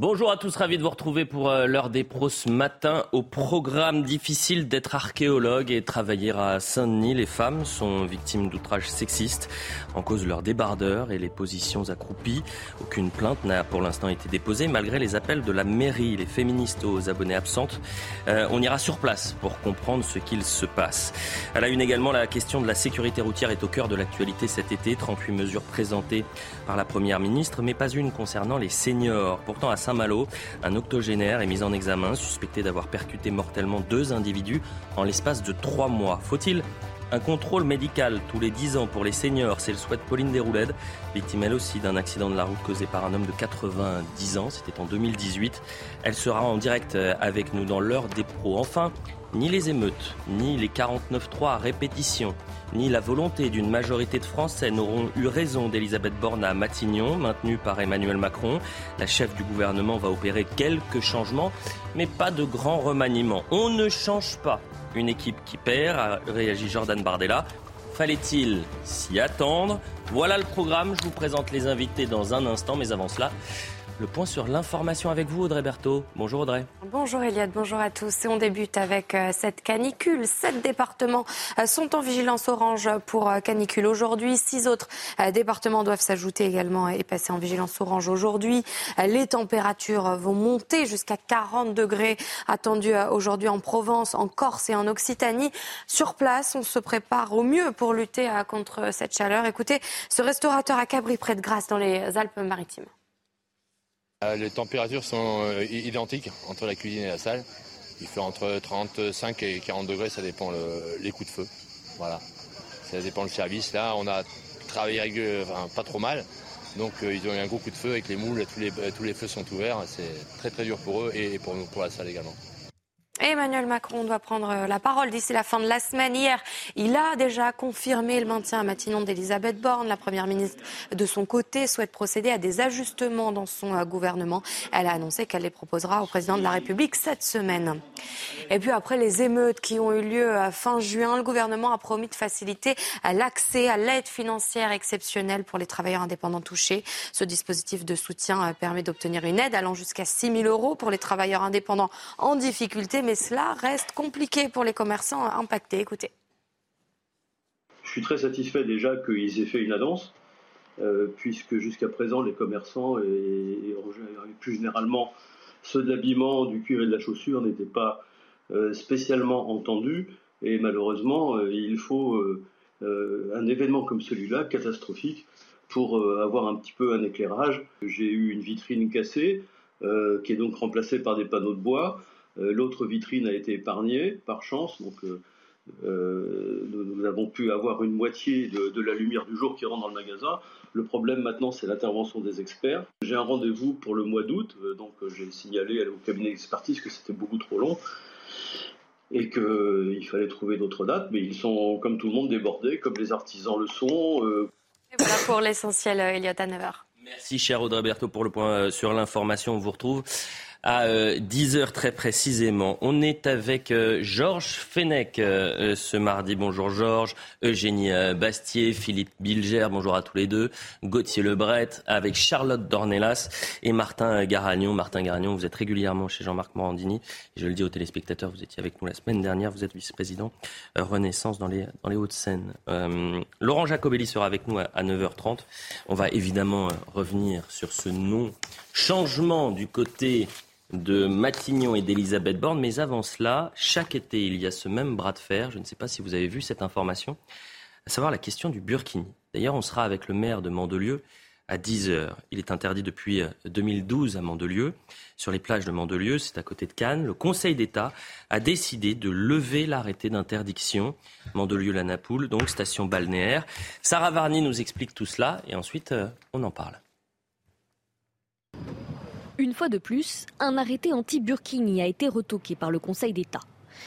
Bonjour à tous, ravi de vous retrouver pour euh, l'heure des pros ce matin. Au programme difficile d'être archéologue et travailler à Saint-Denis, les femmes sont victimes d'outrages sexistes en cause de leurs débardeurs et les positions accroupies. Aucune plainte n'a pour l'instant été déposée malgré les appels de la mairie. Les féministes aux abonnés absentes, euh, on ira sur place pour comprendre ce qu'il se passe. À la une également, la question de la sécurité routière est au cœur de l'actualité cet été. 38 mesures présentées par la Première ministre, mais pas une concernant les seniors. Pourtant, à Saint-Malo. Un octogénaire est mis en examen, suspecté d'avoir percuté mortellement deux individus en l'espace de trois mois. Faut-il un contrôle médical tous les 10 ans pour les seniors, c'est le souhait de Pauline Desrouledes, victime elle aussi d'un accident de la route causé par un homme de 90 ans, c'était en 2018. Elle sera en direct avec nous dans l'heure des pros. Enfin, ni les émeutes, ni les 49-3 à répétition, ni la volonté d'une majorité de Français n'auront eu raison d'Elisabeth Borne à Matignon, maintenue par Emmanuel Macron. La chef du gouvernement va opérer quelques changements, mais pas de grands remaniements. On ne change pas une équipe qui perd, a réagi Jordan Bardella. Fallait-il s'y attendre? Voilà le programme. Je vous présente les invités dans un instant, mais avant cela, le point sur l'information avec vous, Audrey Berthaud. Bonjour Audrey. Bonjour Eliade, bonjour à tous. Et on débute avec euh, cette canicule. Sept départements euh, sont en vigilance orange pour euh, canicule aujourd'hui. Six autres départements doivent s'ajouter également et passer en vigilance orange aujourd'hui. Les températures vont monter jusqu'à 40 degrés attendus aujourd'hui en Provence, en Corse et en Occitanie. Sur place, on se prépare au mieux pour lutter contre cette chaleur. Écoutez, ce restaurateur à Cabri près de Grasse dans les Alpes-Maritimes. Euh, les températures sont euh, identiques entre la cuisine et la salle. Il fait entre 35 et 40 degrés, ça dépend les coups de feu. Voilà. Ça dépend le service. Là, on a travaillé pas trop mal. Donc euh, ils ont eu un gros coup de feu avec les moules, tous les, feux sont ouverts. C'est très très dur pour eux et pour, pour la salle également. Emmanuel Macron doit prendre euh, la parole d'ici la fin de la semaine. Hier, il a déjà confirmé le maintien à Matignon d'Elisabeth Borne. La Première ministre, de son côté, souhaite procéder à des ajustements dans son euh, gouvernement. Elle a annoncé qu'elle les proposera au président de la République cette semaine. Et puis après les émeutes qui ont eu lieu à fin juin, le gouvernement a promis de faciliter l'accès à l'aide financière exceptionnelle pour les travailleurs indépendants touchés. Ce dispositif de soutien euh, permet d'obtenir une aide allant jusqu'à 6 000 euros pour les travailleurs indépendants en difficulté cela reste compliqué pour les commerçants impactés. Écoutez. Je suis très satisfait déjà qu'ils aient fait une annonce, euh, puisque jusqu'à présent, les commerçants et, plus généralement ceux de l'habillement, du cuir et de la chaussure n'étaient pas euh, spécialement entendus. Et malheureusement, euh, il faut un événement comme celui-là, catastrophique, pour avoir un petit peu un éclairage. J'ai eu une vitrine cassée, qui est donc remplacée par des panneaux de bois. Euh, l'autre vitrine a été épargnée par chance, donc euh, euh, nous, avons pu avoir une moitié de, la lumière du jour qui rentre dans le magasin. Le problème maintenant, c'est l'intervention des experts. J'ai un rendez-vous pour le mois d'août, donc j'ai signalé au cabinet d'expertise que c'était beaucoup trop long et qu'il fallait trouver d'autres dates, mais ils sont, comme tout le monde, débordés, comme les artisans le sont. Et voilà pour l'essentiel, Elliot à Merci, cher Audrey Berthaud, pour le point sur l'information. On vous retrouve à 10 euh, très précisément. On est avec euh, Georges Fenech euh, ce mardi. Bonjour Georges, Eugénie Bastier, Philippe Bilger, bonjour à tous les deux, Gauthier Lebret, avec Charlotte Dornelas et Martin Garagnon. Martin Garagnon, vous êtes régulièrement chez Jean-Marc Morandini. Je le dis aux téléspectateurs, vous étiez avec nous la semaine dernière, vous êtes vice-président Renaissance dans les, Hauts-de-Seine. Laurent Jacobelli sera avec nous à, à 9h30. On va évidemment revenir sur ce non changement du côté de Matignon et d'Elisabeth Borne. Mais avant cela, chaque été, il y a ce même bras de fer. Je ne sais pas si vous avez vu cette information, à savoir la question du Burkini. D'ailleurs, on sera avec le maire de Mandelieu à 10 heures. Il est interdit depuis 2012 à Mandelieu. Sur les plages de Mandelieu, c'est à côté de Cannes. Le Conseil d'État a décidé de lever l'arrêté d'interdiction. Mandelieu-la Napoule, donc station balnéaire. Sarah Varny nous explique tout cela et ensuite euh, on en parle. Une fois de plus, un arrêté anti-Burkini a été retoqué par le Conseil d'État.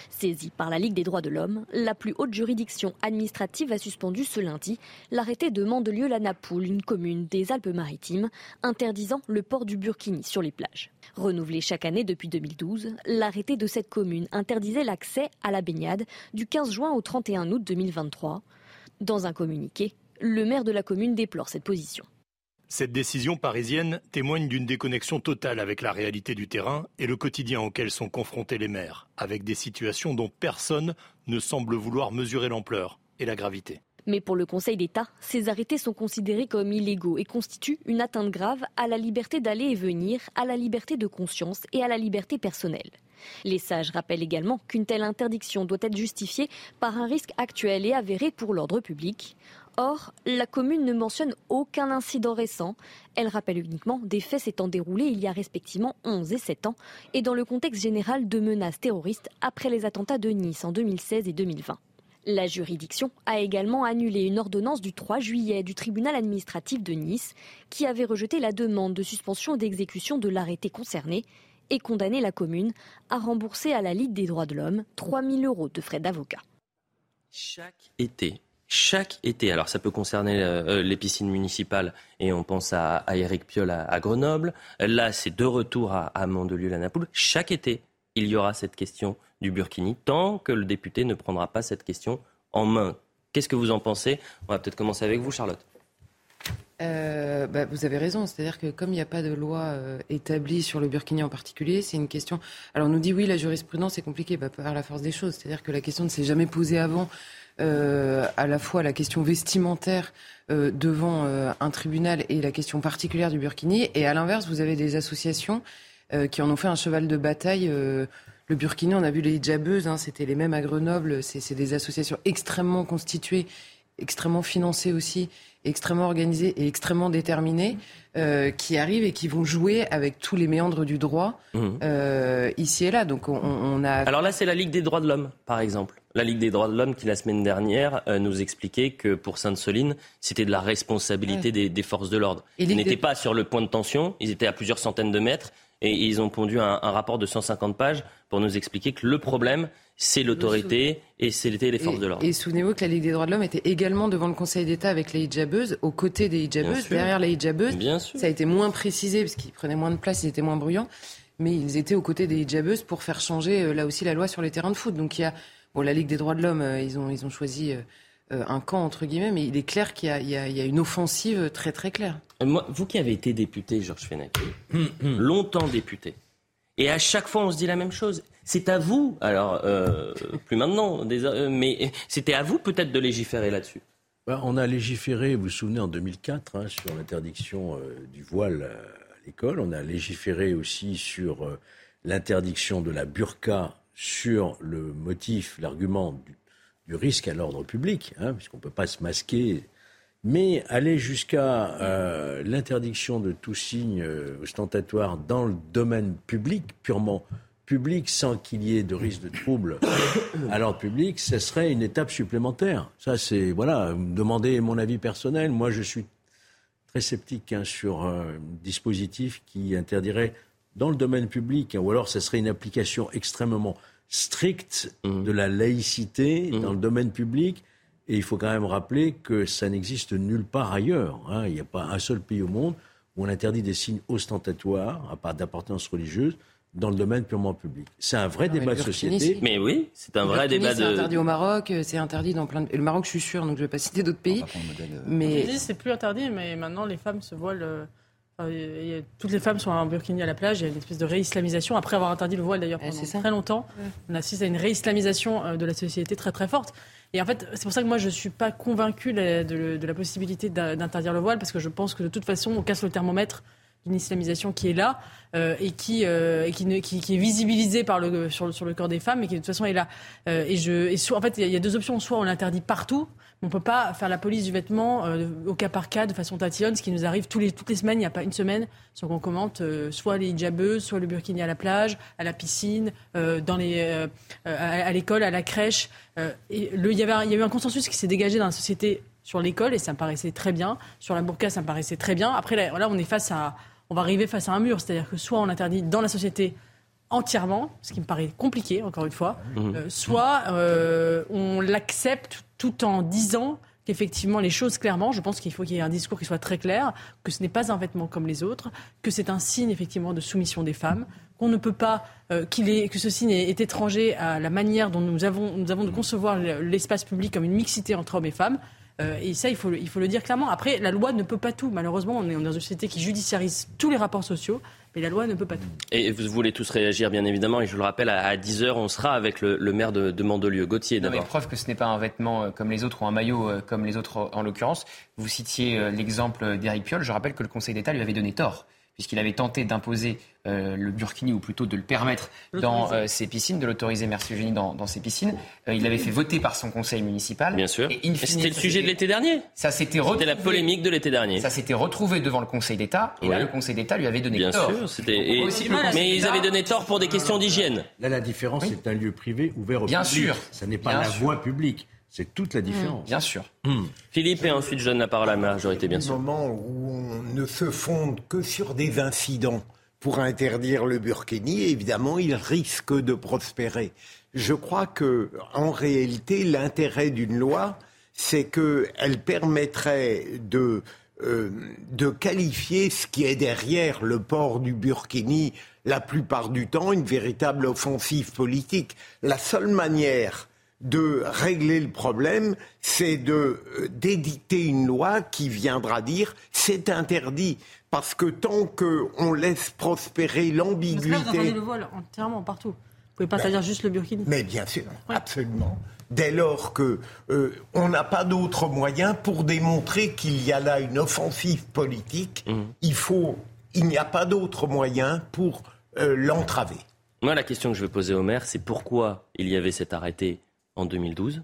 Saisi par la Ligue des droits de l'homme, la plus haute juridiction administrative a suspendu ce lundi l'arrêté de Mandelieu-la-Napoule, une commune des Alpes-Maritimes, interdisant le port du burkini sur les plages. Renouvelé chaque année depuis 2012, l'arrêté de cette commune interdisait l'accès à la baignade du 15 juin au 31 août 2023. Dans un communiqué, le maire de la commune déplore cette position. Cette décision parisienne témoigne d'une déconnexion totale avec la réalité du terrain et le quotidien auquel sont confrontés les maires, avec des situations dont personne ne semble vouloir mesurer l'ampleur et la gravité. Mais pour le Conseil d'État, ces arrêtés sont considérés comme illégaux et constituent une atteinte grave à la liberté d'aller et venir, à la liberté de conscience et à la liberté personnelle. Les sages rappellent également qu'une telle interdiction doit être justifiée par un risque actuel et avéré pour l'ordre public. Or, la commune ne mentionne aucun incident récent. Elle rappelle uniquement des faits s'étant déroulés il y a respectivement 11 et 7 ans et dans le contexte général de menaces terroristes après les attentats de Nice en 2016 et 2020. La juridiction a également annulé une ordonnance du 3 juillet du tribunal administratif de Nice qui avait rejeté la demande de suspension d'exécution de l'arrêté concerné et condamné la commune à rembourser à la Ligue des droits de l'homme 3 000 euros de frais d'avocat. Chaque été, chaque été. Alors ça peut concerner euh, les piscines municipales et on pense à, Eric Piolle à, Grenoble. Là, c'est de retour à, à Mandelieu-la-Napoule. Chaque été, il y aura cette question du Burkini tant que le député ne prendra pas cette question en main. Qu'est-ce que vous en pensez? On va peut-être commencer avec vous, Charlotte. Euh, bah, vous avez raison, c'est-à-dire que comme il n'y a pas de loi euh, établie sur le Burkini en particulier, c'est une question. Alors on nous dit oui, la jurisprudence est compliquée, bah, par la force des choses, c'est-à-dire que la question ne s'est jamais posée avant euh, à la fois la question vestimentaire euh, devant euh, un tribunal et la question particulière du Burkini. Et à l'inverse, vous avez des associations qui en ont fait un cheval de bataille. le Burkini, on a vu les hijabeuses, hein, c'était les mêmes à Grenoble. C'est des associations extrêmement constituées, extrêmement financées aussi, extrêmement organisées et extrêmement déterminées, qui arrivent et qui vont jouer avec tous les méandres du droit mmh. ici et là. Donc on, on a. Alors là, c'est la Ligue des droits de l'homme, par exemple la Ligue des droits de l'homme qui, la semaine dernière, euh, nous expliquait que pour Sainte-Soline, c'était de la responsabilité des, forces de l'ordre. Ils n'étaient pas sur le point de tension, ils étaient à plusieurs centaines de mètres et ils ont pondu un, rapport de 150 pages pour nous expliquer que le problème, c'est l'autorité et c'était les forces de l'ordre. Et souvenez-vous que la Ligue des droits de l'homme était également devant le Conseil d'État avec les hijabeuses, aux côtés des hijabeuses, derrière les hijabeuses. Bien sûr. Ça a été moins précisé parce qu'ils prenaient moins de place, ils étaient moins bruyants, mais ils étaient aux côtés des hijabeuses pour faire changer euh, là aussi la loi sur les terrains de foot. Donc il y a Bon, la Ligue des droits de l'homme, euh, ils ont, ils ont choisi euh, euh, un camp, entre guillemets, mais il est clair qu'il y, y, a une offensive très très claire. Moi, vous qui avez été député, Georges Fenech, longtemps député, et à chaque fois on se dit la même chose. C'est à vous, alors plus maintenant, mais c'était à vous peut-être de légiférer là-dessus. Ben, on a légiféré, vous vous souvenez, en 2004 hein, sur l'interdiction du voile à l'école. On a légiféré aussi sur l'interdiction de la burqa sur le motif, l'argument du, risque à l'ordre public, hein, puisqu'on ne peut pas se masquer, mais aller jusqu'à euh, l'interdiction de tout signe euh, ostentatoire dans le domaine public, purement public, sans qu'il y ait de risque de trouble à l'ordre public, ce serait une étape supplémentaire. Ça, c'est, voilà, vous demandez mon avis personnel. Moi, je suis très sceptique hein, sur un dispositif qui interdirait dans le domaine public, hein, ou alors ce serait une application extrêmement stricte mmh. de la laïcité mmh. dans le domaine public. Et il faut quand même rappeler que ça n'existe nulle part ailleurs. Hein. Il n'y a pas un seul pays au monde où on interdit des signes ostentatoires, à part d'appartenance religieuse, dans le domaine purement public. C'est un vrai débat de société. Mais oui, c'est un vrai débat de. C'est interdit au Maroc, c'est interdit dans plein de. Et le Maroc, je suis sûr, donc je ne vais pas citer d'autres pays. Euh, mais c'est plus interdit, mais maintenant les femmes se voilent toutes les femmes sont en burkini à la plage. Il y a une espèce de réislamisation. Après avoir interdit le voile d'ailleurs pendant très longtemps, on assiste à une réislamisation euh, de la société très très forte. Et en fait, c'est pour ça que moi je ne suis pas convaincue de, la possibilité d'interdire le voile parce que je pense que de toute façon on casse le thermomètre d'une islamisation qui est là euh, et, qui, euh, qui, qui, est visibilisée par le, sur, sur, le corps des femmes et qui de toute façon est là. et je, et en fait, il y a deux options. Soit on l'interdit partout, on ne peut pas faire la police du vêtement euh, au cas par cas de façon tatillonne, ce qui nous arrive tous les, toutes les semaines. Il n'y a pas une semaine sans qu'on commente euh, soit les hijabeuses, soit le burkini à la plage, à la piscine, euh, dans les, à, l'école, à la crèche. il, y avait, y a eu un consensus qui s'est dégagé dans la société sur l'école et ça me paraissait très bien. Sur la burqa, ça me paraissait très bien. Après, là, on est face à, on va arriver face à un mur, c'est-à-dire que soit on interdit dans la société entièrement, ce qui me paraît compliqué, encore une fois, mmh. soit on l'accepte tout en disant qu'effectivement les choses clairement, je pense qu'il faut qu'il y ait un discours qui soit très clair, que ce n'est pas un vêtement comme les autres, que c'est un signe effectivement de soumission des femmes, qu'on ne peut pas, euh, qu'il est, que ce signe est, étranger à la manière dont nous avons, nous avons de concevoir l'espace public comme une mixité entre hommes et femmes. Euh, et ça, il faut, il faut le dire clairement. Après, la loi ne peut pas tout. Malheureusement, on est dans une société qui judiciarise tous les rapports sociaux. Mais la loi ne peut pas tout. Et vous voulez tous réagir, bien évidemment. Et je le rappelle, à 10h, on sera avec le, maire de, de, Mandelieu, Gauthier, d'abord. preuve que ce n'est pas un vêtement euh, comme les autres ou un maillot euh, comme les autres en l'occurrence. Vous citiez l'exemple d'Éric Piolle. Je rappelle que le Conseil d'État lui avait donné tort puisqu'il avait tenté d'imposer euh, le burkini, ou plutôt de le permettre dans euh, ses piscines, de l'autoriser, merci Eugénie, dans, dans ses piscines. Euh, il l'avait fait voter par son conseil municipal. Bien sûr. Et c'était le sujet de l'été dernier. Ça s'était C'était la polémique de l'été dernier. Ça s'était retrouvé devant le Conseil d'État, et là, le Conseil d'État lui avait donné Bien tort. Bien sûr. mais ils avaient donné tort pour des questions d'hygiène. Là, la différence, c'est un lieu privé ouvert au Bien public. sûr. Ça n'est pas la voie publique. C'est toute la mmh. différence. bien sûr. Mmh. Philippe, et ensuite je donne la parole à la majorité, bien sûr. Moment où on ne se fonde que sur des incidents pour interdire le burkini, évidemment, il risque de prospérer. Je crois que, en réalité, l'intérêt d'une loi, c'est qu'elle permettrait de, euh, de qualifier ce qui est derrière le port du burkini, la plupart du temps, une véritable offensive politique. La seule manière de régler le problème, c'est de euh, d'éditer une loi qui viendra dire c'est interdit. Parce que tant qu'on laisse prospérer l'ambiguïté. Vous le voile entièrement partout. Vous pouvez pas ben, dire juste le burkini. Mais bien sûr, absolument. Dès lors que euh, on n'a pas d'autre moyen pour démontrer qu'il y a là une offensive politique, mmh. il faut, il n'y a pas d'autre moyen pour euh, l'entraver. Moi, la question que je vais poser au maire, c'est pourquoi il y avait cet arrêté en 2012.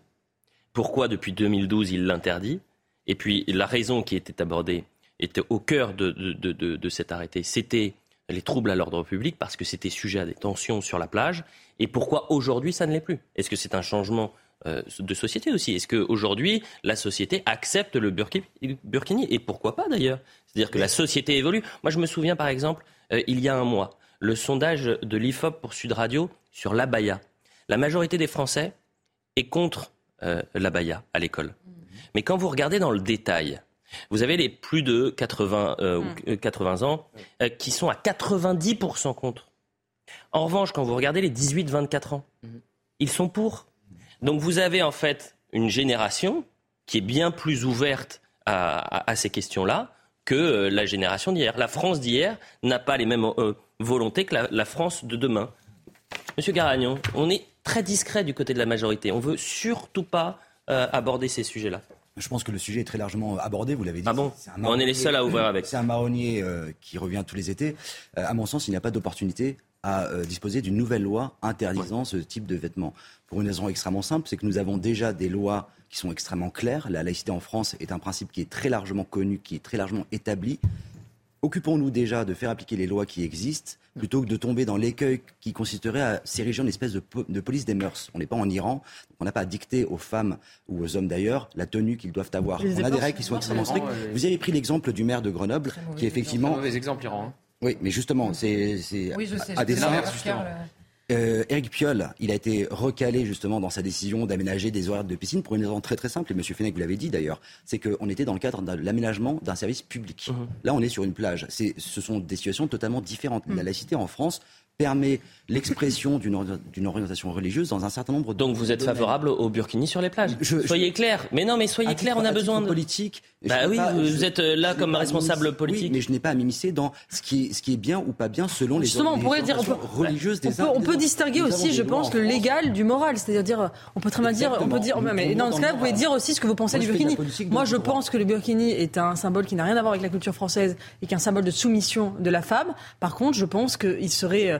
Pourquoi depuis 2012 il l'interdit? Et puis la raison qui était abordée était au cœur de, de, cet arrêté, c'était les troubles à l'ordre public parce que c'était sujet à des tensions sur la plage. Et pourquoi aujourd'hui ça ne l'est plus? Est-ce que c'est un changement euh, de société aussi? Est-ce qu'aujourd'hui la société accepte le burkini? Et pourquoi pas d'ailleurs? C'est-à-dire que la société évolue. Moi je me souviens par exemple, euh, il y a un mois, le sondage de l'IFOP pour Sud Radio sur l'abaya. La majorité des Français contre euh, la baya à l'école. Mais quand vous regardez dans le détail, vous avez les plus de 80, 80 euh, ans euh, qui sont à 90% contre. En revanche, quand vous regardez les 18-24 ans, ils sont pour. Donc vous avez en fait une génération qui est bien plus ouverte à, ces questions-là que la génération d'hier. La France d'hier n'a pas les mêmes volontés que la, la, France de demain. Monsieur Garagnon, on est très discret du côté de la majorité. On veut surtout pas euh, aborder ces sujets-là. Je pense que le sujet est très largement abordé, vous l'avez dit. Ah bon On est les seuls à ouvrir avec. C'est un marronnier euh, qui revient tous les étés. Euh, à mon sens, il n'y a pas d'opportunité à disposer d'une nouvelle loi interdisant ce type de vêtements. Pour une raison extrêmement simple, c'est que nous avons déjà des lois qui sont extrêmement claires. La laïcité en France est un principe qui est très largement connu, qui est très largement établi. Occupons-nous déjà de faire appliquer les lois qui existent plutôt que de tomber dans l'écueil qui consisterait à s'ériger en espèce de, de, police des mœurs. On n'est pas en Iran, on n'a pas à dicter aux femmes ou aux hommes d'ailleurs la tenue qu'ils doivent avoir. on a des règles qui sont extrêmement strictes. Vous avez pris l'exemple du maire de Grenoble, qui effectivement... C'est un mauvais exemple, Iran. Hein. Oui, mais justement, c'est oui, à des euh, Eric Piolle, il a été recalé justement dans sa décision d'aménager des horaires de piscine pour une raison très très simple, et M. Fenech vous l'avez dit d'ailleurs, c'est qu'on était dans le cadre de l'aménagement d'un service public. Mhm. Là, on est sur une plage. Ce sont des situations totalement différentes. La mhm. laïcité en France permet l'expression d'une orientation religieuse dans un certain nombre de Donc vous êtes favorable au burkini sur les plages Soyez clair. Mais non, mais soyez clair, on a besoin de... politique. Bah oui, vous êtes euh, là comme responsable politique. Oui, mais je n'ai pas à m'immiscer dans ce qui, est, ce qui est bien ou pas bien selon les, Justement, on pourrait dire, religieuses des On peut, distinguer aussi, je pense, le légal du moral. C'est-à-dire, on peut très bien dire, on peut dire, mais dans ce cas-là, vous pouvez dire aussi ce que vous pensez du burkini. Moi, je pense que le burkini est un symbole qui n'a rien à voir avec la culture française et qu'un symbole de soumission de la femme. Par contre, je pense qu'il serait euh,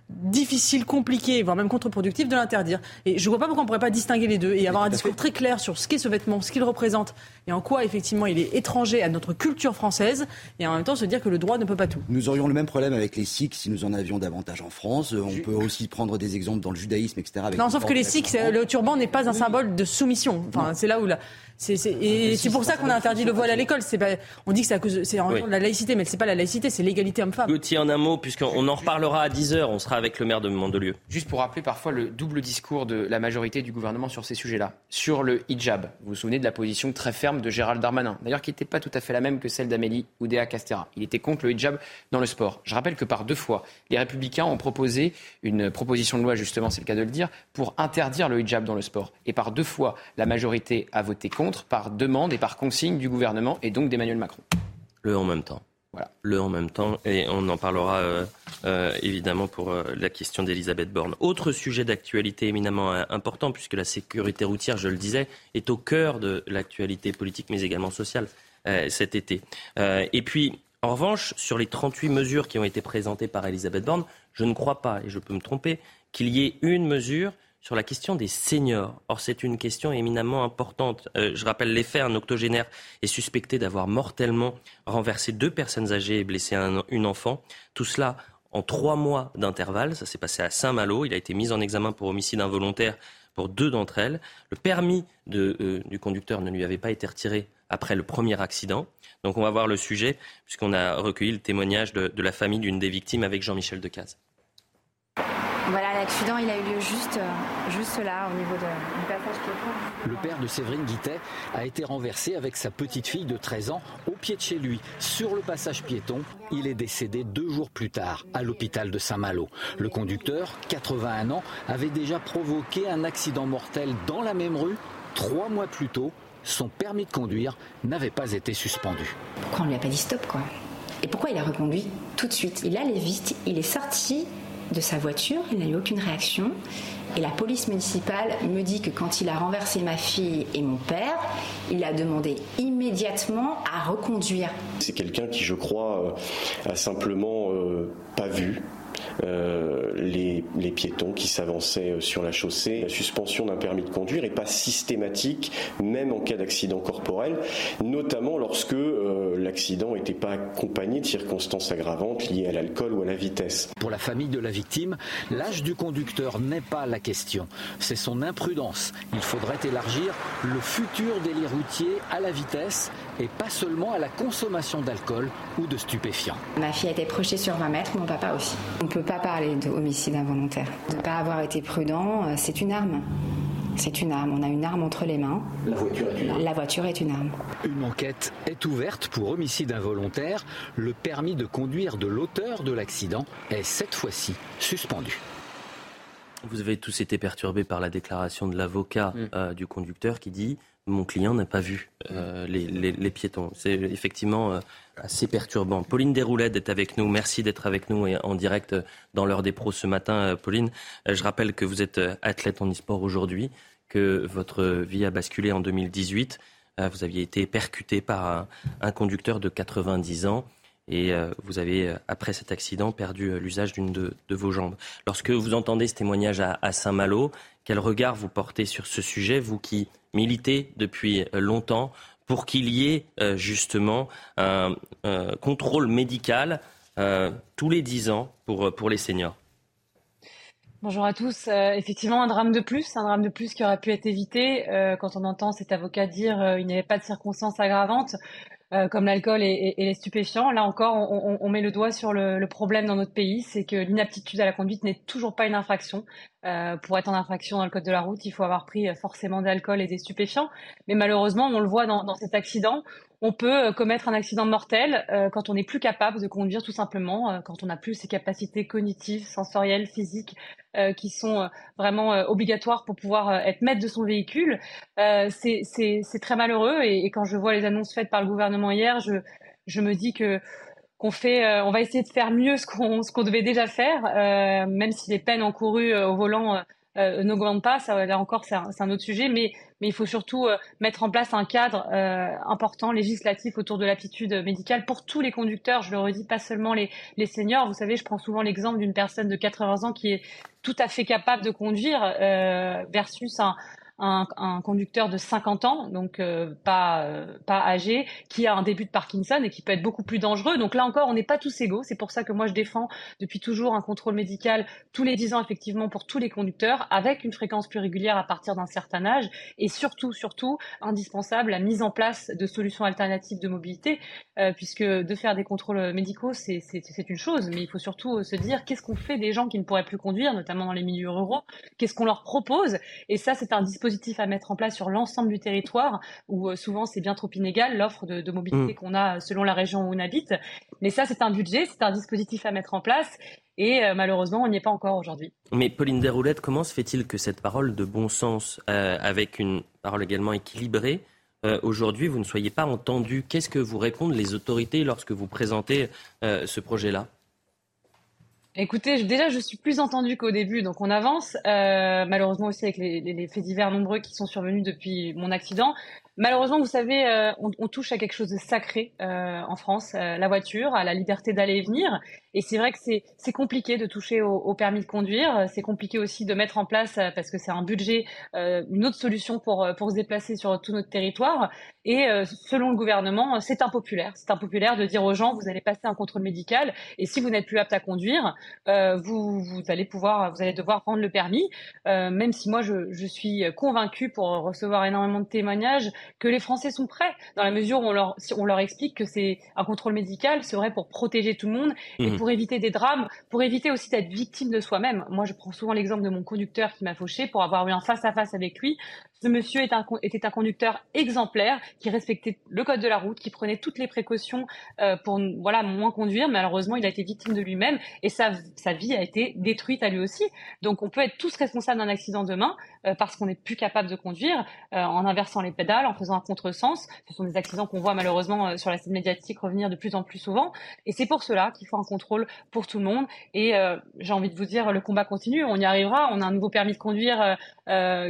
difficile, compliqué, voire même contre-productif de l'interdire. Et je ne vois pas pourquoi on ne pourrait pas distinguer les deux et avoir un discours très clair sur ce qu'est ce vêtement, ce qu'il représente et en quoi effectivement il est étranger à notre culture française et en même temps se dire que le droit ne peut pas tout. Nous aurions le même problème avec les Sikhs si nous en avions davantage en France. On peut aussi prendre des exemples dans le judaïsme, etc. non, sauf que les Sikhs, le turban n'est pas un symbole de soumission. Enfin, c'est là où la, et c'est pour ça qu'on a interdit le voile à l'école. On dit que c'est à cause de la laïcité, mais c'est pas la laïcité, c'est l'égalité homme-femme. Gauthier, en un mot, puisqu'on en reparlera à 10h, sera avec le maire de Mandelieu. Juste pour rappeler parfois le double discours de la majorité du gouvernement sur ces sujets-là. Sur le hijab, vous vous souvenez de la position très ferme de Gérald Darmanin, d'ailleurs qui n'était pas tout à fait la même que celle d'Amélie Oudéa Castera. Il était contre le hijab dans le sport. Je rappelle que par deux fois, les Républicains ont proposé une proposition de loi, justement, c'est le cas de le dire, pour interdire le hijab dans le sport. Et par deux fois, la majorité a voté contre, par demande et par consigne du gouvernement et donc d'Emmanuel Macron. Le en même temps. Le en même temps, et on en parlera euh, euh, évidemment pour euh, la question d'Elisabeth Borne. Autre sujet d'actualité éminemment important, puisque la sécurité routière, je le disais, est au cœur de l'actualité politique, mais également sociale cet été. et puis, en revanche, sur les 38 mesures qui ont été présentées par Elisabeth Borne, je ne crois pas, et je peux me tromper, qu'il y ait une mesure sur la question des seniors. Or, c'est une question éminemment importante. Euh, je rappelle les faits. Un octogénaire est suspecté d'avoir mortellement renversé deux personnes âgées et blessé un, une enfant. Tout cela en trois mois d'intervalle. Ça s'est passé à Saint-Malo. Il a été mis en examen pour homicide involontaire pour deux d'entre elles. Le permis de, euh, du conducteur ne lui avait pas été retiré après le premier accident. Donc on va voir le sujet, puisqu'on a recueilli le témoignage de, de la famille d'une des victimes avec Jean-Michel Decaze. Voilà, l'accident, il a eu lieu juste, euh, juste là, au niveau de, du passage piéton. Le père de Séverine Guittet a été renversé avec sa petite fille de 13 ans au pied de chez lui, sur le passage piéton. Il est décédé deux jours plus tard, à l'hôpital de Saint-Malo. Le conducteur, 81 ans, avait déjà provoqué un accident mortel dans la même rue trois mois plus tôt. Son permis de conduire n'avait pas été suspendu. Pourquoi on ne lui a pas dit stop, quoi? Et pourquoi il a reconduit tout de suite? Il allait vite, il est sorti de sa voiture, il n'a eu aucune réaction. Et la police municipale me dit que quand il a renversé ma fille et mon père, il a demandé immédiatement à reconduire. C'est quelqu'un qui, je crois, euh, a simplement euh, pas vu euh, les, piétons qui s'avançaient euh, sur la chaussée. La suspension d'un permis de conduire n'est pas systématique, même en cas d'accident corporel, notamment lorsque euh, l'accident n'était pas accompagné de circonstances aggravantes liées à l'alcool ou à la vitesse. Pour la famille de la victime, l'âge du conducteur n'est pas la question, c'est son imprudence. Il faudrait élargir le futur délit routier à la vitesse et pas seulement à la consommation d'alcool ou de stupéfiants. Ma fille a été projetée sur 20 mètres, mon papa aussi. On peut pas parler d'homicide involontaire. De ne pas avoir été prudent, euh, c'est une arme. C'est une arme. On a une arme entre les mains. La voiture est une arme. La voiture est une arme. Une enquête est ouverte pour homicide involontaire. Le permis de conduire de l'auteur de l'accident est cette fois-ci suspendu. Vous avez tous été perturbés par la déclaration de l'avocat mm. euh, du conducteur qui dit mon client n'a pas vu euh, les, piétons. C'est effectivement euh, assez perturbant. Pauline Desroulettes est avec nous. Merci d'être avec nous et en direct dans l'heure des pros ce matin. Pauline, je rappelle que vous êtes athlète en e-sport aujourd'hui, que votre vie a basculé en 2018. Vous aviez été percuté par un conducteur de 90 ans et euh, vous avez, euh, après cet accident, perdu euh, l'usage d'une de, vos jambes. Lorsque vous entendez ce témoignage à, Saint-Malo, quel regard vous portez sur ce sujet, vous qui militez depuis longtemps pour qu'il y ait justement un, contrôle médical tous les dix ans pour, pour les seniors? Bonjour à tous. effectivement, un drame de plus, un drame de plus qui aurait pu être évité. quand on entend cet avocat dire qu'il n'y avait pas de circonstances aggravantes, euh, comme l'alcool et, les stupéfiants. Là encore, on, met le doigt sur le, problème dans notre pays, c'est que l'inaptitude à la conduite n'est toujours pas une infraction. Euh, pour être en infraction dans le code de la route, il faut avoir pris euh, forcément d'alcool et des stupéfiants. Mais malheureusement, on le voit dans, cet accident, on peut commettre un accident mortel quand on n'est plus capable de conduire tout simplement, quand on n'a plus ces capacités cognitives, sensorielles, physiques qui sont vraiment obligatoires pour pouvoir être maître de son véhicule. C'est très malheureux et, quand je vois les annonces faites par le gouvernement hier, je, je me dis que qu'on fait, euh, on va essayer de faire mieux ce qu'on ce devait déjà faire, euh, même si les peines encourues euh, au volant n'augmentent pas. Ça, là encore, c'est un, un, autre sujet, mais mais il faut surtout mettre en place un cadre important législatif autour de l'aptitude médicale pour tous les conducteurs. Je le redis, pas seulement les les seniors. Vous savez, je prends souvent l'exemple d'une personne de 80 ans qui est tout à fait capable de conduire versus un un, conducteur de 50 ans, donc euh, pas, euh, pas âgé, qui a un début de Parkinson et qui peut être beaucoup plus dangereux. Donc là encore, on n'est pas tous égaux. C'est pour ça que moi, je défends depuis toujours un contrôle médical tous les 10 ans, effectivement, pour tous les conducteurs, avec une fréquence plus régulière à partir d'un certain âge. Et surtout, surtout, indispensable, la mise en place de solutions alternatives de mobilité, euh, puisque de faire des contrôles médicaux, c'est une chose, mais il faut surtout se dire qu'est-ce qu'on fait des gens qui ne pourraient plus conduire, notamment dans les milieux ruraux, qu'est-ce qu'on leur propose? Et ça, c'est un dispositif à mettre en place sur l'ensemble du territoire, où euh, souvent c'est bien trop inégal, l'offre de, mobilité mm. qu'on a selon la région où on habite. Mais ça, c'est un budget, c'est un dispositif à mettre en place. Et euh, malheureusement, on n'y est pas encore aujourd'hui. Mais Pauline Desroulettes, comment se fait-il que cette parole de bon sens, euh, avec une parole également équilibrée, aujourd'hui, vous ne soyez pas entendu Qu'est-ce que vous répondent les autorités lorsque vous présentez ce projet-là? Écoutez, déjà, je suis plus entendue qu'au début, donc on avance. Euh, malheureusement aussi avec les, faits divers nombreux qui sont survenus depuis mon accident. Malheureusement, vous savez, euh, on, touche à quelque chose de sacré euh, en France, euh, la voiture, à la liberté d'aller et venir. Et c'est vrai que c'est compliqué de toucher au, permis de conduire. C'est compliqué aussi de mettre en place, parce que c'est un budget, une autre solution pour, pour se déplacer sur tout notre territoire. Et selon le gouvernement, c'est impopulaire. C'est impopulaire de dire aux gens, vous allez passer un contrôle médical, et si vous n'êtes plus apte à conduire, vous, vous allez pouvoir, vous allez devoir prendre le permis. même si moi, je, je suis convaincue pour recevoir énormément de témoignages que les Français sont prêts, dans la mesure où on leur, on leur explique que c'est un contrôle médical serait pour protéger tout le monde et mmh. pour éviter des drames, pour éviter aussi d'être victime de soi-même. Moi, je prends souvent l'exemple de mon conducteur qui m'a fauché pour avoir eu un face-à-face avec lui. Ce monsieur était un, était un conducteur exemplaire qui respectait le code de la route, qui prenait toutes les précautions euh, pour voilà moins conduire. Malheureusement, il a été victime de lui-même et sa, sa vie a été détruite à lui aussi. Donc, on peut être tous responsables d'un accident demain euh, parce qu'on n'est plus capable de conduire euh, en inversant les pédales, en faisant un contresens. Ce sont des accidents qu'on voit malheureusement euh, sur la scène médiatique revenir de plus en plus souvent. Et c'est pour cela qu'il faut un contrôle pour tout le monde. Et j'ai envie de vous dire, le combat continue. On y arrivera. On a un nouveau permis de conduire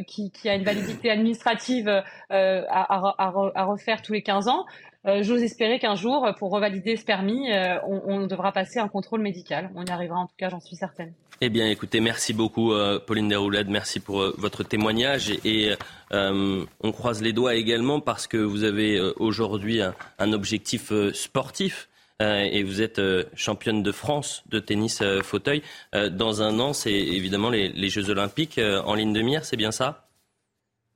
qui, qui, a une validité administrative à, refaire tous les 15 ans. J'ose espérer qu'un jour, pour revalider ce permis, on, on, devra passer un contrôle médical. On y arrivera en tout cas, j'en suis certaine. Eh bien, écoutez, merci beaucoup, euh, Pauline Deroulade. Merci pour euh, votre témoignage. Et euh, on croise les doigts également parce que vous avez aujourd'hui un, objectif sportif. et vous êtes championne de France de tennis fauteuil. dans un an, c'est évidemment les Jeux Olympiques en ligne de mire, c'est bien ça?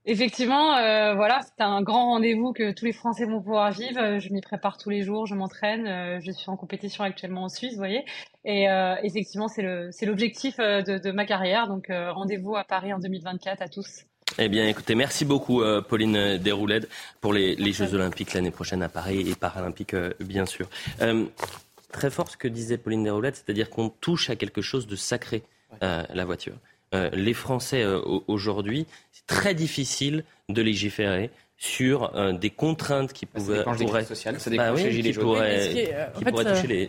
Effectivement, euh, voilà, c'est un grand rendez-vous que tous les Français vont pouvoir vivre. Je m'y prépare tous les jours, je m'entraîne, euh, je suis en compétition actuellement en Suisse, vous voyez. Et euh, effectivement, c'est le, c'est l'objectif euh, de, de, ma carrière. Donc euh, rendez-vous à Paris en 2024 à tous. Eh bien, écoutez, merci beaucoup, Pauline Desrouledes, pour les, les Jeux Olympiques l'année prochaine à Paris et Paralympiques, bien sûr. très fort ce que disait Pauline Desrouledes, c'est-à-dire qu'on touche à quelque chose de sacré, la voiture. Les Français aujourd'hui, très difficile de légiférer sur euh, des contraintes qui bah, pourraient, qui pourraient, toucher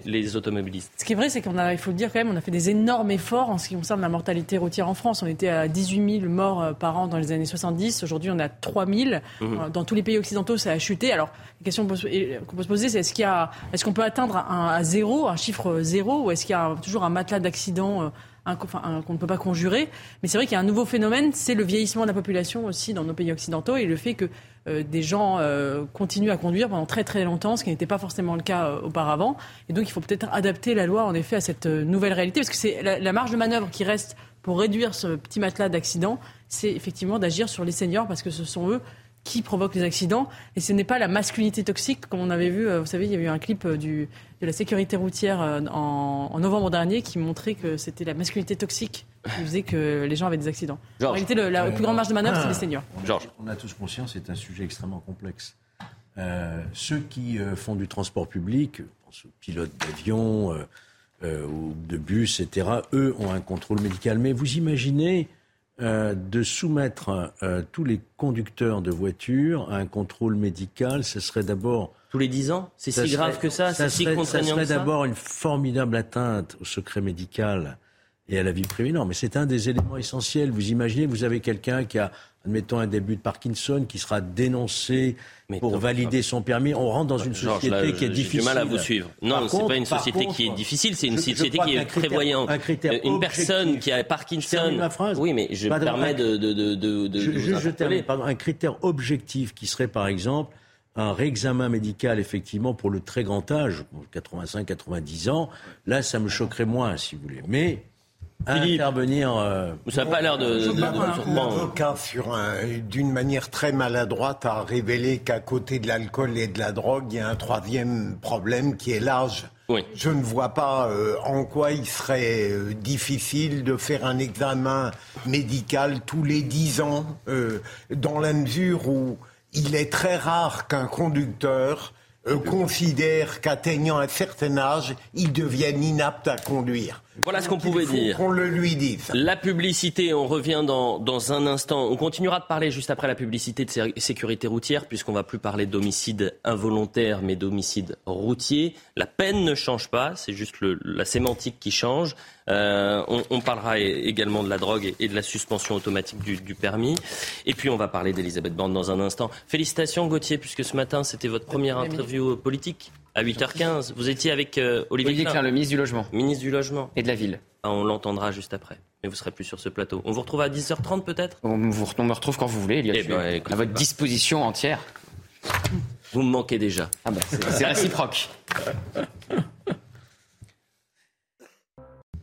les, automobilistes. Ce qui est vrai, c'est qu'on a, il faut le dire quand même, on a fait des énormes efforts en ce qui concerne la mortalité routière en France. On était à 18 000 morts euh, par an dans les années 70. Aujourd'hui, on a 3 000. Mhm. Euh, dans tous les pays occidentaux, ça a chuté. Alors, la question qu'on peut se poser, c'est est-ce qu'il y a, est-ce qu'on peut atteindre un, à zéro, un chiffre zéro, ou est-ce qu'il y a toujours un matelas d'accidents qu'on ne peut pas conjurer. Mais c'est vrai qu'il y a un nouveau phénomène, c'est le vieillissement de la population aussi dans nos pays occidentaux et le fait que euh, des gens euh, continuent à conduire pendant très très longtemps, ce qui n'était pas forcément le cas euh, auparavant. Et donc il faut peut-être adapter la loi en effet à cette nouvelle réalité, parce que c'est la, marge de manœuvre qui reste pour réduire ce petit matelas d'accidents, c'est effectivement d'agir sur les seniors, parce que ce sont eux qui provoquent les accidents. Et ce n'est pas la masculinité toxique, comme on avait vu, vous savez, il y a eu un clip du, de la sécurité routière en, en novembre dernier qui montrait que c'était la masculinité toxique qui faisait que les gens avaient des accidents. En réalité, la plus grande marge de manœuvre, c'est les seniors. Georges. On a tous conscience, c'est un sujet extrêmement complexe. Euh, ceux qui euh, font du transport public, pense aux pilotes d'avion euh, ou de bus, etc., eux ont un contrôle médical. Mais vous imaginez de soumettre tous les conducteurs de voitures à un contrôle médical, ce serait d'abord... Tous les 10 ans? C'est si grave que ça, ça C'est si contraignant Ça serait d'abord une formidable atteinte au secret médical et à la vie privée. Non, mais c'est un des éléments essentiels. Vous imaginez, vous avez quelqu'un qui a, admettons, un début de Parkinson, qui sera dénoncé pour valider son permis. On rentre dans une société qui est difficile. J'ai du mal à vous suivre. Non, c'est pas une société qui est difficile, c'est une société qui est prévoyante. Un critère euh, une personne qui a Parkinson. Ma phrase. Oui, mais je me permets de, de, de, de, je, je, termine, pardon, un critère objectif qui serait, par exemple, un réexamen médical, effectivement, pour le très grand âge, 85-90 ans, là, ça me choquerait moins, si vous voulez. Mais intervenir. Euh... Ça n'a pas l'air de. de, L'avocat, d'une manière très maladroite, a révélé qu'à côté de l'alcool et de la drogue, il y a un troisième problème qui est l'âge. Oui. Je ne vois pas euh, en quoi il serait euh, difficile de faire un examen médical tous les dix ans, euh, dans la mesure où il est très rare qu'un conducteur considère qu'atteignant un certain âge, il devienne inapte à conduire. Voilà ce qu'on pouvait dire. Qu'on le lui dise. La publicité, on revient dans, dans un instant. On continuera de parler juste après la publicité de sécurité routière, puisqu'on va plus parler d'homicide involontaire, mais d'homicide routier. La peine ne change pas, c'est juste le, la sémantique qui change. Euh, on, on, parlera également de la drogue et de la suspension automatique du, du permis. Et puis on va parler d'Elisabeth Borne dans un instant. Félicitations Gauthier, puisque ce matin c'était votre première interview politique à 8h15. Vous étiez avec euh, Olivier, Olivier Klein, le ministre du Logement. Ministre du Logement. Et de la Ville. Ah, on l'entendra juste après. Mais vous serez plus sur ce plateau. On vous retrouve à 10h30 peut-être? On, vous, on me retrouve quand vous voulez. Il y a eh ben, à votre disposition entière. Vous me manquez déjà. Ah bah, c'est réciproque.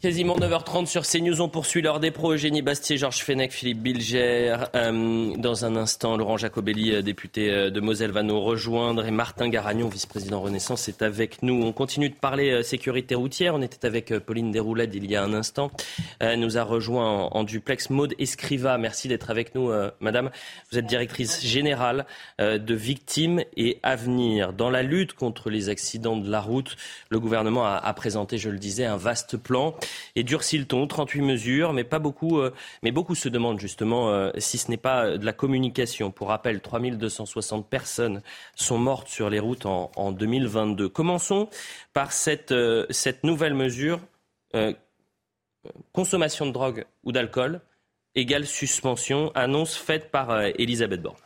Quasiment 9h30 sur CNews, on poursuit l'heure des pros. Eugénie Bastier, Georges Fenech, Philippe Bilger. Euh, dans un instant, Laurent Jacobelli, euh, député euh, de Moselle, va nous rejoindre. Et Martin Garagnon, vice-président Renaissance, est avec nous. On continue de parler sécurité routière. On était avec Pauline Desroulettes il y a un instant. Elle nous a rejoint en, duplex. Maude Escriva, merci d'être avec nous, madame. Vous êtes directrice générale de Victimes et Avenir. Dans la lutte contre les accidents de la route, le gouvernement a présenté, je le disais, un vaste plan et durcit le ton. 38 mesures, mais pas beaucoup. Euh, mais beaucoup se demandent justement euh, si ce n'est pas de la communication. Pour rappel, 3260 personnes sont mortes sur les routes en, en 2022. Commençons par cette, euh, cette nouvelle mesure. consommation de drogue ou d'alcool égale suspension, annonce faite par Elisabeth Borne.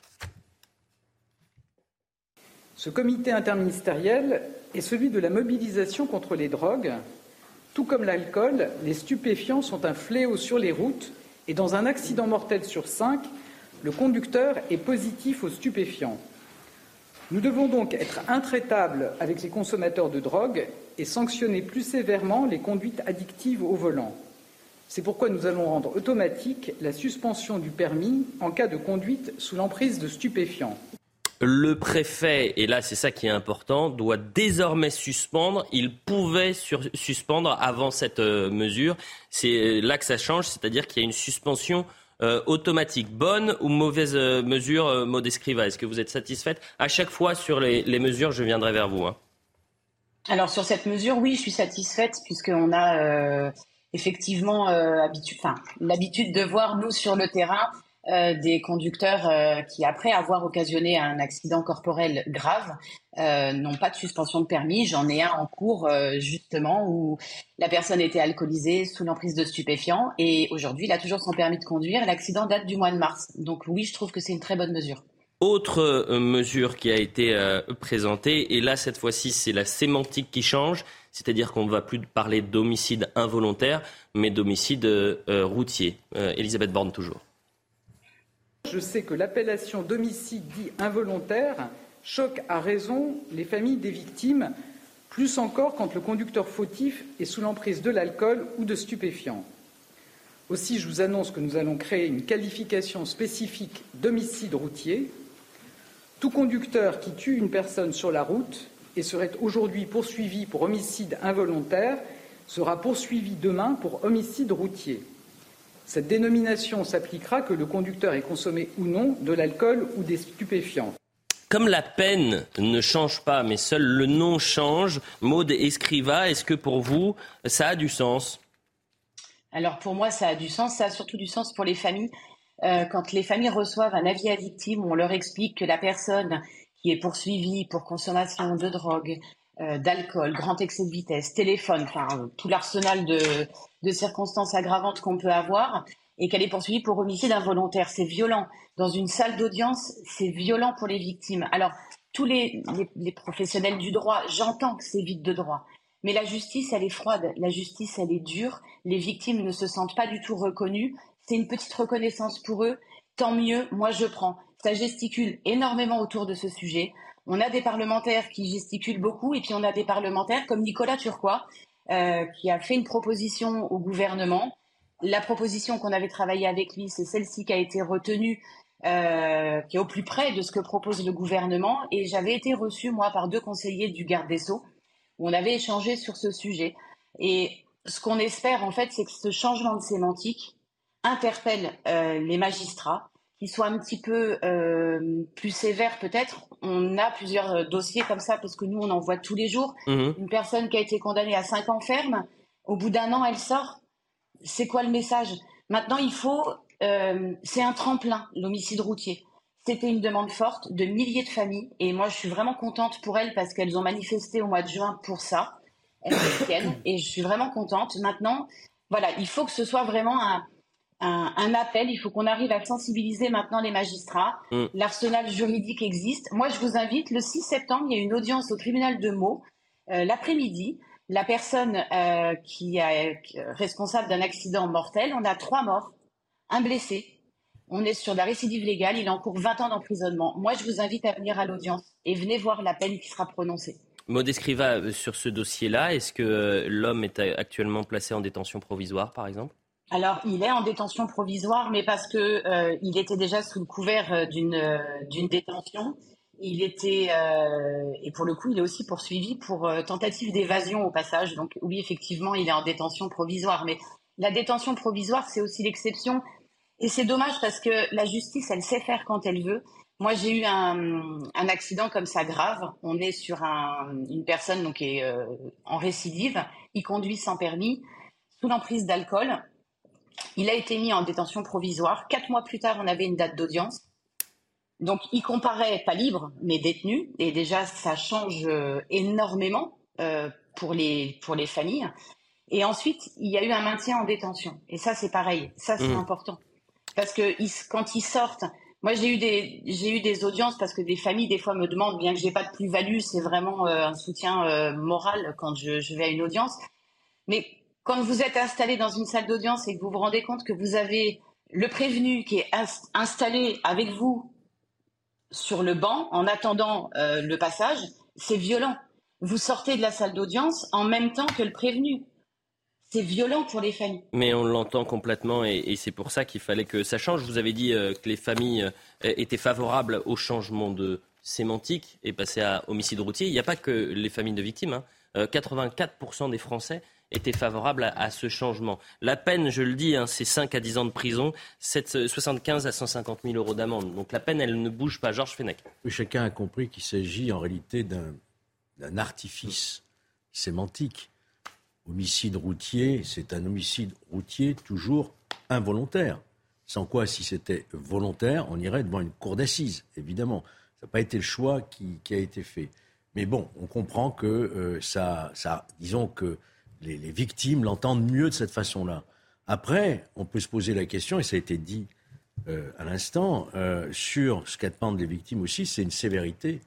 Ce comité interministériel est celui de la mobilisation contre les drogues tout comme l'alcool, les stupéfiants sont un fléau sur les routes et dans un accident mortel sur cinq, le conducteur est positif aux stupéfiants. Nous devons donc être intraitables avec les consommateurs de drogue et sanctionner plus sévèrement les conduites addictives au volant. C'est pourquoi nous allons rendre automatique la suspension du permis en cas de conduite sous l'emprise de stupéfiants. Le préfet, et là c'est ça qui est important, doit désormais suspendre. Il pouvait suspendre avant cette euh, mesure. C'est euh, là que ça change, c'est-à-dire qu'il y a une suspension euh, automatique. Bonne ou mauvaise mesure, Escriva Est-ce que vous êtes satisfaite? À chaque fois sur les, mesures, je viendrai vers vous. Hein. Alors sur cette mesure, oui, je suis satisfaite puisqu'on a effectivement l'habitude de voir, nous, sur le terrain, euh, des conducteurs euh, qui, après avoir occasionné un accident corporel grave, euh, n'ont pas de suspension de permis. J'en ai un en cours justement où la personne était alcoolisée sous l'emprise de stupéfiants et aujourd'hui il a toujours son permis de conduire. L'accident date du mois de mars. Donc oui, je trouve que c'est une très bonne mesure. Autre mesure qui a été présentée, et là cette fois-ci c'est la sémantique qui change, c'est-à-dire qu'on ne va plus parler d'homicide involontaire, mais d'homicide routier. Elisabeth Borne toujours. Je sais que l'appellation d'homicide dit involontaire choque à raison les familles des victimes, plus encore quand le conducteur fautif est sous l'emprise de l'alcool ou de stupéfiants. Aussi, je vous annonce que nous allons créer une qualification spécifique d'homicide routier. Tout conducteur qui tue une personne sur la route et serait aujourd'hui poursuivi pour homicide involontaire sera poursuivi demain pour homicide routier. Cette dénomination s'appliquera que le conducteur ait consommé ou non de l'alcool ou des stupéfiants. Comme la peine ne change pas, mais seul le nom change, Maud Escriva, est-ce que pour vous, ça a du sens? Alors pour moi, ça a du sens. Ça a surtout du sens pour les familles. Euh, quand les familles reçoivent un avis à victime, on leur explique que la personne qui est poursuivie pour consommation de drogue, euh, d'alcool, grand excès de vitesse, téléphone, enfin tout l'arsenal de, de circonstances aggravantes qu'on peut avoir et qu'elle est poursuivie pour homicide involontaire. C'est violent. Dans une salle d'audience, c'est violent pour les victimes. Alors, tous les, les, professionnels du droit, j'entends que c'est vide de droit. Mais la justice, elle est froide. La justice, elle est dure. Les victimes ne se sentent pas du tout reconnues. C'est une petite reconnaissance pour eux. Tant mieux, moi je prends. Ça gesticule énormément autour de ce sujet. On a des parlementaires qui gesticulent beaucoup et puis on a des parlementaires comme Nicolas Turquois euh, qui a fait une proposition au gouvernement la proposition qu'on avait travaillée avec lui, c'est celle-ci qui a été retenue, euh, qui est au plus près de ce que propose le gouvernement. Et j'avais été reçue, moi, par deux conseillers du garde des Sceaux, où on avait échangé sur ce sujet. Et ce qu'on espère, en fait, c'est que ce changement de sémantique interpelle euh, les magistrats, qui soient un petit peu euh, plus sévères peut-être. On a plusieurs dossiers comme ça, parce que nous, on en voit tous les jours. Mmh. Une personne qui a été condamnée à cinq ans ferme, au bout d'un an, elle sort c'est quoi le message? Maintenant, il faut. Euh, c'est un tremplin, l'homicide routier. C'était une demande forte de milliers de familles. Et moi, je suis vraiment contente pour elles parce qu'elles ont manifesté au mois de juin pour ça. Elles Et je suis vraiment contente. Maintenant, voilà, il faut que ce soit vraiment un, un, appel. Il faut qu'on arrive à sensibiliser maintenant les magistrats. Mm. L'arsenal juridique existe. Moi, je vous invite, le 6 septembre, il y a une audience au tribunal de Meaux, euh, l'après-midi la personne euh, qui est responsable d'un accident mortel, on a trois morts, un blessé. On est sur la récidive légale, il encourt 20 ans d'emprisonnement. Moi, je vous invite à venir à l'audience et venez voir la peine qui sera prononcée. Maud Escriva, euh, sur ce dossier-là, est-ce que l'homme est actuellement placé en détention provisoire, par exemple? Alors, il est en détention provisoire, mais parce que il était déjà sous le couvert d'une d'une détention il était, euh, et pour le coup, il est aussi poursuivi pour euh, tentative d'évasion au passage. Donc oui, effectivement, il est en détention provisoire. Mais la détention provisoire, c'est aussi l'exception. Et c'est dommage parce que la justice, elle sait faire quand elle veut. Moi, j'ai eu un, accident comme ça grave. On est sur un, une personne donc, qui est euh, en récidive. Il conduit sans permis, sous l'emprise d'alcool. Il a été mis en détention provisoire. Quatre mois plus tard, on avait une date d'audience. Donc, il comparait pas libre, mais détenu. Et déjà, ça change euh, énormément euh, pour, les, pour les familles. Et ensuite, il y a eu un maintien en détention. Et ça, c'est pareil. Ça, c'est mmh. important. Parce que quand ils sortent, moi, j'ai eu des j'ai eu des audiences parce que des familles des fois me demandent, bien que j'ai pas de plus-value, c'est vraiment euh, un soutien moral quand je, je, vais à une audience. Mais quand vous êtes installé dans une salle d'audience et que vous vous rendez compte que vous avez le prévenu qui est installé avec vous sur le banc en attendant euh, le passage, c'est violent. Vous sortez de la salle d'audience en même temps que le prévenu. C'est violent pour les familles. Mais on l'entend complètement et, c'est pour ça qu'il fallait que ça change. Vous avez dit euh, que les familles euh, étaient favorables au changement de sémantique et passer à homicide routier. Il n'y a pas que les familles de victimes. 84% hein. des Français était favorable à, ce changement. La peine, je le dis, hein, c'est 5 à 10 ans de prison, 75 à 150 000 euros d'amende. Donc la peine, elle ne bouge pas. Georges Fenech. chacun a compris qu'il s'agit en réalité d'un artifice sémantique. Homicide routier, c'est un homicide routier toujours involontaire. Sans quoi, si c'était volontaire, on irait devant une cour d'assises, évidemment. Ça n'a pas été le choix qui, a été fait. Mais bon, on comprend que euh, ça, disons que les, victimes l'entendent mieux de cette façon-là. Après, on peut se poser la question, et ça a été dit euh, à l'instant, euh, sur ce qu'attendent les victimes aussi, c'est une sévérité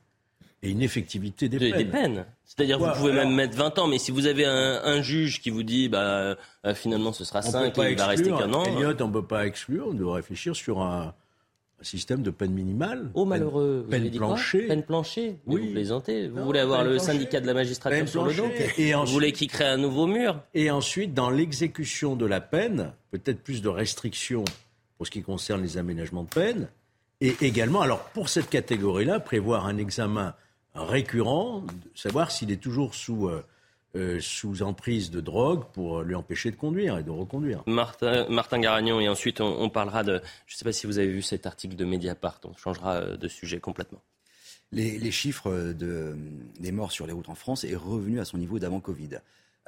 et une effectivité des peines. Des peines. C'est-à-dire vous pouvez même mettre 20 ans, mais si vous avez un, juge qui vous dit bah, euh, finalement ce sera 5 et il va rester qu'un an. Elliot, on ne peut pas exclure, on doit réfléchir sur un, un système de peine minimale. Oh malheureux, peine, vous plancher. Peine plancher, oui. vous plaisantez. Vous voulez avoir le syndicat de la magistrature sur le dos et Vous voulez qu'il crée un nouveau mur Et ensuite, dans l'exécution de la peine, peut-être plus de restrictions pour ce qui concerne les aménagements de peine. Et également, alors pour cette catégorie-là, prévoir un examen récurrent, savoir s'il est toujours sous... Euh, euh, sous emprise de drogue pour lui empêcher de conduire et de reconduire. Martin, Martin Garagnon, et ensuite on, parlera de... Je ne sais pas si vous avez vu cet article de Mediapart, on changera euh, de sujet complètement. Les, chiffres de, des morts sur les routes en France est revenu à son niveau d'avant Covid.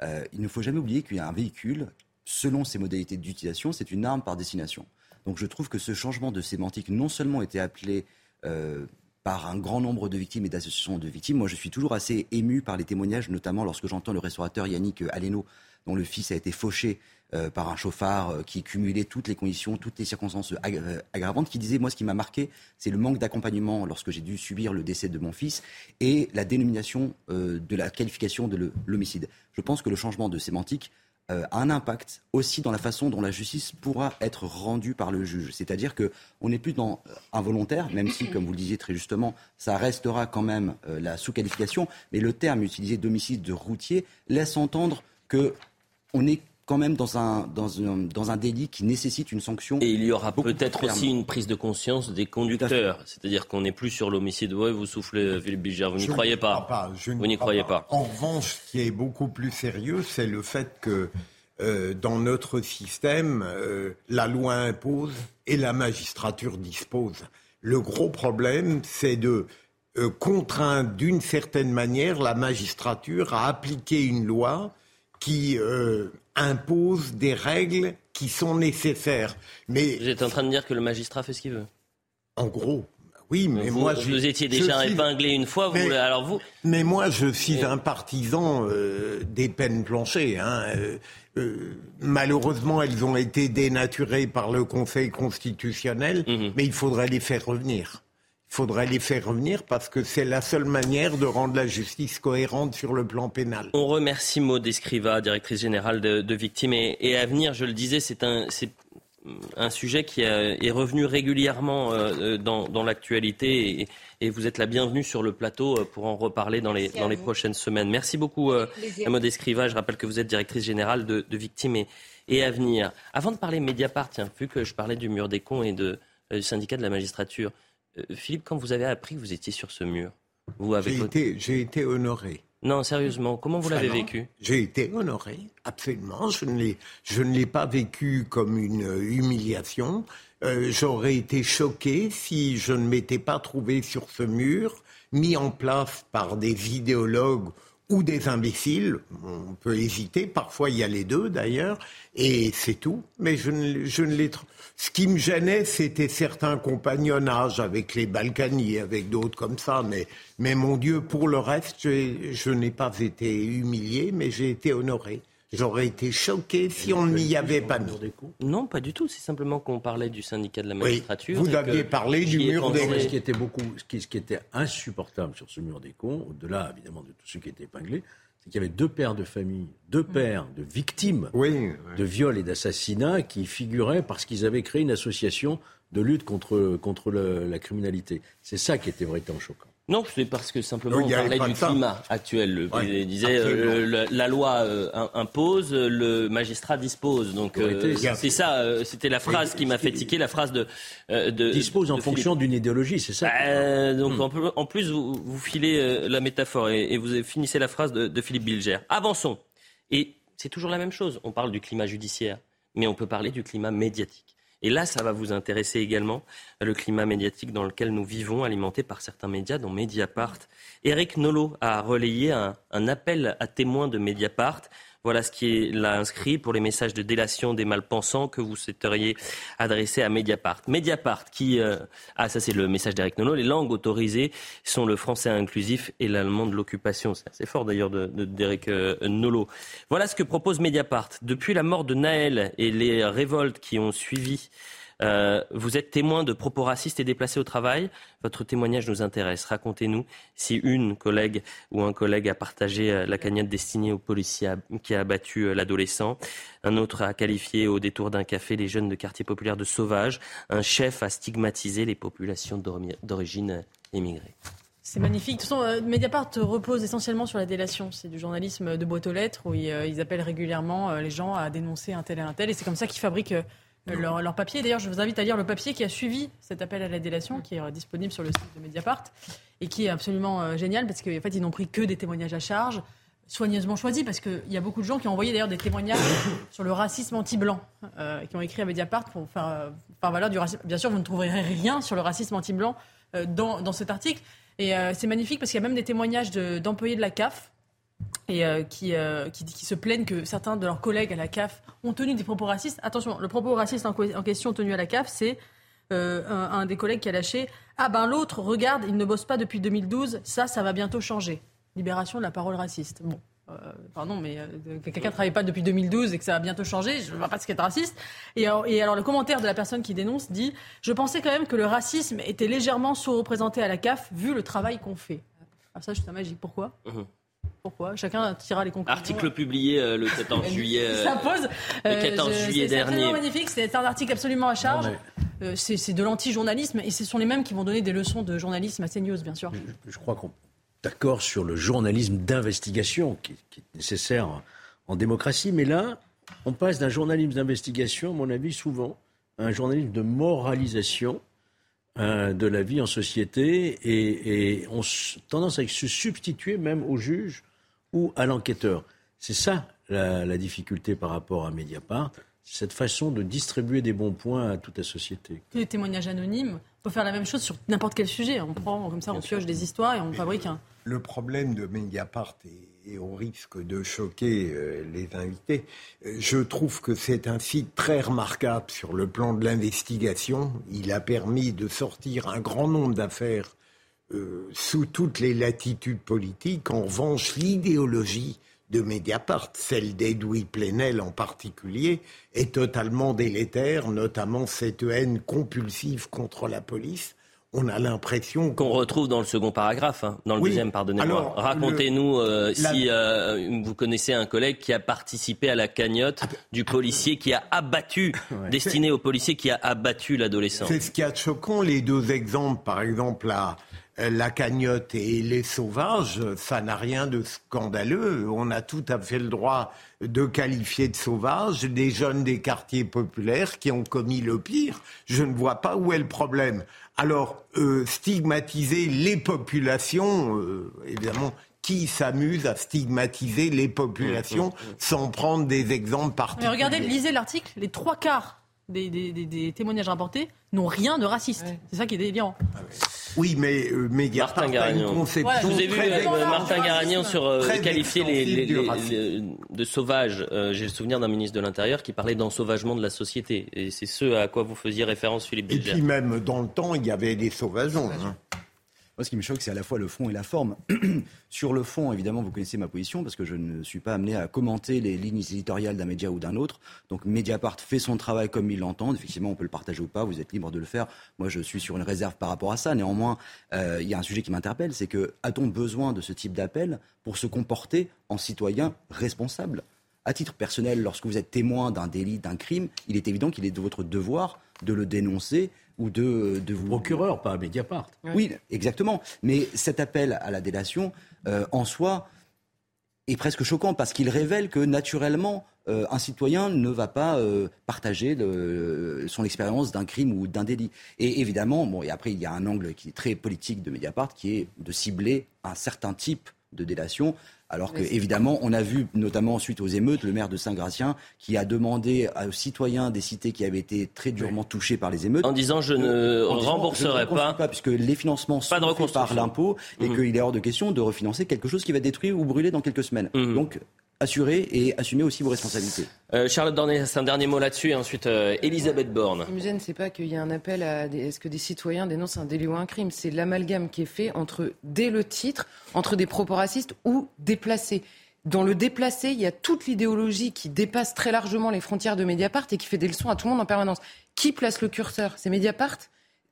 Euh, il ne faut jamais oublier qu'il y a un véhicule, selon ses modalités d'utilisation, c'est une arme par destination. Donc je trouve que ce changement de sémantique non seulement était appelé par un grand nombre de victimes et d'associations de victimes. Moi, je suis toujours assez ému par les témoignages, notamment lorsque j'entends le restaurateur Yannick Aleno, dont le fils a été fauché euh, par un chauffard euh, qui cumulait toutes les conditions, toutes les circonstances euh, aggravantes, qui disait, moi, ce qui m'a marqué, c'est le manque d'accompagnement lorsque j'ai dû subir le décès de mon fils et la dénomination de la qualification de l'homicide. Je pense que le changement de sémantique a un impact aussi dans la façon dont la justice pourra être rendue par le juge. C'est-à-dire qu'on n'est plus dans involontaire, même si, comme vous le disiez très justement, ça restera quand même la sous-qualification, mais le terme utilisé d'homicide de routier laisse entendre qu'on est quand même dans un, dans, un, dans un délit qui nécessite une sanction. Et il y aura peut-être aussi une prise de conscience des conducteurs. C'est-à-dire qu'on n'est plus sur l'homicide. Ouais, vous soufflez, Philippe Bilger, vous n'y croyez pas. vous n'y croyez pas. En revanche, ce qui est beaucoup plus sérieux, c'est le fait que euh, dans notre système, euh, la loi impose et la magistrature dispose. Le gros problème, c'est de euh, contraindre d'une certaine manière la magistrature à appliquer une loi qui impose des règles qui sont nécessaires. Mais vous êtes en train de dire que le magistrat fait ce qu'il veut. En gros. Oui, mais vous, moi, vous étiez déjà épinglé une fois. Vous, alors vous. Mais moi, je suis un partisan euh, des peines planchées. Hein. Euh, euh, malheureusement, elles ont été dénaturées par le Conseil constitutionnel, mhm. mais il faudrait les faire revenir faudrait les faire revenir parce que c'est la seule manière de rendre la justice cohérente sur le plan pénal. On remercie Maud Escriva, directrice générale de, Victimes et, à venir. Je le disais, c'est un, un sujet qui est revenu régulièrement euh, dans, l'actualité et, vous êtes la bienvenue sur le plateau euh, pour en reparler dans les, dans les prochaines semaines. Merci beaucoup, euh, Maud Escriva. Je rappelle que vous êtes directrice générale de, Victimes et, et, à venir. Avant de parler Mediapart, tiens, vu que je parlais du mur des cons et de, du syndicat de la magistrature, euh, Philippe, quand vous avez appris que vous étiez sur ce mur, vous avez j'ai été, honoré. Non, sérieusement, comment vous l'avez vécu? J'ai été honoré, absolument. Je ne l'ai pas vécu comme une humiliation. Euh, j'aurais été choqué si je ne m'étais pas trouvé sur ce mur, mis en place par des idéologues ou des imbéciles. On peut hésiter, parfois il y a les deux d'ailleurs, et c'est tout. Mais je ne, l'ai ce qui me gênait, c'était certains compagnonnages avec les Balkany, avec d'autres comme ça. Mais, mais mon Dieu, pour le reste, je n'ai pas été humilié, mais j'ai été honoré. J'aurais été choqué si on n'y avait pas mis. Non, pas du tout. C'est simplement qu'on parlait du syndicat de la magistrature. vous aviez parlé du mur des cons. Ce qui était beaucoup, ce qui, ce qui était insupportable sur ce mur des cons, au-delà évidemment de tous ceux qui étaient épinglés, c'est qu'il y avait deux pères de famille, deux pères de victimes de viols et d'assassinats qui figuraient parce qu'ils avaient créé une association de lutte contre, contre la criminalité. C'est ça qui était vraiment choquant. Non, c'est parce que simplement on parlait du climat actuel. il disait euh, la loi euh, impose, le magistrat dispose. Donc euh, c'est ça, c'était la phrase qui m'a fait tiquer, la phrase de, de dispose en fonction d'une idéologie, c'est ça. Bah, donc hmm. en, plus vous, vous filez la métaphore et, vous finissez la phrase de, de Philippe Bilger. Avançons. Et c'est toujours la même chose. On parle du climat judiciaire, mais on peut parler du climat médiatique. Et là, ça va vous intéresser également, le climat médiatique dans lequel nous vivons, alimenté par certains médias, dont Mediapart. Eric Nolot a relayé un, un appel à témoins de Mediapart voilà ce qui est là inscrit pour les messages de délation des malpensants que vous souhaiteriez adresser à Mediapart. Mediapart qui... Euh, ah, ça c'est le message d'Eric Nolot. Les langues autorisées sont le français inclusif et l'allemand de l'occupation. C'est assez fort d'ailleurs d'Eric de, euh, Nolot. Voilà ce que propose Mediapart. Depuis la mort de Naël et les révoltes qui ont suivi euh, vous êtes témoin de propos racistes et déplacés au travail. Votre témoignage nous intéresse. Racontez-nous si une collègue ou un collègue a partagé euh, la cagnotte destinée aux policiers qui a abattu euh, l'adolescent. Un autre a qualifié au détour d'un café les jeunes de quartier populaire de sauvages. Un chef a stigmatisé les populations d'origine émigrée. C'est magnifique. De toute façon, Mediapart repose essentiellement sur la délation. C'est du journalisme de boîte aux lettres où ils, appellent régulièrement les gens à dénoncer un tel et un tel. Et c'est comme ça qu'ils fabriquent euh, leur, papier. D'ailleurs, je vous invite à lire le papier qui a suivi cet appel à la délation, qui est euh, disponible sur le site de Mediapart, et qui est absolument euh, génial, parce qu'en fait, ils n'ont pris que des témoignages à charge, soigneusement choisis, parce qu'il y a beaucoup de gens qui ont envoyé d'ailleurs des témoignages sur le racisme anti-blanc, qui ont écrit à Mediapart pour faire, valeur du racisme. Bien sûr, vous ne trouverez rien sur le racisme anti-blanc dans, dans, cet article. Et c'est magnifique parce qu'il y a même des témoignages d'employés de la CAF et euh, qui, euh, qui, se plaignent que certains de leurs collègues à la CAF ont tenu des propos racistes. Attention, le propos raciste en, question tenu à la CAF, c'est un, des collègues qui a lâché Ah ben l'autre, regarde, il ne bosse pas depuis 2012, ça, ça va bientôt changer. Libération de la parole raciste. Bon. pardon, mais quelqu'un ne travaille pas depuis 2012 et que ça va bientôt changer, je ne vois pas ce qu'est raciste. Et, alors le commentaire de la personne qui dénonce dit Je pensais quand même que le racisme était légèrement sous-représenté à la CAF vu le travail qu'on fait. Ah, ça, je suis magique. Pourquoi? Mhm. Pourquoi? Chacun tirera les conclusions. Article publié euh, le 14 juillet. Euh, ça pose. le 14 euh, juillet dernier. C'est magnifique. C'est un article absolument à charge. c'est de l'anti-journalisme et ce sont les mêmes qui vont donner des leçons de journalisme à CNews, bien sûr. Je, crois qu'on est d'accord sur le journalisme d'investigation qui, qui, est nécessaire en démocratie, mais là, on passe d'un journalisme d'investigation, à mon avis, souvent, à un journalisme de moralisation euh, de la vie en société et, on a tendance à se substituer même au juge ou à l'enquêteur. C'est ça la, difficulté par rapport à Mediapart, cette façon de distribuer des bons points à toute la société. Les témoignages anonymes, on peut faire la même chose sur n'importe quel sujet. On prend comme ça, on pioche des histoires et on fabrique un. Le problème de Mediapart est et au risque de choquer euh, les invités, je trouve que c'est un site très remarquable sur le plan de l'investigation. Il a permis de sortir un grand nombre d'affaires euh, sous toutes les latitudes politiques. En revanche, l'idéologie de Mediapart, celle d'Edoui Plenel en particulier, est totalement délétère, notamment cette haine compulsive contre la police on a l'impression qu'on retrouve dans le second paragraphe, hein, dans le deuxième, pardonnez-moi. Racontez-nous euh, si euh, vous connaissez un collègue qui a participé à la cagnotte ah, du policier qui a abattu, destiné au policier qui a abattu l'adolescent. C'est ce qui a choquant les deux exemples, par exemple la, la cagnotte et les sauvages, ça n'a rien de scandaleux. On a tout à fait le droit de qualifier de sauvages des jeunes des quartiers populaires qui ont commis le pire. Je ne vois pas où est le problème. Alors, euh, stigmatiser les populations, euh, évidemment, qui s'amuse à stigmatiser les populations mmh, mmh, mmh. sans prendre des exemples particuliers. Mais regardez, lisez l'article, les trois quarts des, témoignages rapportés n'ont rien de raciste. C'est ça qui est délirant. Ah oui, mais euh, Martin Garagnon. Je vous ai vu euh, Martin Garagnon sur euh, qualifier les, de sauvages. J'ai le souvenir d'un ministre de l'Intérieur qui parlait d'ensauvagement de la société. Et c'est ce à quoi vous faisiez référence, Philippe Et puis même dans le temps, il y avait des sauvageons. Hein. Moi, ce qui me choque, c'est à la fois le fond et la forme. Sur le fond, évidemment, vous connaissez ma position parce que je ne suis pas amené à commenter les lignes éditoriales d'un média ou d'un autre. Donc, Mediapart fait son travail comme il l'entend. Effectivement, on peut le partager ou pas. Vous êtes libre de le faire. Moi, je suis sur une réserve par rapport à ça. Néanmoins, euh, il y a un sujet qui m'interpelle, c'est que a-t-on besoin de ce type d'appel pour se comporter en citoyen responsable? À titre personnel, lorsque vous êtes témoin d'un délit, d'un crime, il est évident qu'il est de votre devoir de le dénoncer ou de, de vous... Procureur, pas à Mediapart. Oui, exactement. Mais cet appel à la délation, euh, en soi, est presque choquant parce qu'il révèle que naturellement, euh, un citoyen ne va pas euh, partager son expérience d'un crime ou d'un délit. Et évidemment, bon, et après, il y a un angle qui est très politique de Mediapart, qui est de cibler un certain type de délation alors que, évidemment, on a vu, notamment suite aux émeutes, le maire de Saint-Gratien qui a demandé aux citoyens des cités qui avaient été très durement touchés par les émeutes. En disant je ne rembourserai pas. Puisque les financements sont faits par l'impôt et mmh. qu'il est hors de question de refinancer quelque chose qui va détruire ou brûler dans quelques semaines. Mmh. Donc, assurer et assumer aussi vos responsabilités. Euh, Charlotte Dornet, c'est un dernier mot là-dessus, et ensuite euh, Elisabeth Borne. Ce qui me gêne, c'est pas qu'il y ait un appel à est-ce que des citoyens dénoncent un délit ou un crime, c'est l'amalgame qui est fait entre, dès le titre, entre des propos racistes ou déplacés. Dans le déplacé, il y a toute l'idéologie qui dépasse très largement les frontières de Mediapart et qui fait des leçons à tout le monde en permanence. Qui place le curseur? C'est Mediapart?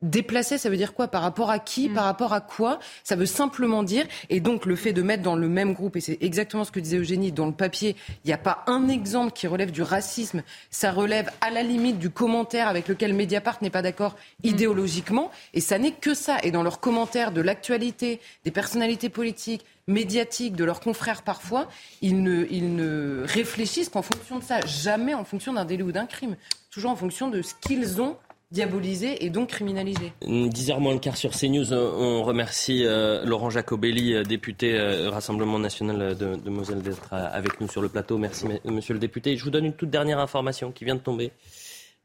Déplacer, ça veut dire quoi? Par rapport à qui? Mm. Par rapport à quoi? Ça veut simplement dire, et donc le fait de mettre dans le même groupe, et c'est exactement ce que disait Eugénie, dans le papier, il n'y a pas un exemple qui relève du racisme, ça relève à la limite du commentaire avec lequel Mediapart n'est pas d'accord mm. idéologiquement, et ça n'est que ça. Et dans leurs commentaires de l'actualité, des personnalités politiques, médiatiques, de leurs confrères parfois, ils ne, ils ne réfléchissent qu'en fonction de ça, jamais en fonction d'un délit ou d'un crime, toujours en fonction de ce qu'ils ont diabolisé et donc criminalisé. 10h moins le quart sur CNews. On remercie euh, Laurent Jacobelli, euh, député euh, Rassemblement national de, Moselle, d'être avec nous sur le plateau. Merci, monsieur le député. Je vous donne une toute dernière information qui vient de tomber.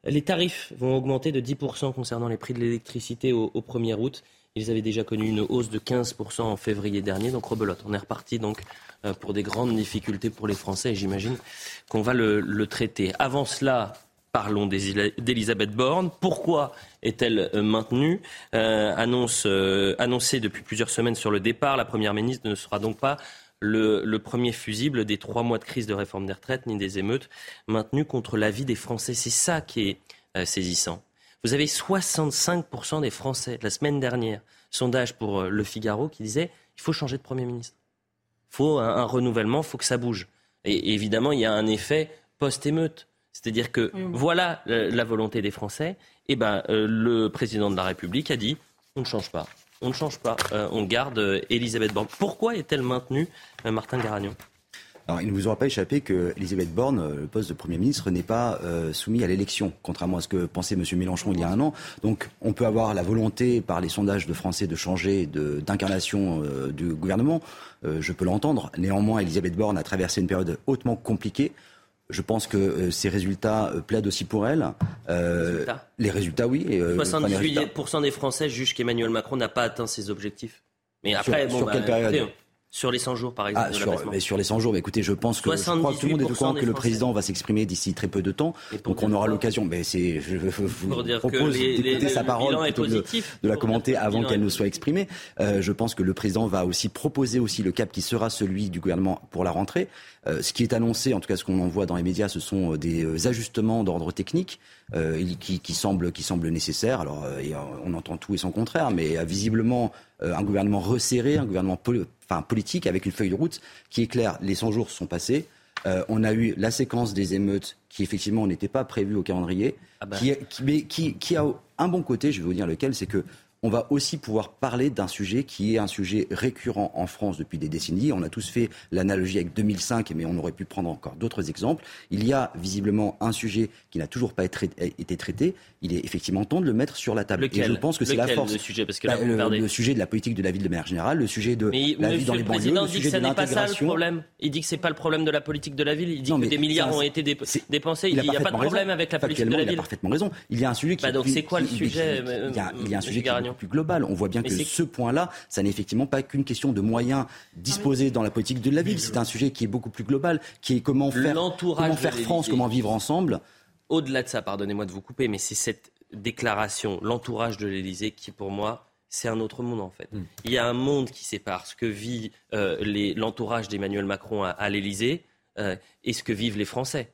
Les tarifs vont augmenter de 10% concernant les prix de l'électricité au, 1er août. Ils avaient déjà connu une hausse de 15% en février dernier, donc rebelote. On est reparti donc pour des grandes difficultés pour les Français et j'imagine qu'on va le traiter. Avant cela, Parlons d'Elisabeth Borne. Pourquoi est-elle euh, maintenue? Euh, Annonce euh, annoncée depuis plusieurs semaines sur le départ. La Première ministre ne sera donc pas le, premier fusible des trois mois de crise de réforme des retraites ni des émeutes maintenues contre l'avis des Français. C'est ça qui est saisissant. Vous avez 65% des Français, la semaine dernière, sondage pour Le Figaro, qui disait il faut changer de Premier ministre. Il faut un, renouvellement, il faut que ça bouge. Et évidemment, il y a un effet post-émeute. C'est-à-dire que voilà la, volonté des Français. Et eh ben, euh, le président de la République a dit on ne change pas. On ne change pas. Euh, on garde euh, Elisabeth Borne. Pourquoi est-elle maintenue, Martin Garagnon? Alors, il ne vous aura pas échappé que Elisabeth Borne, le poste de Premier ministre, n'est pas soumis à l'élection, contrairement à ce que pensait M. Mélenchon il y a un an. Donc, on peut avoir la volonté, par les sondages de Français, de changer d'incarnation du gouvernement. je peux l'entendre. Néanmoins, Elisabeth Borne a traversé une période hautement compliquée. Je pense que euh, ces résultats euh, plaident aussi pour elle. Euh, les résultats, oui. 78% des Français jugent qu'Emmanuel Macron n'a pas atteint ses objectifs. Mais après, sur, quelle bah, période sur les 100 jours, par exemple. Ah, sur, mais sur les 100 jours, mais écoutez, je pense que, je crois que tout le monde est au courant que le président va s'exprimer d'ici très peu de temps. Donc on aura l'occasion. Mais c'est, je, vous propose d'écouter sa parole plutôt de, de, la commenter avant qu'elle ne soit exprimée. Euh, je pense que le président va aussi proposer aussi le cap qui sera celui du gouvernement pour la rentrée. Euh, ce qui est annoncé, en tout cas ce qu'on en voit dans les médias, ce sont euh, des euh, ajustements d'ordre technique qui, qui, semblent, qui semblent nécessaires. Alors et on entend tout et son contraire, mais visiblement un gouvernement resserré, un gouvernement enfin, politique avec une feuille de route qui est claire. Les 100 jours sont passés. Euh, on a eu la séquence des émeutes qui effectivement n'était pas prévue au calendrier, ah bah. qui, mais qui, qui, a un bon côté, je vais vous dire lequel, c'est que on va aussi pouvoir parler d'un sujet qui est un sujet récurrent en France depuis des décennies. On a tous fait l'analogie avec 2005, mais on aurait pu prendre encore d'autres exemples. Il y a visiblement un sujet qui n'a toujours pas été traité. Il est effectivement temps de le mettre sur la table. Lequel Et je pense que c'est la force. Le sujet, parce que bah, le, sujet de la politique de la ville de manière générale, le sujet de la vie dans les banlieues, le sujet de l'intégration. problème. Il dit que c'est pas le problème de la politique de la ville. Il dit que des milliards ont été dépensés. Il n'y a, pas de problème avec la politique de la ville. Il a parfaitement raison. Il y a un sujet qui. Bah donc c'est quoi le sujet Il y a un sujet plus global. On voit bien que ce point-là, ça n'est effectivement pas qu'une question de moyens disposés dans la politique de la ville. C'est un sujet qui est beaucoup plus global, qui est comment faire, comment faire France, comment vivre ensemble. Au-delà de ça, pardonnez-moi de vous couper, mais c'est cette déclaration, l'entourage de l'Élysée, qui pour moi c'est un autre monde en fait. Hmm. Il y a un monde qui sépare ce que vit euh, l'entourage d'Emmanuel Macron à, à l'Élysée euh, et ce que vivent les Français.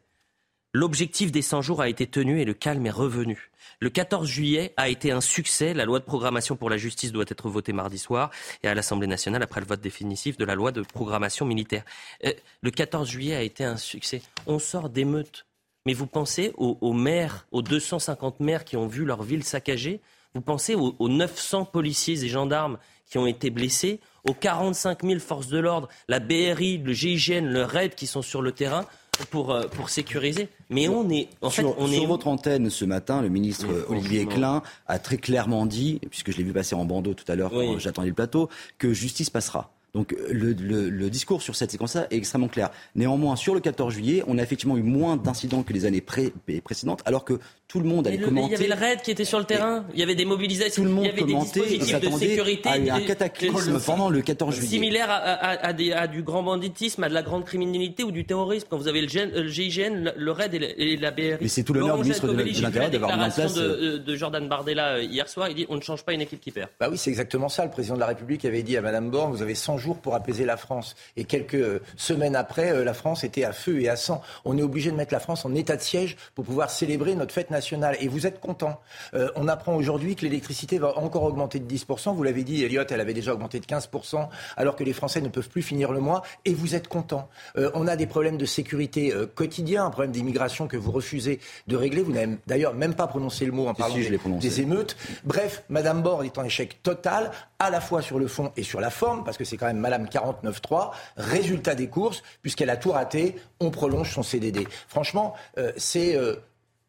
L'objectif des 100 jours a été tenu et le calme est revenu. Le 14 juillet a été un succès. La loi de programmation pour la justice doit être votée mardi soir et à l'Assemblée nationale après le vote définitif de la loi de programmation militaire. Euh, le 14 juillet a été un succès. On sort d'émeutes. Mais vous pensez aux, maires, aux 250 maires qui ont vu leur ville saccagée? Vous pensez aux, aux 900 policiers et gendarmes qui ont été blessés? Aux 45 000 forces de l'ordre, la BRI, le GIGN, le RAID qui sont sur le terrain? Pour, euh, pour sécuriser. Mais on est. En fait, on sur votre antenne ce matin, le ministre Olivier Klein a très clairement dit, puisque je l'ai vu passer en bandeau tout à l'heure quand j'attendais le plateau, que justice passera. Donc le, le, discours sur cette séquence-là est extrêmement clair. Néanmoins, sur le 14 juillet, on a effectivement eu moins d'incidents que les années précédentes, alors que tout le monde avait commenté. Il y avait le raid qui était sur le terrain, il y avait des mobilisations, tout le monde il y avait des dispositifs de sécurité. À un cataclysme pendant le 14 juillet. Similaire à, du grand banditisme, à de la grande criminalité ou du terrorisme. Quand vous avez le, GIGN, le, raid et la BRI. Mais c'est tout l'honneur du ministre de l'Intérieur d'avoir mis en place. De, de Jordan Bardella euh, hier soir, il dit on ne change pas une équipe qui perd. Bah oui, c'est exactement ça. Le président de la République avait dit à Madame Borne vous avez 100 jours pour apaiser la France. Et quelques semaines après, euh, la France était à feu et à sang. On est obligé de mettre la France en état de siège pour pouvoir célébrer notre fête nationale. Et vous êtes content. Euh, on apprend aujourd'hui que l'électricité va encore augmenter de 10%. Vous l'avez dit, Elliot, elle avait déjà augmenté de 15%, alors que les Français ne peuvent plus finir le mois. Et vous êtes content. Euh, on a des problèmes de sécurité euh, quotidiens, un problème d'immigration que vous refusez de régler. Vous n'avez d'ailleurs même pas prononcé le mot en parlant des, émeutes. Bref, Madame Borne est en échec total, à la fois sur le fond et sur la forme, parce que c'est quand même Madame 49.3. Résultat des courses, puisqu'elle a tout raté, on prolonge son CDD. Franchement, c'est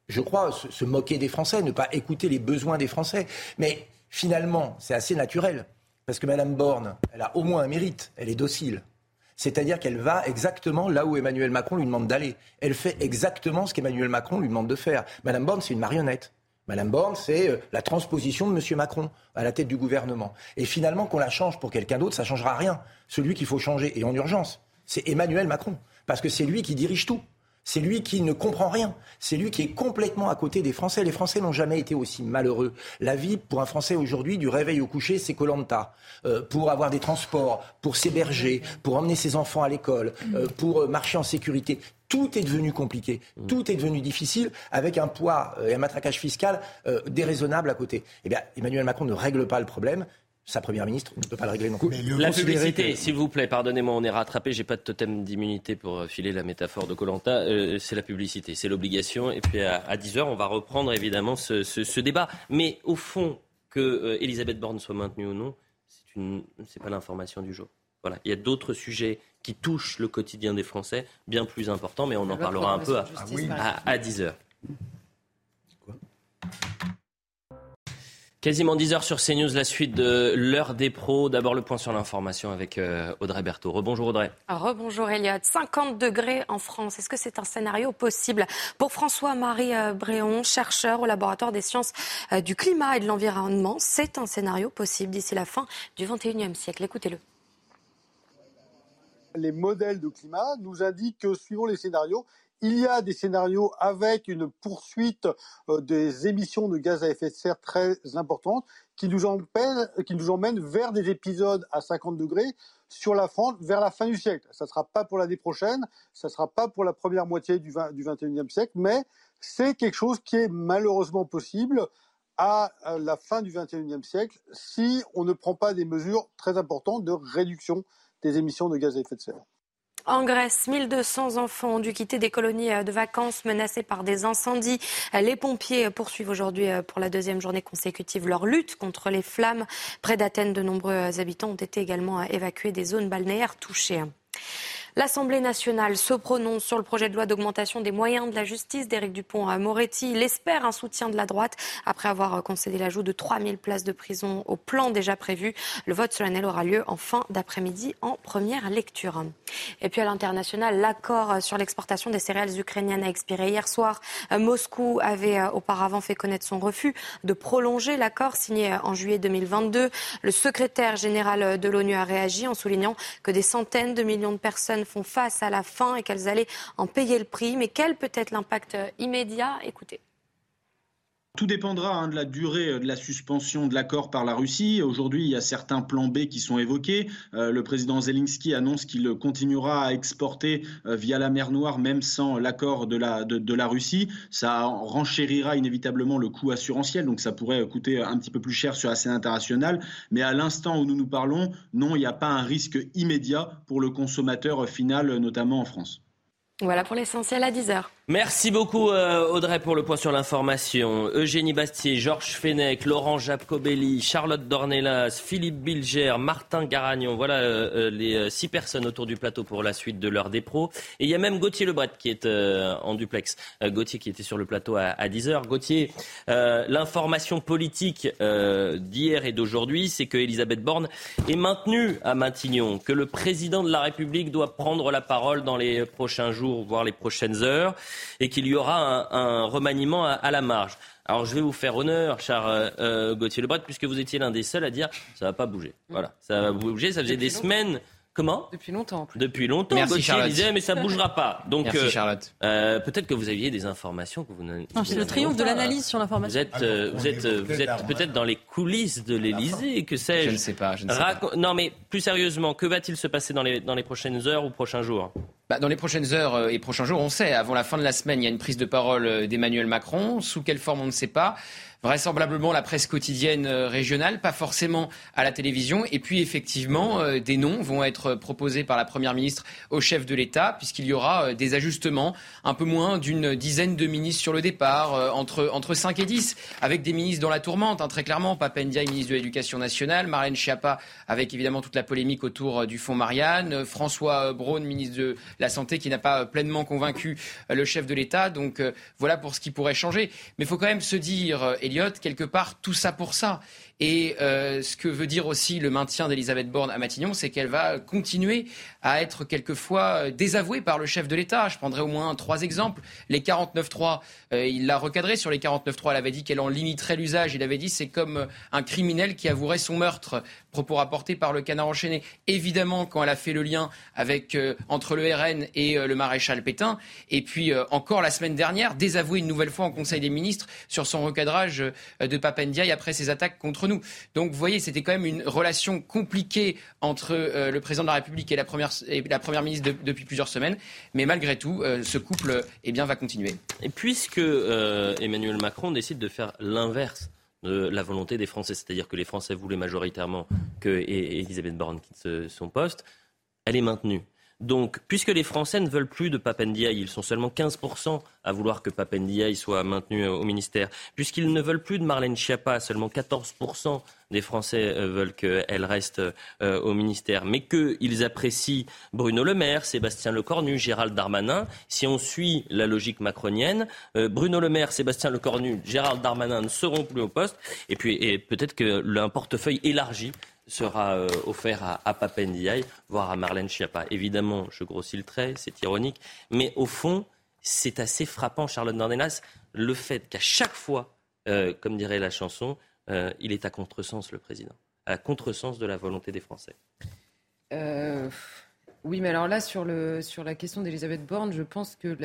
je crois, se, moquer des Français, ne pas écouter les besoins des Français. Mais finalement, c'est assez naturel. Parce que Mme Borne, elle a au moins un mérite, elle est docile. C'est-à-dire qu'elle va exactement là où Emmanuel Macron lui demande d'aller. Elle fait exactement ce qu'Emmanuel Macron lui demande de faire. Mme Borne, c'est une marionnette. Mme Borne, c'est euh, la transposition de M. Macron à la tête du gouvernement. Et finalement, qu'on la change pour quelqu'un d'autre, ça ne changera rien. Celui qu'il faut changer, et en urgence, c'est Emmanuel Macron. Parce que c'est lui qui dirige tout. C'est lui qui ne comprend rien. C'est lui qui est complètement à côté des Français. Les Français n'ont jamais été aussi malheureux. La vie pour un Français aujourd'hui, du réveil au coucher, c'est Colanta. Euh, pour avoir des transports, pour s'héberger, pour emmener ses enfants à l'école, euh, pour marcher en sécurité. Tout est devenu compliqué, tout est devenu difficile, avec un poids et un matraquage fiscal déraisonnable à côté. Eh bien, Emmanuel Macron ne règle pas le problème sa première ministre ne peut pas le régler non plus. La publicité, s'il vous plaît, pardonnez-moi, on est rattrapé. J'ai pas de totem d'immunité pour euh, filer la métaphore de Colanta. Euh, c'est la publicité, c'est l'obligation. Et puis à, 10 h on va reprendre évidemment ce, débat. Mais au fond, que euh, Elisabeth Borne soit maintenue ou non, c'est une, c'est pas l'information du jour. Voilà, il y a d'autres sujets qui touchent le quotidien des Français, bien plus importants, mais on en parlera un peu à, à, à 10 h Quasiment 10 heures sur CNews, la suite de l'heure des pros. D'abord le point sur l'information avec euh, Audrey Berthaud. Rebonjour Audrey. Rebonjour Elliot. 50 degrés en France. Est-ce que c'est un scénario possible Pour François-Marie euh, Bréon, chercheur au laboratoire des sciences euh, du climat et de l'environnement, c'est un scénario possible d'ici la fin du 21e siècle. Écoutez-le. Les modèles de climat nous indiquent que suivant les scénarios, il y a des scénarios avec une poursuite euh, des émissions de gaz à effet de serre très importantes qui nous, emmènent, vers des épisodes à 50 degrés sur la France vers la fin du siècle. Ça ne sera pas pour l'année prochaine, ça ne sera pas pour la première moitié du, 21e siècle, mais c'est quelque chose qui est malheureusement possible à la fin du 21e siècle si on ne prend pas des mesures très importantes de réduction des émissions de gaz à effet de serre. En Grèce, 1200 enfants ont dû quitter des colonies euh, de vacances menacées par des incendies. Les pompiers poursuivent aujourd'hui euh, pour la deuxième journée consécutive leur lutte contre les flammes. Près d'Athènes, de nombreux habitants ont été également euh, évacués des zones balnéaires touchées. L'Assemblée nationale se prononce sur le projet de loi d'augmentation des moyens de la justice d'Éric Dupont-Moretti. Il espère un soutien de la droite après avoir concédé l'ajout de 3000 places de prison au plan déjà prévu. Le vote solennel aura lieu en fin d'après-midi en première lecture. Et puis à l'international, l'accord sur l'exportation des céréales ukrainiennes a expiré hier soir. Moscou avait euh, auparavant fait connaître son refus de prolonger l'accord signé en juillet 2022. Le secrétaire général de l'ONU a réagi en soulignant que des centaines de millions de personnes font face à la faim et qu'elles allaient en payer le prix. Mais quel peut être l'impact immédiat? Écoutez. Tout dépendra hein, de la durée euh, de la suspension de l'accord par la Russie. Aujourd'hui, il y a certains plans B qui sont évoqués. Euh, le président Zelensky annonce qu'il continuera à exporter euh, via la mer Noire, même sans l'accord de la, de, la Russie. Ça renchérira inévitablement le coût assurantiel, donc ça pourrait coûter un petit peu plus cher sur la scène internationale. Mais à l'instant où nous nous parlons, non, il n'y a pas un risque immédiat pour le consommateur final, notamment en France. Voilà pour l'essentiel à 10h. Merci beaucoup euh, Audrey pour le point sur l'information. Eugénie Bastier, Georges Fenech, Laurent Jacobelli, Charlotte Dornelas, Philippe Bilger, Martin Garagnon. Voilà euh, euh, les six personnes autour du plateau pour la suite de l'heure des pros. Et il y a même Gauthier Lebret qui est en duplex. Gauthier qui était sur le plateau à, 10h. Gauthier, l'information politique d'hier et d'aujourd'hui, c'est que Elisabeth Borne est maintenue à Matignon, que le président de la République doit prendre la parole dans les prochains jours, voire les prochaines heures et qu'il y aura un, remaniement à, la marge. Alors je vais vous faire honneur, cher euh, euh, Gauthier Lebret, puisque vous étiez l'un des seuls à dire ça va pas bouger. Voilà, ça va bouger. Ça faisait des semaines Comment? Depuis longtemps. Depuis longtemps. Merci Gauthier Charlotte. disait mais ça bougera pas. Donc Merci euh, Charlotte. Euh, peut-être que vous aviez des informations que vous n'avez. C'est le triomphe de l'analyse sur l'information. Vous êtes, euh, vous êtes, vous êtes peut-être dans les coulisses de l'Élysée, que sais-je. Je ne sais pas. Je ne sais pas. Non, mais plus sérieusement, que va-t-il se passer dans les dans les prochaines heures ou prochains jours? Bah, dans les prochaines heures et prochains jours, on sait, avant la fin de la semaine, il y a une prise de parole d'Emmanuel Macron. Sous quelle forme, on ne sait pas vraisemblablement la presse quotidienne euh, régionale, pas forcément à la télévision. Et puis effectivement, euh, des noms vont être proposés par la Première ministre au chef de l'État, puisqu'il y aura euh, des ajustements, un peu moins d'une dizaine de ministres sur le départ, entre, entre 5 et 10, avec des ministres dans la tourmente, hein, très clairement. Papendia, ministre de l'Éducation nationale, Marlène Schiappa, avec évidemment toute la polémique autour du fonds Marianne, François Braun, ministre de la Santé, qui n'a pas pleinement convaincu le chef de l'État. Donc voilà pour ce qui pourrait changer. Mais il faut quand même se dire, quelque part, tout ça pour ça. Et euh, ce que veut dire aussi le maintien d'Elisabeth Borne à Matignon, c'est qu'elle va continuer à être quelquefois euh, désavouée par le chef de l'État. Je prendrai au moins trois exemples. Les 49.3, euh, il l'a recadré sur les 49.3. Elle avait dit qu'elle en limiterait l'usage. Il avait dit c'est comme un criminel qui avouerait son meurtre propos rapportés par le canard enchaîné. Évidemment, quand elle a fait le lien avec, euh, entre le RN et euh, le maréchal Pétain. Et puis, euh, encore la semaine dernière, désavouer une nouvelle fois en Conseil des ministres sur son recadrage de Papendiaï après ses attaques contre nous. Donc, vous voyez, c'était quand même une relation compliquée entre le président de la République et la première, et la première ministre depuis plusieurs semaines. Mais malgré tout, ce couple eh bien, va continuer. Et puisque Emmanuel Macron décide de faire l'inverse de la volonté des Français. C'est-à-dire que les Français voulaient majoritairement que Elisabeth Borne quitte son poste. Elle est maintenue. Donc, puisque les Français ne veulent plus de Papendiaï, ils sont seulement 15% à vouloir que Papendiaï soit maintenu euh, au ministère. Puisqu'ils ne veulent plus de Marlène Schiappa, seulement 14% des Français euh, veulent qu'elle reste euh, au ministère. Mais qu'ils apprécient Bruno Le Maire, Sébastien Lecornu, Gérald Darmanin. Si on suit la logique macronienne, Bruno Le Maire, Sébastien Lecornu, Gérald Darmanin ne seront plus au poste. Et puis, peut-être que portefeuille élargi sera euh, offert à, à Papendiaï, voire à Marlène Schiappa. Évidemment, je grossis le trait, c'est ironique, mais au fond, c'est assez frappant, Charlotte Dornelas, le fait qu'à chaque fois, euh, comme dirait la chanson, euh, il est à contresens, le président, à contresens de la volonté des Français. oui, mais alors là, sur, le, sur la question d'Elisabeth Borne, je pense que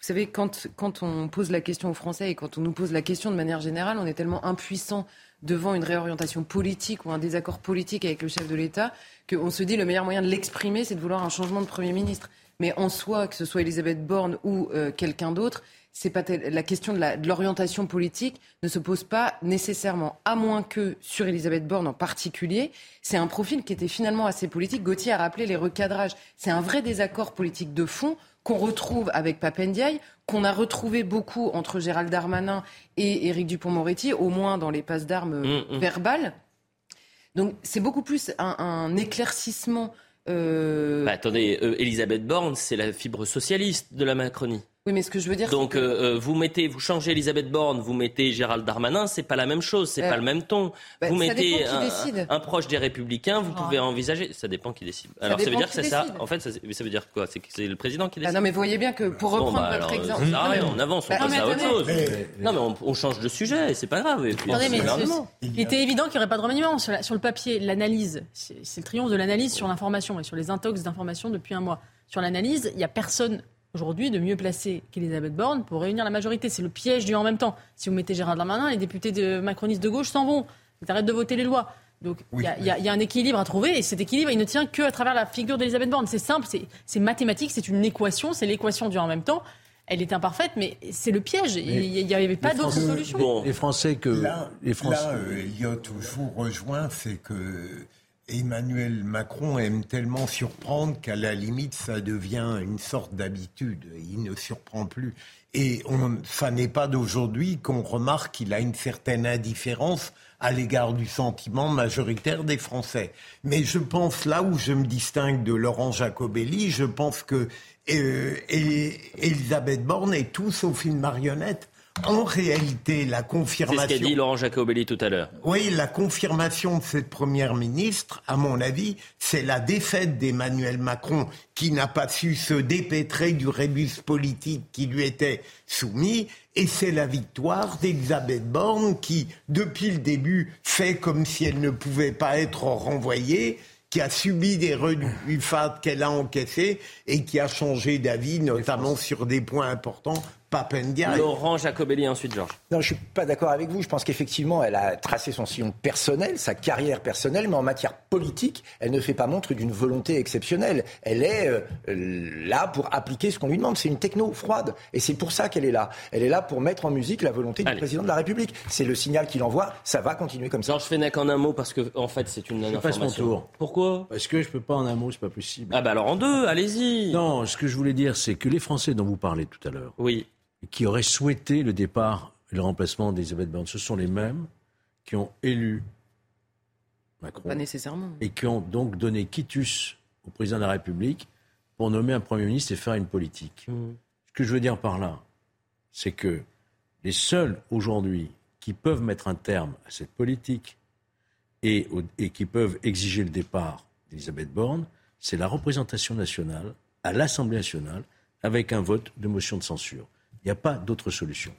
vous savez, quand, quand on pose la question aux Français et quand on nous pose la question de manière générale, on est tellement impuissant devant une réorientation politique ou un désaccord politique avec le chef de l'État qu'on se dit le meilleur moyen de l'exprimer, c'est de vouloir un changement de Premier ministre. Mais en soi, que ce soit Elisabeth Borne ou euh, quelqu'un d'autre, c'est pas la question de l'orientation politique ne se pose pas nécessairement, à moins que sur Elisabeth Borne en particulier, c'est un profil qui était finalement assez politique. Gauthier a rappelé les recadrages. C'est un vrai désaccord politique de fond qu'on retrouve avec Papendiaï, qu'on a retrouvé beaucoup entre Gérald Darmanin et Éric Dupont-Moretti, au moins dans les passes d'armes mmh, mmh. verbales. Donc c'est beaucoup plus un, éclaircissement. Euh... Bah, attendez, euh, Elisabeth Borne, c'est la fibre socialiste de la Macronie. Oui, mais ce que je veux dire. Donc, euh, euh, vous mettez, vous changez Elisabeth Borne, vous mettez Gérald Darmanin, c'est pas la même chose, c'est pas le même ton. Bah, vous mettez un, proche des Républicains, vous pouvez envisager. Ça dépend qui décide. Alors, ça, veut dire que c'est ça. En fait, ça, ça, veut dire quoi? C'est que c'est le président qui décide. Ah non, mais vous voyez bien que pour reprendre bah, votre exemple. on avance, on bah, passe à autre chose. Non, mais on, change de sujet, c'est pas grave. il était évident qu'il n'y aurait pas de remaniement sur, sur le papier. L'analyse, c'est le triomphe de l'analyse sur l'information et sur les intox d'information depuis un mois. Sur l'analyse, il n'y a personne aujourd'hui de mieux placer qu'Elisabeth Borne pour réunir la majorité. C'est le piège du en même temps. Si vous mettez Gérard Darmanin, les députés de macronistes de gauche s'en vont. Ils arrêtent de voter les lois. Donc il y, y, a un équilibre à trouver et cet équilibre, il ne tient qu'à travers la figure d'Elisabeth Borne. C'est simple, c'est mathématique, c'est une équation, c'est l'équation du en même temps. Elle est imparfaite, mais c'est le piège. il n'y avait pas d'autre solution. Bon. Les Français que... Là, les Français... là euh, Elliot, je vous rejoins, c'est que Emmanuel Macron aime tellement surprendre qu'à la limite, ça devient une sorte d'habitude. Il ne surprend plus. Et on, ça n'est pas d'aujourd'hui qu'on remarque qu'il a une certaine indifférence à l'égard du sentiment majoritaire des Français. Mais je pense, là où je me distingue de Laurent Jacobelli, je pense que euh, Elisabeth Borne est tout sauf une marionnette en réalité, la confirmation. C'est ce qu'a dit Laurent Jacobelli tout à l'heure. Oui, la confirmation de cette première ministre, à mon avis, c'est la défaite d'Emmanuel Macron qui n'a pas su se dépêtrer du rébus politique qui lui était soumis. Et c'est la victoire d'Elisabeth Borne qui, depuis le début, fait comme si elle ne pouvait pas être renvoyée qui a subi des rebuffades qu'elle a encaissées et qui a changé d'avis, notamment sur des points importants Laurent Jacobelli, ensuite Georges. Non, je suis pas d'accord avec vous. Je pense qu'effectivement, elle a tracé son sillon personnel, sa carrière personnelle, mais en matière politique, elle ne fait pas montre d'une volonté exceptionnelle. Elle est euh, là pour appliquer ce qu'on lui demande. C'est une techno froide. Et c'est pour ça qu'elle est là. Elle est là pour mettre en musique la volonté du président de la République. C'est le signal qu'il envoie. Ça va continuer comme ça. Georges Fenech en un mot, parce que, en fait, c'est une je information. Passe mon tour. Pourquoi? Parce que je peux pas en un mot, c'est pas possible. Ah bah alors en deux, allez-y. Non, ce que je voulais dire, c'est que les Français dont vous parlez tout à l'heure. Oui qui auraient souhaité le départ et le remplacement d'Elisabeth Borne. Ce sont les mêmes qui ont élu Macron. Pas nécessairement. Et qui ont donc donné quitus au président de la République pour nommer un Premier ministre et faire une politique. Mmh. Ce que je veux dire par là, c'est que les seuls aujourd'hui qui peuvent mettre un terme à cette politique et, et qui peuvent exiger le départ d'Elisabeth Borne, c'est la représentation nationale à l'Assemblée nationale avec un vote de motion de censure. Il n'y a pas d'autre solution.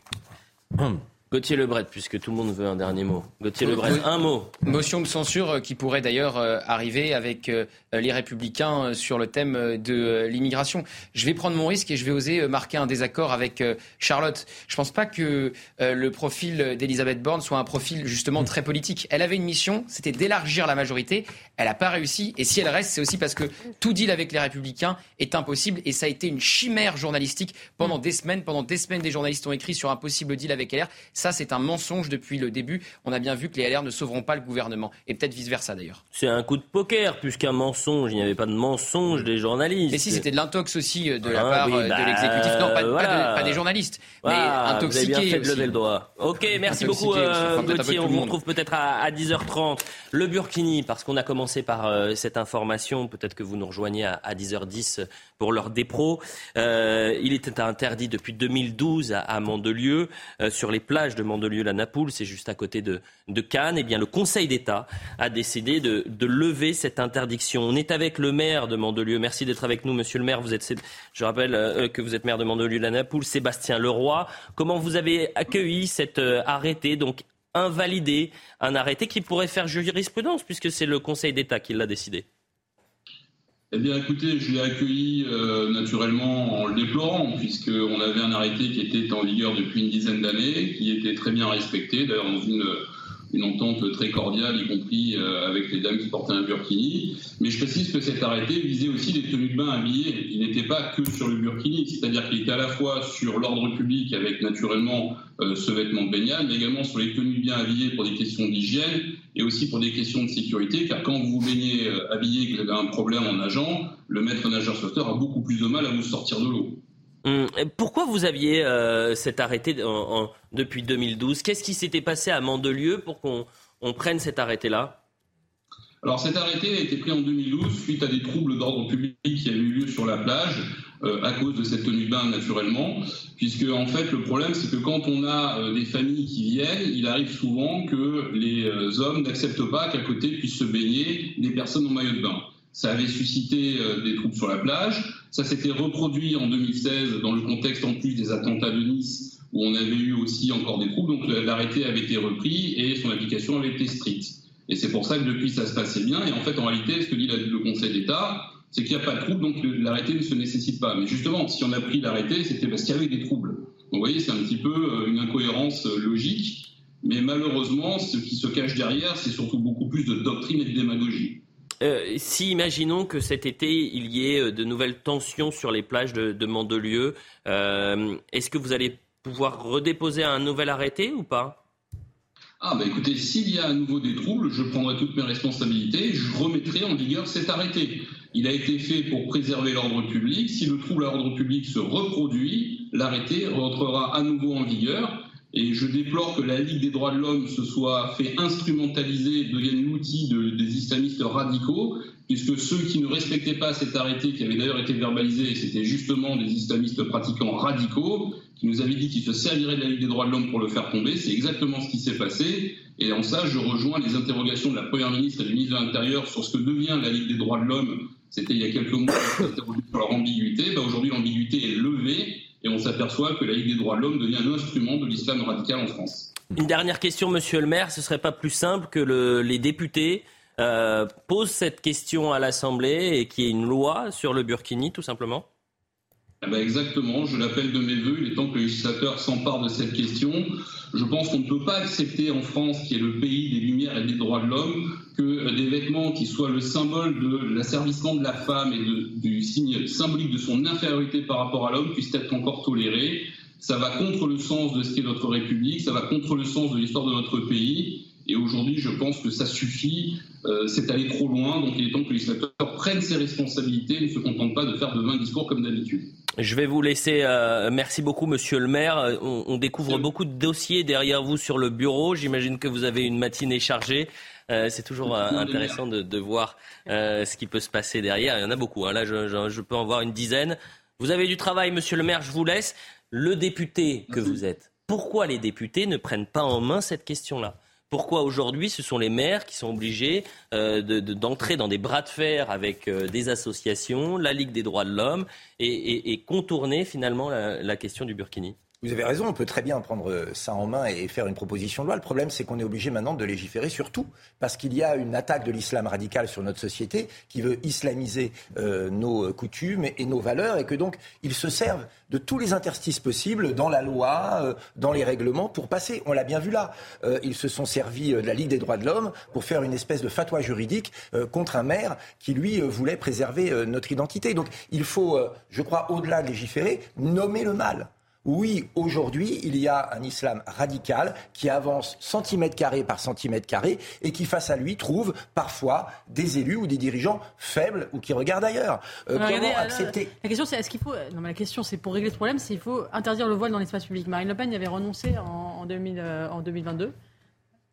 Hum. Gauthier Lebret, puisque tout le monde veut un dernier mot. Gauthier Lebret, un mot. Motion de censure euh, qui pourrait d'ailleurs euh, arriver avec euh, les Républicains sur le thème de l'immigration. Je vais prendre mon risque et je vais oser marquer un désaccord avec Charlotte. Je ne pense pas que le profil d'Elisabeth Borne soit un profil justement très politique. Elle avait une mission, c'était d'élargir la majorité. Elle n'a pas réussi. Et si elle reste, c'est aussi parce que tout deal avec les Républicains est impossible. Et ça a été une chimère journalistique pendant des semaines. Pendant des semaines, des journalistes ont écrit sur un possible deal avec LR. Ça, c'est un mensonge depuis le début. On a bien vu que les LR ne sauveront pas le gouvernement. Et peut-être vice-versa d'ailleurs. C'est un coup de poker, puisqu'un mensonge. Il n'y avait pas de mensonge des journalistes. Mais si, c'était de l'intox aussi euh, de la ah part euh, de bah, l'exécutif. Non, pas, des journalistes, mais intoxiqués. Vous avez bien fait de lever le doigt. Ok, merci beaucoup, euh, Gauthier. On vous retrouve peut-être à, à, 10h30. Le Burkini, parce qu'on a commencé par cette information. Peut-être que vous nous rejoignez à, à 10h10 pour l'heure des pros. Euh, il était interdit depuis 2012 à, Mandelieu, euh, sur les plages de Mandelieu-la Napoule, c'est juste à côté de, Cannes. Eh bien, le Conseil d'État a décidé de, lever cette interdiction. On est avec le maire de Mandelieu. Merci d'être avec nous, monsieur le maire. Vous êtes, je rappelle euh, que vous êtes maire de Mandelieu-la Napoule, Sébastien Leroy. Comment vous avez accueilli cet arrêté, donc invalidé, un arrêté qui pourrait faire jurisprudence, puisque c'est le Conseil d'État qui l'a décidé? Eh bien, écoutez, je l'ai accueilli euh, naturellement en le déplorant, puisqu'on avait un arrêté qui était en vigueur depuis une dizaine d'années, qui était très bien respecté, d'ailleurs dans une une entente très cordiale, y compris euh, avec les dames qui portaient un burkini. Mais je précise que cet arrêté visait aussi les tenues de bain habillées. Il n'était pas que sur le burkini, c'est-à-dire qu'il était à la fois sur l'ordre public avec naturellement euh, ce vêtement de baignade, mais également sur les tenues bien habillées pour des questions d'hygiène et aussi pour des questions de sécurité, car quand vous vous baignez euh, habillé et que vous avez un problème en nageant, le maître nageur sauveteur a beaucoup plus de mal à vous sortir de l'eau. Hum, pourquoi vous aviez euh, cet arrêté depuis 2012 Qu'est-ce qui s'était passé à Mandelieu pour qu'on prenne cet arrêté-là? Alors cet arrêté a été pris en 2012 suite à des troubles d'ordre public qui avaient eu lieu sur la plage euh, à cause de cette tenue de bain naturellement, puisque en fait le problème c'est que quand on a euh, des familles qui viennent, il arrive souvent que les hommes n'acceptent pas qu'à côté puissent se baigner des personnes en maillot de bain. Ça avait suscité euh, des troubles sur la plage. Ça s'était reproduit en 2016 dans le contexte en plus des attentats de Nice où on avait eu aussi encore des troubles. Donc l'arrêté avait été repris et son application avait été stricte. Et c'est pour ça que depuis ça se passait bien. Et en fait, en réalité, ce que dit le Conseil d'État, c'est qu'il n'y a pas de troubles, donc l'arrêté ne se nécessite pas. Mais justement, si on a pris l'arrêté, c'était parce qu'il y avait des troubles. Donc vous voyez, c'est un petit peu euh, une incohérence euh, logique. Mais malheureusement, ce qui se cache derrière, c'est surtout beaucoup plus de doctrine et de démagogie. Euh, si imaginons que cet été il y ait euh, de nouvelles tensions sur les plages de, Mandelieu, euh, est-ce que vous allez pouvoir redéposer un nouvel arrêté ou pas? Ah bah écoutez, s'il y a à nouveau des troubles, je prendrai toutes mes responsabilités, je remettrai en vigueur cet arrêté. Il a été fait pour préserver l'ordre public. Si le trouble à l'ordre public se reproduit, l'arrêté rentrera à nouveau en vigueur et je déplore que la Ligue des droits de l'homme se soit fait instrumentaliser, devienne l'outil des islamistes radicaux, puisque ceux qui ne respectaient pas cet arrêté, qui avait d'ailleurs été verbalisé, c'était justement des islamistes pratiquants radicaux, qui nous avaient dit qu'ils se serviraient de la Ligue des droits de l'homme pour le faire tomber. C'est exactement ce qui s'est passé. Et en ça, je rejoins les interrogations de la Première ministre et du ministre de l'Intérieur sur ce que devient la Ligue des droits de l'homme. C'était il y a quelques mois, sur leur ambiguïté. Ben, aujourd'hui, l'ambiguïté est levée et on s'aperçoit que la Ligue des droits de l'homme devient un instrument de l'islam radical en France. Une dernière question, monsieur le maire. Ce serait pas plus simple que les députés euh, posent cette question à l'Assemblée et qu'il y ait une loi sur le Burkini, tout simplement? Eh ben, exactement, je l'appelle de mes voeux. Il est temps que le législateur s'empare de cette question. Je pense qu'on ne peut pas accepter en France, qui est le pays des Lumières et des droits de l'homme, que des vêtements qui soient le symbole de l'asservissement de la femme et du signe symbolique de son infériorité par rapport à l'homme puissent être encore tolérés. Ça va contre le sens de ce qu'est notre République, ça va contre le sens de l'histoire de notre pays. Et aujourd'hui, je pense que ça suffit. Euh, c'est aller trop loin. Donc il est temps que le législateur prenne ses responsabilités et ne se contente pas de faire de vains discours comme d'habitude. Je vais vous laisser. Euh, merci beaucoup, monsieur le maire. Euh, on, découvre beaucoup de dossiers derrière vous sur le bureau. J'imagine que vous avez une matinée chargée. c'est toujours intéressant de, voir ce qui peut se passer derrière. Il y en a beaucoup. Hein. Là, je, je, peux en voir une dizaine. Vous avez du travail, monsieur le maire. Je vous laisse. Le député que vous êtes, pourquoi les députés ne prennent pas en main cette question-là? Pourquoi aujourd'hui ce sont les maires qui sont obligés euh, d'entrer dans des bras de fer avec euh, des associations, la Ligue des droits de l'homme, et, contourner finalement la, question du Burkini? Vous avez raison, on peut très bien prendre ça en main et faire une proposition de loi. Le problème, c'est qu'on est obligé maintenant de légiférer sur tout, parce qu'il y a une attaque de l'islam radical sur notre société qui veut islamiser euh, nos coutumes et, nos valeurs, et que donc ils se servent de tous les interstices possibles dans la loi, euh, dans les règlements pour passer. On l'a bien vu là. Euh, ils se sont servis de la Ligue des droits de l'homme pour faire une espèce de fatwa juridique contre un maire qui, lui, voulait préserver notre identité. Donc il faut, je crois, au-delà de légiférer, nommer le mal. Oui, aujourd'hui, il y a un islam radical qui avance centimètre carré par centimètre carré et qui, face à lui, trouve parfois des élus ou des dirigeants faibles ou qui regardent ailleurs. Euh, comment accepter La question, c'est est-ce qu'il faut. Non, mais la question, c'est pour régler ce problème, c'est qu'il faut interdire le voile dans l'espace public. Marine Le Pen y avait renoncé en, 2000, en 2022.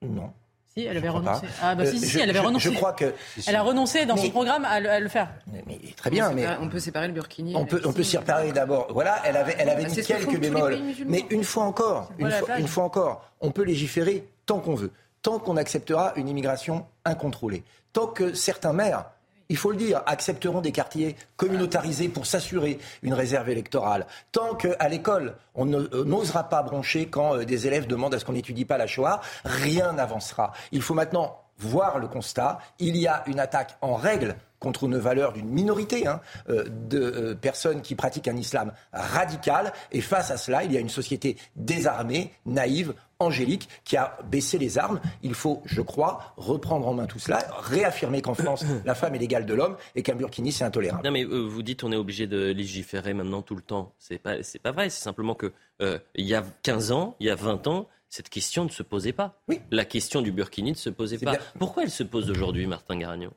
Non elle avait renoncé. Ah, bah, si, si, elle avait renoncé. Je crois que. Elle a renoncé dans son programme à le, faire. Mais, très bien, mais. On peut séparer le burkini. On peut, on peut s'y séparer d'abord. Voilà, elle avait, elle avait bah, mis quelques bémols. Mais une fois encore, une fois, une fois encore, on peut légiférer tant qu'on veut. Tant qu'on acceptera une immigration incontrôlée. Tant que certains maires il faut le dire, accepteront des quartiers communautarisés pour s'assurer une réserve électorale. Tant qu'à l'école, on euh, n'osera pas broncher quand euh, des élèves demandent à ce qu'on n'étudie pas la Shoah, rien n'avancera. Il faut maintenant voir le constat. Il y a une attaque en règle contre une valeur d'une minorité hein, euh, de personnes qui pratiquent un islam radical. Et face à cela, il y a une société désarmée, naïve, Angélique qui a baissé les armes. Il faut, je crois, reprendre en main tout cela, réaffirmer qu'en France, la femme est l'égale de l'homme et qu'un burkini, c'est intolérable. Non, mais euh, vous dites on est obligé de légiférer maintenant tout le temps. C'est pas, c'est pas vrai. C'est simplement que euh, il y a 15 ans, il y a 20 ans, cette question ne se posait pas. Oui. La question du burkini ne se posait pas. Pourquoi elle se pose aujourd'hui, Martin Garagnon?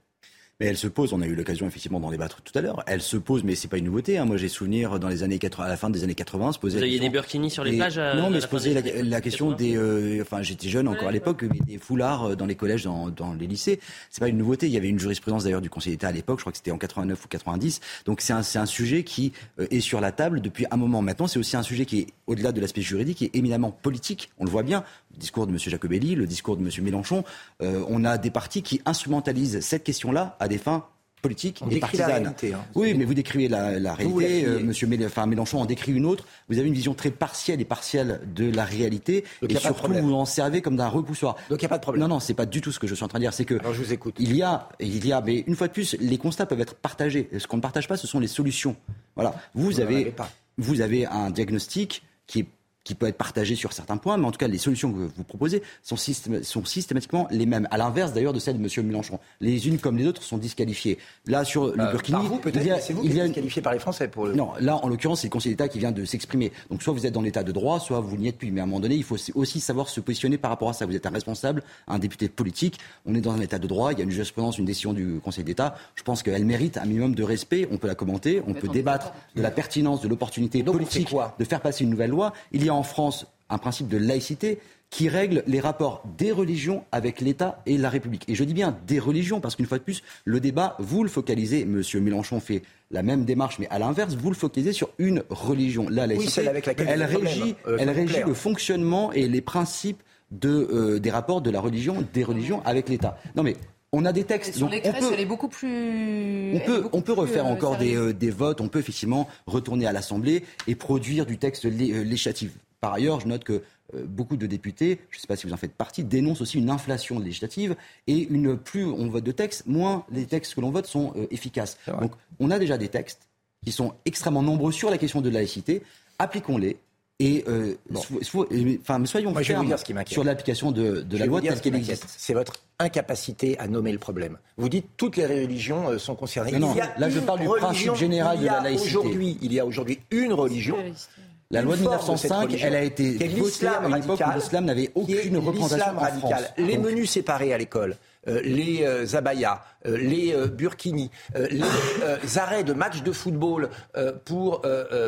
Mais elle se pose, on a eu l'occasion effectivement d'en débattre tout à l'heure. Elle se pose, mais c'est pas une nouveauté. Hein. Moi, j'ai souvenir dans les années 80, à la fin des années 80, se poser. Vous aviez des burkinis sur les plages Non, mais se poser la, question des. Euh, enfin, j'étais jeune encore à l'époque, mais des foulards euh, dans les collèges, dans, dans les lycées. C'est pas une nouveauté. Il y avait une jurisprudence d'ailleurs du Conseil d'État à l'époque. Je crois que c'était en 89 ou 90. Donc c'est un, un sujet qui euh, est sur la table depuis un moment maintenant. C'est aussi un sujet qui est au-delà de l'aspect juridique, qui est éminemment politique. On le voit bien. Le discours de M. Jacobelli, le discours de M. Mélenchon. on a des partis qui instrumentalisent cette question-là à des fins politique et partisane. Hein. Oui, mais vous décrivez la, réalité. Euh, Monsieur Mélenchon en décrit une autre. Vous avez une vision très partielle et partielle de la réalité. et surtout, vous en servez comme d'un repoussoir. Donc il n'y a pas de problème. Non, non, c'est pas du tout ce que je suis en train de dire. C'est que. Alors, je vous écoute. Il y a, il y a, mais une fois de plus, les constats peuvent être partagés. Ce qu'on ne partage pas, ce sont les solutions. Voilà. Vous, avez, vous avez un diagnostic qui est qui peut être partagé sur certains points, mais en tout cas, les solutions que vous proposez sont, sont systématiquement les mêmes. À l'inverse, d'ailleurs, de celles de M. Mélenchon. Les unes comme les autres sont disqualifiées. Là, sur le euh, Burkini. vous, peut-être, c'est vous qui êtes disqualifié par les Français pour le. Non, là, en l'occurrence, c'est le Conseil d'État qui vient de s'exprimer. Donc, soit vous êtes dans l'état de droit, soit vous n'y êtes plus. Mais à un moment donné, il faut aussi savoir se positionner par rapport à ça. Vous êtes un responsable, un député politique. On est dans un état de droit. Il y a une jurisprudence, une décision du Conseil d'État. Je pense qu'elle mérite un minimum de respect. On peut la commenter. On peut débattre de la pertinence, de l'opportunité politique de faire passer une nouvelle loi. Il y a en France un principe de laïcité qui règle les rapports des religions avec l'État et la République. Et je dis bien des religions, parce qu'une fois de plus, le débat, vous le focalisez, M. Mélenchon fait la même démarche, mais à l'inverse, vous le focalisez sur une religion. La laïcité, avec elle régit, euh, elle régit le fonctionnement et les principes de, euh, des rapports de la religion, des religions avec l'État. Non mais on a des textes. Sur les crèches, elle est beaucoup plus. On peut, on peut refaire euh, encore des, des, votes. On peut effectivement retourner à l'Assemblée et produire du texte législatif. Par ailleurs, je note que euh, beaucoup de députés, je ne sais pas si vous en faites partie, dénoncent aussi une inflation législative et une plus on vote de textes, moins les textes que l'on vote sont euh, efficaces. Donc on a déjà des textes qui sont extrêmement nombreux sur la question de la laïcité. Appliquons-les. Et euh, enfin, soyons Moi, fermes sur l'application de, la loi telle qu'elle existe. C'est votre incapacité à nommer le problème. Vous dites toutes les religions sont concernées. Non, là je parle du principe général de la laïcité. Aujourd'hui, il y a aujourd'hui une religion la loi de 1905, elle a été votée à une époque où l'islam n'avait aucune représentation en France. Les menus séparés à l'école, euh, les euh, abayas, euh, les burkinis, les arrêts de matchs de football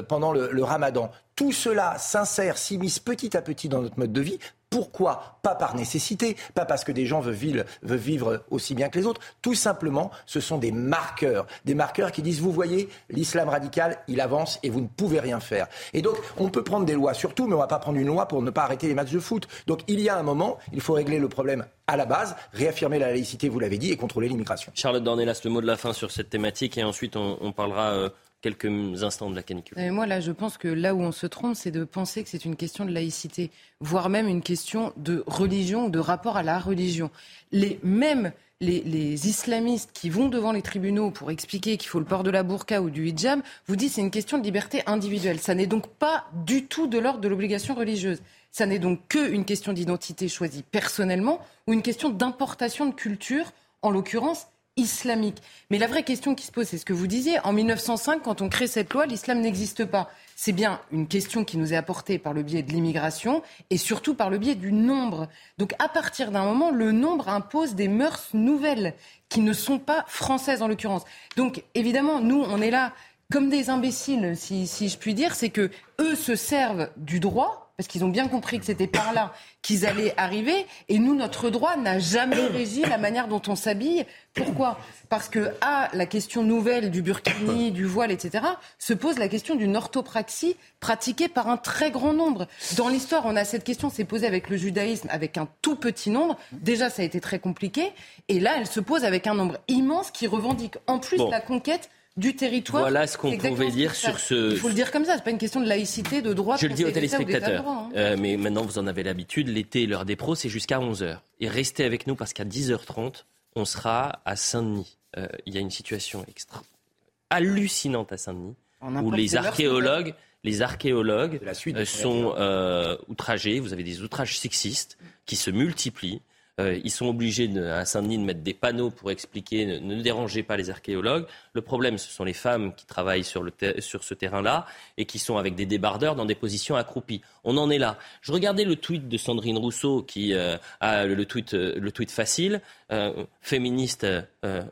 pendant le, ramadan, tout cela s'insère, s'immisce petit à petit dans notre mode de vie pourquoi Pas par nécessité, pas parce que des gens veulent vivre, aussi bien que les autres. Tout simplement, ce sont des marqueurs. Des marqueurs qui disent, vous voyez, l'islam radical, il avance et vous ne pouvez rien faire. Et donc, on peut prendre des lois sur tout, mais on ne va pas prendre une loi pour ne pas arrêter les matchs de foot. Donc, il y a un moment, il faut régler le problème à la base, réaffirmer la laïcité, vous l'avez dit, et contrôler l'immigration. Charlotte Dornelas, le mot de la fin sur cette thématique, et ensuite on, parlera... Euh, quelques instants de la canicule. Moi, là, je pense que là où on se trompe, c'est de penser que c'est une question de laïcité, voire même une question de religion ou de rapport à la religion. Les, mêmes les, islamistes qui vont devant les tribunaux pour expliquer qu'il faut le port de la burqa ou du hijab, vous disent c'est une question de liberté individuelle. Ça n'est donc pas du tout de l'ordre de l'obligation religieuse. Ça n'est donc qu'une question d'identité choisie personnellement ou une question d'importation de culture, en l'occurrence islamique. Mais la vraie question qui se pose, c'est ce que vous disiez. En 1905, quand on crée cette loi, l'islam n'existe pas. C'est bien une question qui nous est apportée par le biais de l'immigration et surtout par le biais du nombre. Donc à partir d'un moment, le nombre impose des mœurs nouvelles qui ne sont pas françaises en l'occurrence. Donc évidemment, nous, on est là comme des imbéciles, si, si je puis dire, c'est que eux se servent du droit parce qu'ils ont bien compris que c'était par là qu'ils allaient arriver. Et nous, notre droit n'a jamais régi la manière dont on s'habille. Pourquoi? Parce que, à la question nouvelle du burkini, du voile, etc., se pose la question d'une orthopraxie pratiquée par un très grand nombre. Dans l'histoire, on a cette question, s'est posée avec le judaïsme, avec un tout petit nombre. Déjà, ça a été très compliqué. Et là, elle se pose avec un nombre immense qui revendique en plus la conquête du territoire. Voilà ce qu'on pouvait dire sur ce. Il faut le dire comme ça, c'est pas une question de laïcité, de droit. Je le dis aux téléspectateurs, hein. euh, mais maintenant vous en avez l'habitude. L'été, l'heure des pros, c'est jusqu'à 11h. Et restez avec nous parce qu'à 10h30, on sera à Saint-Denis. Euh, il y a une situation extra hallucinante à Saint-Denis où les archéologues, les archéologues euh, sont outragés. Vous avez des outrages sexistes qui se multiplient. Euh, ils sont obligés à Saint-Denis de mettre des panneaux pour expliquer ne, dérangez pas les archéologues. Le problème, ce sont les femmes qui travaillent sur, ce terrain-là et qui sont avec des débardeurs dans des positions accroupies. On en est là. Je regardais le tweet de Sandrine Rousseau qui euh, a le tweet, euh, le tweet facile, féministe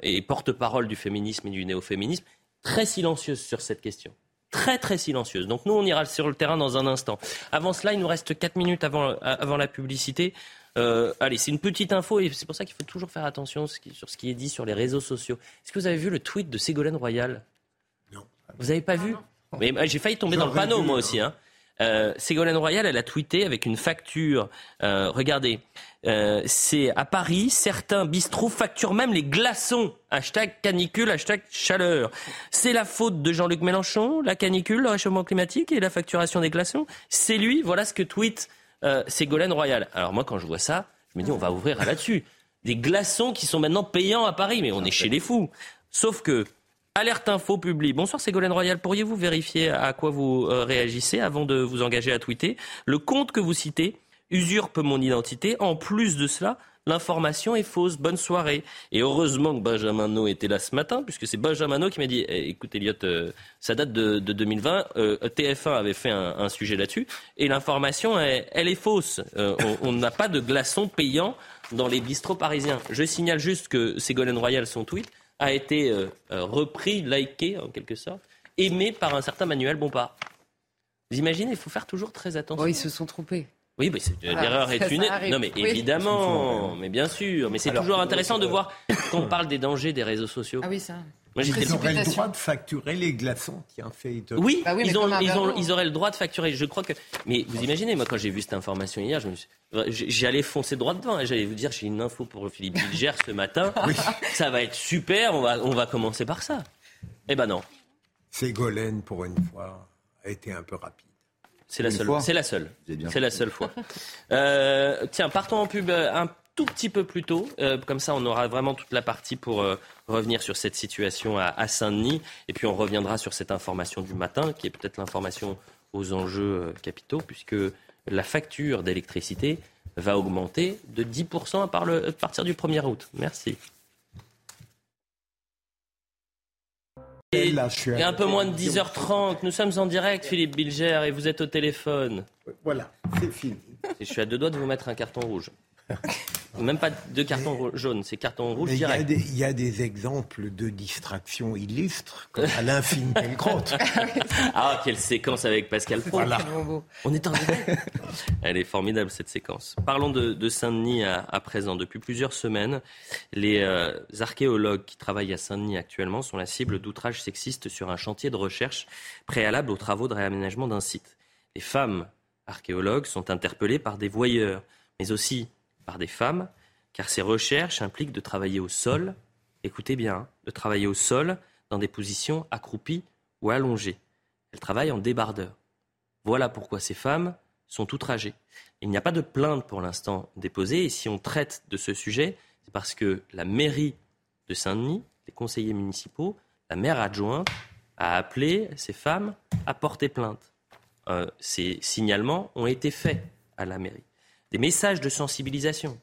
et porte-parole du féminisme et du néo-féminisme, très silencieuse sur cette question très très silencieuse. Donc nous, on ira sur le terrain dans un instant. Avant cela, il nous reste 4 minutes avant la publicité. Euh, allez, c'est une petite info et c'est pour ça qu'il faut toujours faire attention sur ce qui est dit sur les réseaux sociaux. Est-ce que vous avez vu le tweet de Ségolène Royal? Non. Vous n'avez pas vu? Mais j'ai failli tomber dans le panneau moi aussi. Hein. Euh, Ségolène Royal, elle a tweeté avec une facture. Euh, regardez, c'est à Paris, certains bistrots facturent même les glaçons. Hashtag canicule, hashtag chaleur. C'est la faute de Jean-Luc Mélenchon, la canicule, le réchauffement climatique et la facturation des glaçons? C'est lui, voilà ce que tweet euh, Ségolène Royal. Alors moi, quand je vois ça, je me dis, on va ouvrir là-dessus. Des glaçons qui sont maintenant payants à Paris, mais on est chez les fous. Sauf que, alerte info publie. Bonsoir Ségolène Royal, pourriez-vous vérifier à quoi vous euh, réagissez avant de vous engager à tweeter? Le compte que vous citez usurpe mon identité. En plus de cela, l'information est fausse. Bonne soirée. Et heureusement que Benjamin No était là ce matin, puisque c'est Benjamin No qui m'a dit eh, écoute, Elliot, euh, ça date de, 2020. Euh, TF1 avait fait un, sujet là-dessus. Et l'information, elle, est fausse. Euh, on n'a pas de glaçons payants dans les bistrots parisiens. Je signale juste que Ségolène Royal, son tweet, a été repris, liké en quelque sorte, aimé par un certain Manuel Bompard. Vous imaginez, il faut faire toujours très attention. Oh, ils se sont trompés. Oui, mais l'erreur est une. Non, mais évidemment, mais bien sûr. Mais c'est toujours intéressant de voir quand on parle des dangers des réseaux sociaux. Ah oui, ça. Moi, ils auraient le droit de facturer les glaçons, tiens, fait. Oui, bah ils, ont, ils, ont, ils, auraient le droit de facturer. Je crois que. Mais vous imaginez, moi, quand j'ai vu cette information hier, j'allais foncer droit devant. Hein. J'allais vous dire, j'ai une info pour Philippe Bilger ce matin. Ça va être super. On va, on va commencer par ça. Eh ben non. Ségolène, pour une fois, a été un peu rapide. C'est la, seule. C'est la seule. C'est la seule fois. Euh, tiens, partons en pub euh, un tout petit peu plus tôt. Euh, comme ça, on aura vraiment toute la partie pour revenir sur cette situation à, Saint-Denis. Et puis, on reviendra sur cette information du matin, qui est peut-être l'information aux enjeux capitaux, puisque la facture d'électricité va augmenter de 10% à partir du 1er août. Merci. Il y a un peu moins de 10h30. Nous sommes en direct, Philippe Bilger, et vous êtes au téléphone. Voilà, c'est fini. je suis à deux doigts de vous mettre un carton rouge. Même pas de carton jaune, c'est carton rouge direct. Il y, a des exemples de distraction illustres, comme Alain Finkielkraut. ah, quelle séquence avec Pascal Pro. On est en Elle est formidable, cette séquence. Parlons de, Saint-Denis à, présent. Depuis plusieurs semaines, les euh, archéologues qui travaillent à Saint-Denis actuellement sont la cible d'outrages sexistes sur un chantier de recherche préalable aux travaux de réaménagement d'un site. Les femmes archéologues sont interpellées par des voyeurs, mais aussi par des femmes, car ces recherches impliquent de travailler au sol, écoutez bien, hein, de travailler au sol dans des positions accroupies ou allongée. Elles travaillent en débardeur. Voilà pourquoi ces femmes sont outragées. Il n'y a pas de plainte pour l'instant déposée et si on traite de ce sujet, c'est parce que la mairie de Saint-Denis, les conseillers municipaux, la maire adjointe a appelé ces femmes à porter plainte. Euh, ces signalements ont été faits à la mairie. Des messages de sensibilisation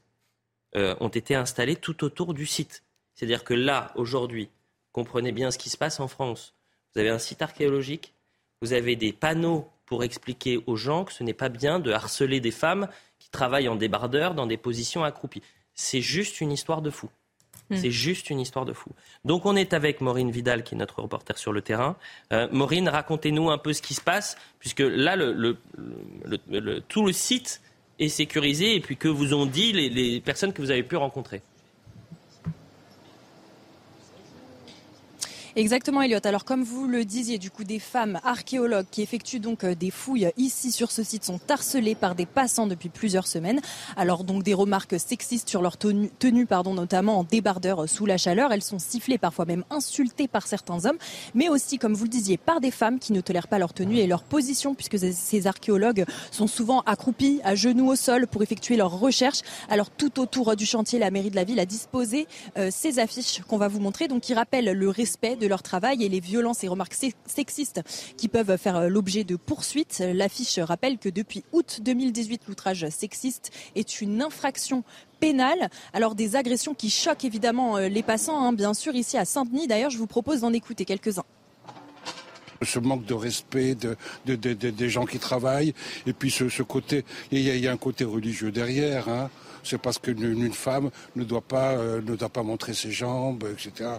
euh, ont été installés tout autour du site. C'est-à-dire que là, aujourd'hui, comprenez bien ce qui se passe en France. Vous avez un site archéologique, vous avez des panneaux pour expliquer aux gens que ce n'est pas bien de harceler des femmes qui travaillent en débardeur dans des positions accroupies. C'est juste une histoire de fou. Hmm. C'est juste une histoire de fou. Donc on est avec Maureen Vidal, qui est notre reporter sur le terrain. Euh, Maureen, racontez-nous un peu ce qui se passe, puisque là, tout le site est sécurisé, et puis que vous ont dit les personnes que vous avez pu rencontrer. Exactement, Elliot. Alors, comme vous le disiez, du coup, des femmes archéologues qui effectuent donc euh, des fouilles ici sur ce site sont harcelées par des passants depuis plusieurs semaines. Alors, donc, des remarques sexistes sur leur tenue, pardon, notamment en débardeur sous la chaleur. Elles sont sifflées, parfois même insultées par certains hommes, mais aussi, comme vous le disiez, par des femmes qui ne tolèrent pas leur tenue et leur position, puisque ces archéologues sont souvent accroupis à genoux au sol pour effectuer leurs recherches. Alors, tout autour du chantier, la mairie de la ville a disposé euh, ces affiches qu'on va vous montrer, donc qui rappellent le respect de leur travail et les violences et remarques sexistes qui peuvent faire euh, l'objet de poursuites. L'affiche rappelle que depuis août 2018, l'outrage sexiste est une infraction pénale. Alors des agressions qui choquent évidemment euh, les passants, hein, bien sûr, ici à Saint-Denis. D'ailleurs, je vous propose d'en écouter quelques-uns ce manque de respect des gens qui travaillent, et puis ce, côté, il y, a un côté religieux derrière. Hein. C'est parce qu'une femme ne doit pas euh, ne doit pas montrer ses jambes, etc.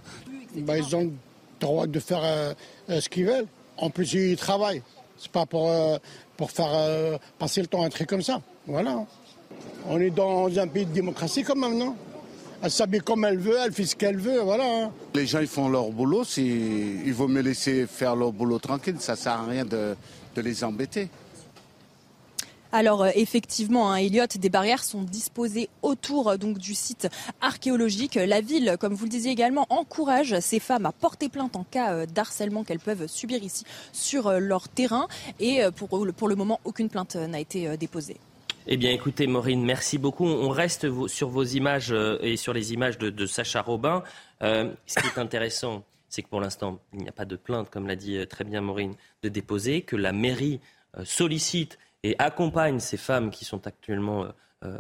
Bah, ils ont droit de faire euh, euh, ce qu'ils veulent. En plus, ils travaillent. C'est pas pour, euh, pour faire passer le temps un truc comme ça. Voilà. On est dans un pays de démocratie quand même, non? Elle s'habille comme elle veut, elle fait ce qu'elle veut, voilà. Hein. Les gens, ils font leur boulot. Il vaut me laisser faire leur boulot tranquille. Ça sert à rien de, de les embêter. Alors euh, effectivement, hein, Elliot, des barrières sont disposées autour euh, du site archéologique. La ville, comme vous le disiez également, encourage ces femmes à porter plainte en cas euh, d'harcèlement qu'elles peuvent subir ici sur leur terrain. Et pour, pour le moment, aucune plainte n'a été déposée. Eh bien, écoutez, Maureen, merci beaucoup. On reste sur vos images et sur les images de, Sacha Robin. ce qui est intéressant, c'est que pour l'instant, il n'y a pas de plainte, comme l'a dit très bien Maureen, de déposer, que la mairie sollicite et accompagne ces femmes qui sont actuellement, euh, euh,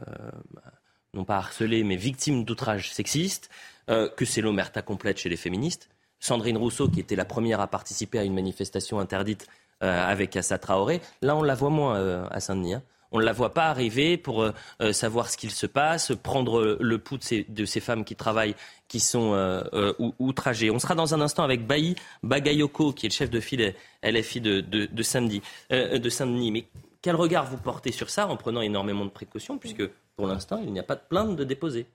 non pas harcelées, mais victimes d'outrages sexistes, euh, que c'est l'omerta complète chez les féministes. Sandrine Rousseau, qui était la première à participer à une manifestation interdite avec Assa Traoré, là on la voit moins à Saint-Denis. Hein. On ne la voit pas arriver pour savoir ce qu'il se passe, prendre le pouls de ces, femmes qui travaillent, qui sont outragées. On sera dans un instant avec Bailly Bagayoko, qui est le chef de file LFI de, de, de Saint-Denis. Quel regard vous portez sur ça en prenant énormément de précautions, puisque pour l'instant, il n'y a pas de plainte de déposer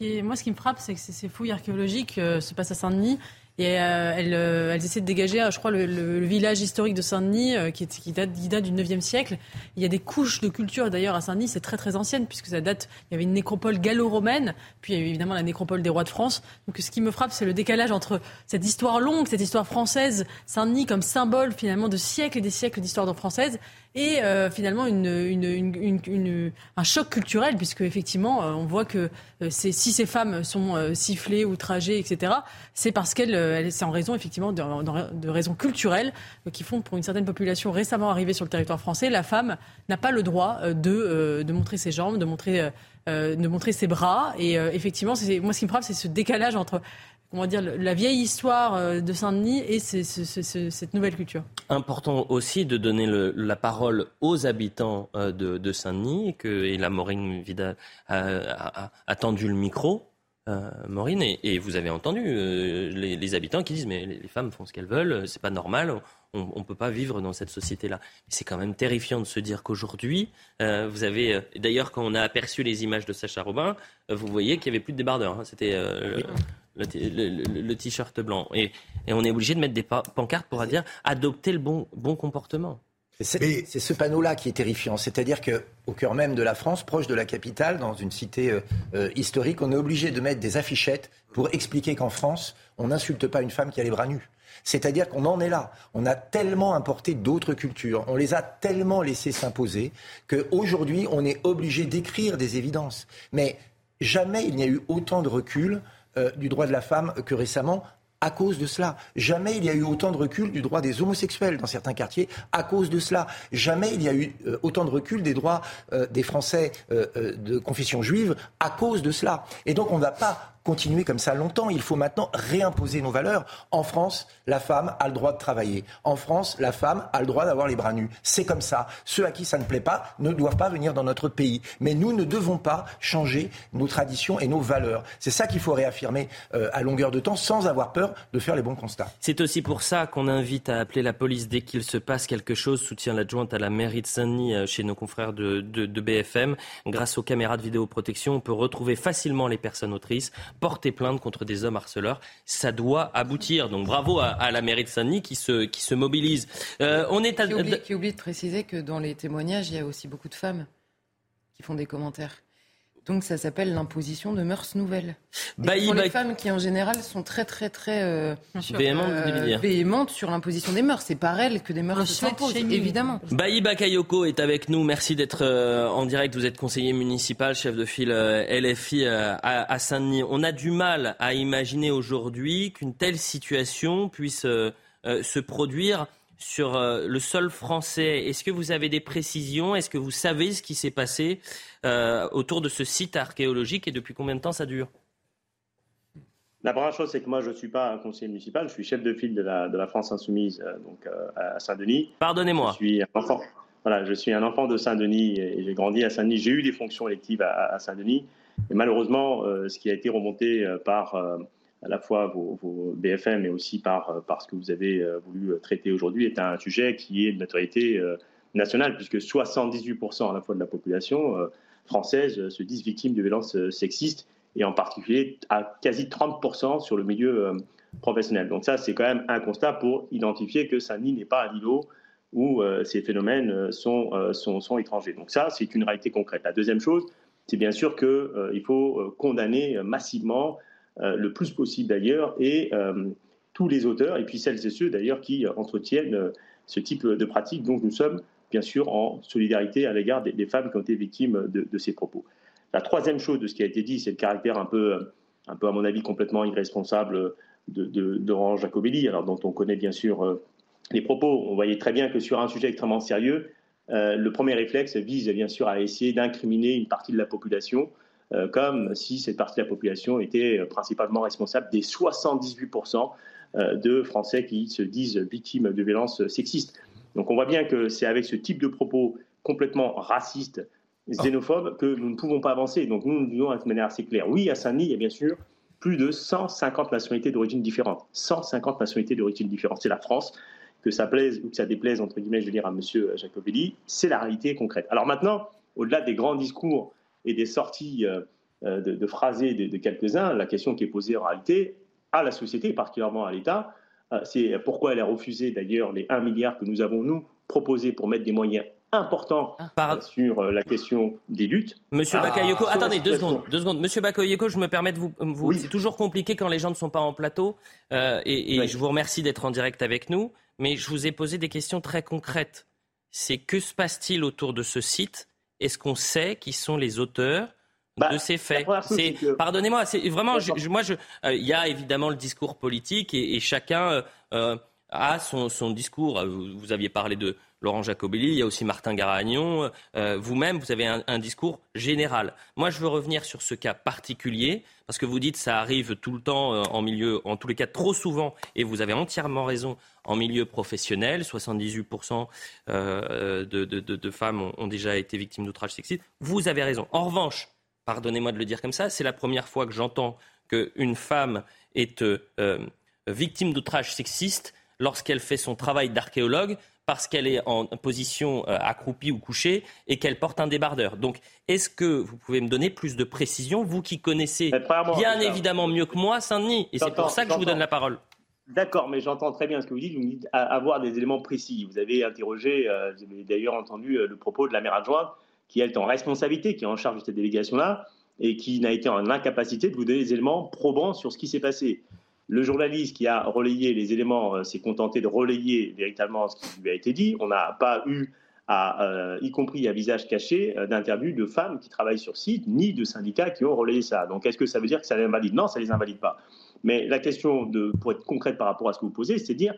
Moi, ce qui me frappe, c'est que ces fouilles archéologiques euh, se passent à Saint-Denis. Et euh, euh, elles, essaient de dégager, je crois, le, village historique de Saint-Denis, qui, qui, date, du 9e siècle. Il y a des couches de culture, d'ailleurs, à Saint-Denis, c'est très très ancienne, puisque ça date, il y avait une nécropole gallo-romaine, puis il y a eu évidemment la nécropole des rois de France. Donc ce qui me frappe, c'est le décalage entre cette histoire longue, cette histoire française, Saint-Denis comme symbole finalement de siècles et des siècles d'histoire française, et euh, finalement une, une, une, un choc culturel, puisque effectivement, euh, on voit que euh, si ces femmes sont sifflées, outragées, etc., c'est parce qu'elles, c'est en raison effectivement de, de, raisons culturelles qui font pour une certaine population récemment arrivée sur le territoire français, la femme n'a pas le droit de, de montrer ses jambes, de montrer, de montrer ses bras. Et effectivement, c'est, moi, ce qui me frappe, c'est ce décalage entre comment dire, la vieille histoire euh, de Saint-Denis et cette nouvelle culture. Important aussi de donner la parole aux habitants euh, de, Saint-Denis et, que, et la Maureen Vidal a, tendu le micro. Euh, Maureen, et, vous avez entendu les, habitants qui disent mais les, femmes font ce qu'elles veulent, c'est pas normal, on ne peut pas vivre dans cette société-là. C'est quand même terrifiant de se dire qu'aujourd'hui, vous avez, d'ailleurs quand on a aperçu les images de Sacha Robin, vous voyez qu'il n'y avait plus de débardeurs. Hein. C'était le, t-shirt blanc. Et, on est obligé de mettre des pancartes pour dire adopter le bon, bon comportement. C'est ce panneau-là qui est terrifiant. C'est-à-dire qu'au cœur même de la France, proche de la capitale, dans une cité euh, euh, historique, on est obligé de mettre des affichettes pour expliquer qu'en France, on n'insulte pas une femme qui a les bras nus. C'est-à-dire qu'on en est là. On a tellement importé d'autres cultures, on les a tellement laissés s'imposer qu'aujourd'hui, on est obligé d'écrire des évidences. Mais jamais il n'y a eu autant de recul euh, du droit de la femme que récemment à cause de cela. Jamais il y a eu autant de recul du droit des homosexuels dans certains quartiers à cause de cela. Jamais il y a eu euh, autant de recul des droits euh, des Français de confession juive à cause de cela. Et donc on ne va pas continuer comme ça longtemps. Il faut maintenant réimposer nos valeurs. En France, la femme a le droit de travailler. En France, la femme a le droit d'avoir les bras nus. C'est comme ça. Ceux à qui ça ne plaît pas ne doivent pas venir dans notre pays. Mais nous ne devons pas changer nos traditions et nos valeurs. C'est ça qu'il faut réaffirmer euh, à longueur de temps sans avoir peur de faire les bons constats. C'est aussi pour ça qu'on invite à appeler la police dès qu'il se passe quelque chose, soutient l'adjointe à la mairie de Saint-Denis euh, chez nos confrères de, de BFM. Grâce aux caméras de vidéoprotection, on peut retrouver facilement les personnes autrices porter plainte contre des hommes harceleurs. Ça doit aboutir. Donc bravo à, la mairie de Saint-Denis qui se, qui se mobilise. Euh, on est qui, oublie, qui oublie de préciser que dans les témoignages, il y a aussi beaucoup de femmes qui font des commentaires. Donc ça s'appelle l'imposition de mœurs nouvelles. Bah, pour les femmes qui en général sont très très très euh, euh, véhémentes, sur l'imposition des mœurs. C'est par elles que des mœurs s'imposent, évidemment. Baï Bakayoko est avec nous. Merci d'être euh, en direct. Vous êtes conseiller municipal, chef de file LFI à, Saint-Denis. On a du mal à imaginer aujourd'hui qu'une telle situation puisse se produire sur euh, le sol français. Est-ce que vous avez des précisions? Est-ce que vous savez ce qui s'est passé euh, autour de ce site archéologique et depuis combien de temps ça dure? La première chose, c'est que moi, je ne suis pas un conseiller municipal, je suis chef de file de la, France Insoumise euh, donc, à Saint-Denis. Pardonnez-moi. Je suis un enfant. Voilà, je suis un enfant de Saint-Denis et j'ai grandi à Saint-Denis. J'ai eu des fonctions électives à, Saint-Denis. Et malheureusement, ce qui a été remonté par à la fois vos, BFM, mais aussi par, par ce que vous avez euh, voulu traiter aujourd'hui, est un sujet qui est de notoriété euh, nationale, puisque 78% à la fois de la population euh, française se disent victimes de violences sexistes, et en particulier à quasi 30% sur le milieu professionnel. Donc ça, c'est quand même un constat pour identifier que Saint-Denis n'est pas un îlot où ces phénomènes sont, sont, sont, étrangers. Donc ça, c'est une réalité concrète. La deuxième chose, c'est bien sûr qu'il faut condamner massivement euh, le plus possible d'ailleurs, et euh, tous les auteurs, et puis celles et ceux d'ailleurs qui entretiennent euh, ce type de pratique. Donc nous sommes bien sûr en solidarité à l'égard des, femmes qui ont été victimes de, ces propos. La troisième chose de ce qui a été dit, c'est le caractère un peu, un peu à mon avis, complètement irresponsable de, de, Jacobelli, alors dont on connaît bien sûr les propos. On voyait très bien que sur un sujet extrêmement sérieux, le premier réflexe vise bien sûr à essayer d'incriminer une partie de la population euh, comme si cette partie de la population était euh, principalement responsable des 78% euh, de Français qui se disent victimes de violences sexistes. Donc on voit bien que c'est avec ce type de propos complètement racistes, xénophobes, que nous ne pouvons pas avancer. Donc nous, nous disons de manière assez claire, oui, à Saint-Denis, il y a bien sûr plus de 150 nationalités d'origine différente. 150 nationalités d'origine différente. C'est la France. Que ça plaise ou que ça déplaise, entre guillemets, je veux dire, à M. Jacobelli, c'est la réalité concrète. Alors maintenant, au-delà des grands discours et des sorties euh, euh, de, de phrasés de, quelques-uns, la question qui est posée en réalité à la société, particulièrement à l'État, euh, c'est pourquoi elle a refusé d'ailleurs les 1 milliard que nous avons, nous, proposé pour mettre des moyens importants sur la question des luttes. Monsieur ah, Bakayoko, attendez deux secondes, deux secondes. Monsieur Bakayoko, je me permets de vous, vous c'est toujours compliqué quand les gens ne sont pas en plateau, et, et je vous remercie d'être en direct avec nous, mais je vous ai posé des questions très concrètes. C'est que se passe-t-il autour de ce site? Est-ce qu'on sait qui sont les auteurs de bah, ces faits. Pardonnez-moi, c'est vraiment, moi, euh, il y a évidemment le discours politique et, chacun euh, euh, a son, discours. Vous, aviez parlé de Laurent Jacobelli, il y a aussi Martin Garagnon. Vous-même, vous avez un, discours général. Moi, je veux revenir sur ce cas particulier parce que vous dites ça arrive tout le temps en milieu, en tous les cas trop souvent, et vous avez entièrement raison en milieu professionnel. 78% euh, de, femmes ont, déjà été victimes d'outrage sexiste. Vous avez raison. En revanche, pardonnez-moi de le dire comme ça, c'est la première fois que j'entends qu'une femme est euh, victime d'outrage sexiste lorsqu'elle fait son travail d'archéologue parce qu'elle est en position euh, accroupie ou couchée et qu'elle porte un débardeur. Donc, est-ce que vous pouvez me donner plus de précision, vous qui connaissez bien évidemment mieux que moi Saint-Denis Et c'est pour ça que je vous donne la parole. D'accord, mais j'entends très bien ce que vous dites. Vous me dites avoir des éléments précis. Vous avez interrogé, euh, vous avez d'ailleurs entendu euh, le propos de la maire adjointe, qui est en responsabilité, qui est en charge de cette délégation-là, et qui n'a été en incapacité de vous donner des éléments probants sur ce qui s'est passé. Le journaliste qui a relayé les éléments euh, s'est contenté de relayer véritablement ce qui lui a été dit. On n'a pas eu, à, y compris à visage caché, d'interviews de femmes qui travaillent sur site, ni de syndicats qui ont relayé ça. Donc est-ce que ça veut dire que ça les invalide? Non, ça ne les invalide pas. Mais la question, de, pour être concrète par rapport à ce que vous posez, c'est de dire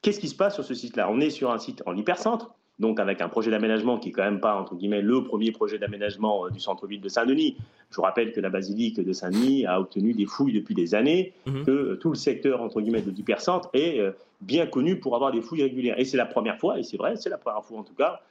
qu'est-ce qui se passe sur ce site-là? On est sur un site en hypercentre, donc avec un projet d'aménagement qui est quand même pas, entre guillemets, le premier projet d'aménagement euh, du centre-ville de Saint-Denis. Je vous rappelle que la basilique de Saint-Denis a obtenu des fouilles depuis des années, mhm. que euh, tout le secteur, entre guillemets, de l'hypercentre est euh, bien connu pour avoir des fouilles régulières. Et c'est la première fois, et c'est vrai, c'est la première fois en tout cas,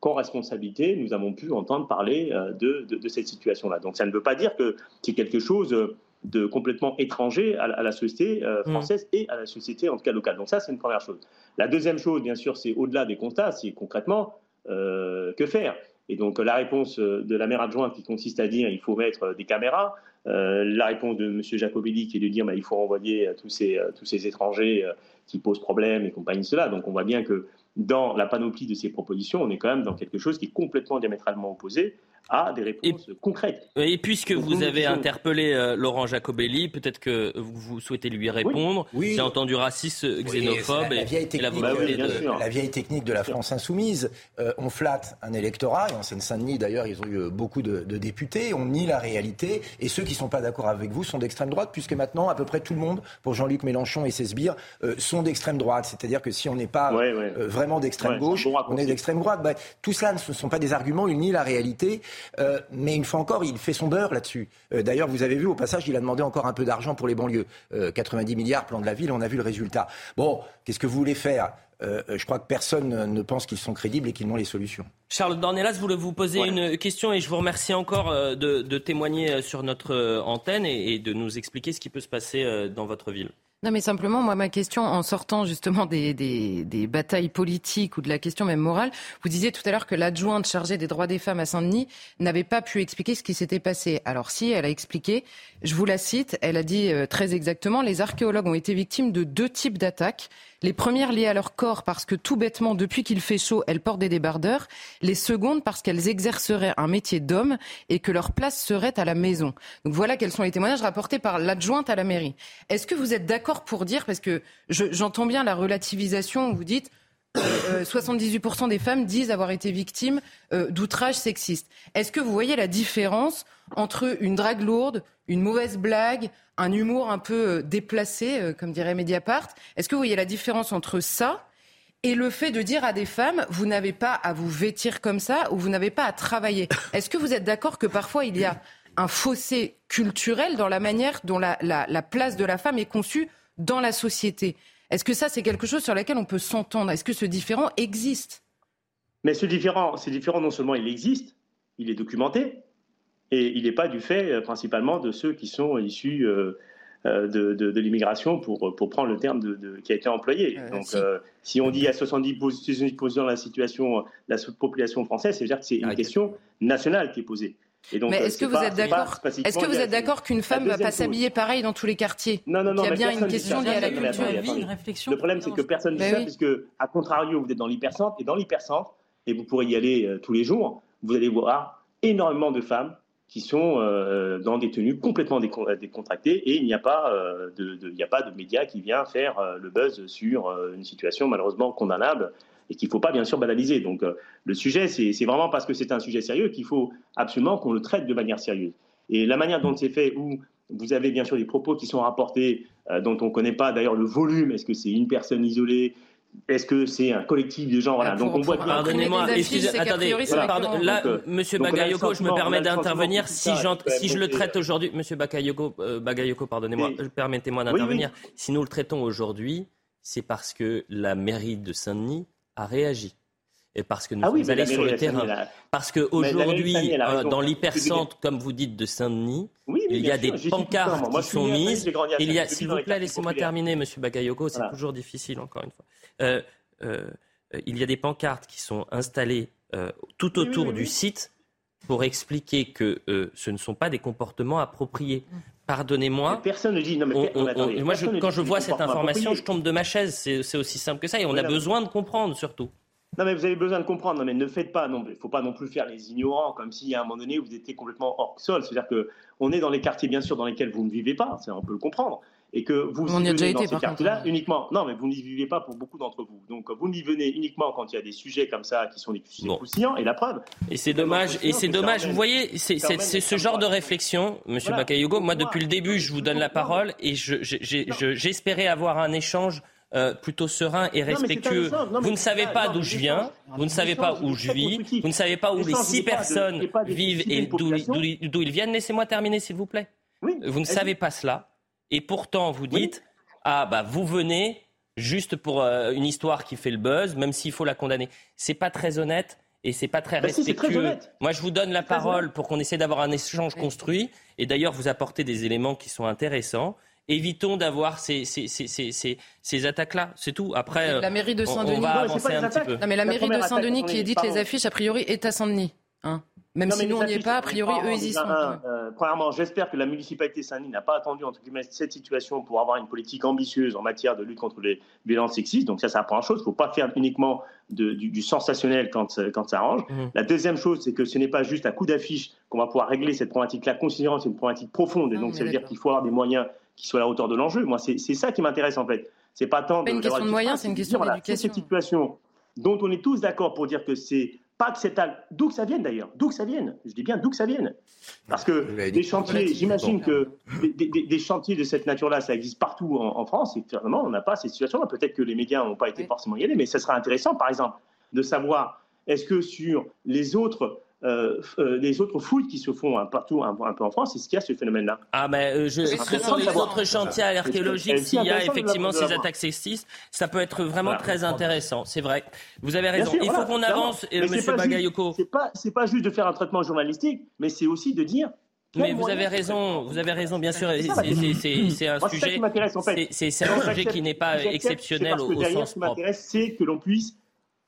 qu'en responsabilité, nous avons pu entendre parler de, de cette situation-là. Donc ça ne veut pas dire que c'est quelque chose de complètement étranger à, la société euh, mm. française et à la société en tout cas locale. Donc ça, c'est une première chose. La deuxième chose, bien sûr, c'est au-delà des constats, c'est concrètement euh, que faire? Et donc la réponse de la maire adjointe qui consiste à dire il faut mettre des caméras, euh, la réponse de M. Jacobelli qui est de dire bah, il faut renvoyer tous ces, tous ces étrangers qui posent problème et compagnie cela. Donc on voit bien que dans la panoplie de ces propositions, on est quand même dans quelque chose qui est complètement diamétralement opposé à des réponses concrètes. Et puisque vous avez interpellé euh, Laurent Jacobelli, peut-être que vous, souhaitez lui répondre. Oui. J'ai entendu raciste, xénophobe la, vieille technique, de, la vieille technique de la France insoumise. Euh, on flatte un électorat, et en Seine-Saint-Denis d'ailleurs, ils ont eu beaucoup de, députés, on nie la réalité, et ceux qui ne sont pas d'accord avec vous sont d'extrême droite, puisque maintenant, à peu près tout le monde, pour Jean-Luc Mélenchon et ses sbires, euh, sont d'extrême droite. C'est-à-dire que si on n'est pas vraiment d'extrême gauche, on est d'extrême droite. Bah, tout cela ne sont pas des arguments, ils nient la réalité. Euh, mais une fois encore, il fait son beurre là-dessus. Euh, d'ailleurs, vous avez vu au passage, il a demandé encore un peu d'argent pour les banlieues. 90 euh, milliards, plan de la ville, on a vu le résultat. Bon, qu'est-ce que vous voulez faire? Je crois que personne ne pense qu'ils sont crédibles et qu'ils n'ont les solutions. Charles Dornelas voulais vous poser une question et je vous remercie encore de, témoigner sur notre antenne et, de nous expliquer ce qui peut se passer dans votre ville. Non, mais simplement, moi, ma question, en sortant justement des, des, batailles politiques ou de la question même morale, vous disiez tout à l'heure que l'adjointe chargée des droits des femmes à Saint-Denis n'avait pas pu expliquer ce qui s'était passé. Alors si, elle a expliqué, je vous la cite, elle a dit euh, très exactement, les archéologues ont été victimes de deux types d'attaques. Les premières liées à leur corps parce que tout bêtement, depuis qu'il fait chaud, elles portent des débardeurs. Les secondes parce qu'elles exerceraient un métier d'homme et que leur place serait à la maison. Donc voilà quels sont les témoignages rapportés par l'adjointe à la mairie. Est-ce que vous êtes d'accord pour dire, parce que j'entends bien la relativisation, vous dites 78% euh, des femmes disent avoir été victimes euh, d'outrages sexistes. Est-ce que vous voyez la différence entre une drague lourde, une mauvaise blague, un humour un peu euh, déplacé, comme dirait Mediapart? Est-ce que vous voyez la différence entre ça et le fait de dire à des femmes, vous n'avez pas à vous vêtir comme ça ou vous n'avez pas à travailler? Est-ce que vous êtes d'accord que parfois il y a un fossé culturel dans la manière dont la place de la femme est conçue dans la société? Est-ce que ça, c'est quelque chose sur lequel on peut s'entendre? Est-ce que ce différent existe? Mais ce différent, c'est différent non seulement il existe, il est documenté, et il n'est pas du fait euh, principalement de ceux qui sont issus euh, euh, de, l'immigration, pour, pour prendre le terme de, qui a été employé. Donc, si. on dit à 70% de la situation, la population française, c'est-à-dire que c'est une question nationale qui est posée. Mais est-ce que, vous êtes d'accord Est-ce que vous êtes d'accord qu'une femme ne va pas s'habiller pareil dans tous les quartiers Non, non, non. Il y a bien une question liée à la culture. Une réflexion. Le problème, c'est que personne ne dit ça, puisque, à contrario, vous êtes dans l'hypercentre, et dans l'hypercentre, et vous pourrez y aller euh, tous les jours, vous allez voir énormément de femmes qui sont euh, dans des tenues complètement décontractées et il n'y a pas euh, de, il a pas de médias qui vient faire le buzz sur une situation malheureusement condamnable et qu'il ne faut pas bien sûr banaliser. Donc euh, le sujet, c'est vraiment parce que c'est un sujet sérieux qu'il faut absolument qu'on le traite de manière sérieuse. Et la manière dont c'est fait, où vous avez bien sûr des propos qui sont rapportés, euh, dont on ne connaît pas d'ailleurs le volume, est-ce que c'est une personne isolée? Est-ce que c'est un collectif de gens? Voilà. Donc on voit Pardonnez-moi, attendez. là, euh, Monsieur Bagayoko, je me permets d'intervenir. Si, si je le traite aujourd'hui, Monsieur Bagayoko, Bagayoko pardonnez-moi, permettez-moi d'intervenir. Si nous le traitons aujourd'hui, c'est parce que la mairie de Saint-Denis a réagi. Et parce que nous ah sommes allés sur le terrain. Parce qu'aujourd'hui, euh, dans l'hypercentre, comme vous dites, de Saint-Denis, il y a des pancartes qui sont mises. Il y a, s'il vous plaît, laissez-moi terminer, Monsieur Bagayoko, c'est toujours difficile, encore une fois. Euh, euh, il y a des pancartes qui sont installées tout autour du site pour expliquer que euh, ce ne sont pas des comportements appropriés. Pardonnez-moi. Personne ne dit. Non, mais moi, quand je vois cette information, je tombe de ma chaise. C'est aussi simple que ça. Et on a besoin de comprendre, surtout. Non, mais vous avez besoin de comprendre. Non, mais ne faites pas. Non, il ne faut pas non plus faire les ignorants, comme si à un moment donné vous étiez complètement hors sol. C'est-à-dire que on est dans les quartiers, bien sûr, dans lesquels vous ne vivez pas. On peut le comprendre et que vous on y été, dans ces quartiers-là uniquement. Non, mais vous n'y vivez pas pour beaucoup d'entre vous. Donc vous n'y venez uniquement quand il y a des sujets comme ça qui sont des sujets bon. et la preuve. Et c'est dommage. Et c'est dommage. Vous voyez, c'est ce genre de réflexion, Monsieur voilà. Bakayogo. Moi, depuis le début, je vous donne la parole et j'espérais avoir un échange. Euh, plutôt serein et respectueux. vous ne savez pas d'où je viens, vous ne savez pas où je vis, vous ne savez pas où les six personnes vivent et d'où ils viennent. Laissez-moi terminer, s'il vous plaît. Vous ne savez pas cela. Et pourtant, vous dites, ah bah vous venez juste pour euh, une histoire qui fait le buzz, même s'il faut la condamner. C'est pas très honnête et c'est pas très bah respectueux. Moi, je vous donne la parole pour qu'on essaie d'avoir un échange construit. Et d'ailleurs, vous apportez des éléments qui sont intéressants. Évitons d'avoir ces, ces, ces, ces attaques-là, c'est tout. Après, la mairie de Saint-Denis, Non, mais la mairie de Saint-Denis qui édite les affiches, a priori, est à Saint-Denis. Hein même si nous, on n'y est pas, a priori, eux, ils y sont. Euh, premièrement, j'espère que la municipalité de Saint-Denis n'a pas attendu, entre guillemets, cette situation pour avoir une politique ambitieuse en matière de lutte contre les violences sexistes. Donc ça, ça apprend chose. Il ne faut pas faire uniquement du, sensationnel quand, quand ça arrange. Mmh. La deuxième chose, c'est que ce n'est pas juste à coup d'affiche qu'on va pouvoir régler cette problématique-là, considérant que c'est une problématique profonde. Et donc, ça veut dire qu'il faut avoir des moyens qui soient à la hauteur de l'enjeu. Moi, c'est ça qui m'intéresse, en fait. C'est pas tant de, une question de moyens, c'est une question d'éducation. Cette situation dont on est tous d'accord pour dire que c'est pas que c'est d'où que ça vienne d'ailleurs, d'où que ça vienne. Je dis bien d'où que ça vienne, parce que des chantiers, j'imagine que des, chantiers de cette nature-là, ça existe partout en, France. Et finalement, on n'a pas ces situations-là. Peut-être que les médias n'ont pas été forcément y aller, mais ce serait intéressant, par exemple, de savoir est-ce que sur les autres euh, euh, les autres fouilles qui se font partout un, peu en France, est-ce qu'il y a ce phénomène-là Ah ben, euh, je, ce sont les autres chantiers archéologiques, s'il y a effectivement ces attaques sexistes, ça peut être vraiment très intéressant, c'est vrai. Vous avez raison. Il faut qu'on avance, Monsieur Bagayoko. C'est pas, c'est pas juste de faire un traitement journalistique, mais c'est aussi de dire mais vous avez raison, vous avez raison, bien sûr. C'est un sujet, c'est un sujet qui n'est pas exceptionnel au, sens propre. Ce qui m'intéresse, c'est que l'on puisse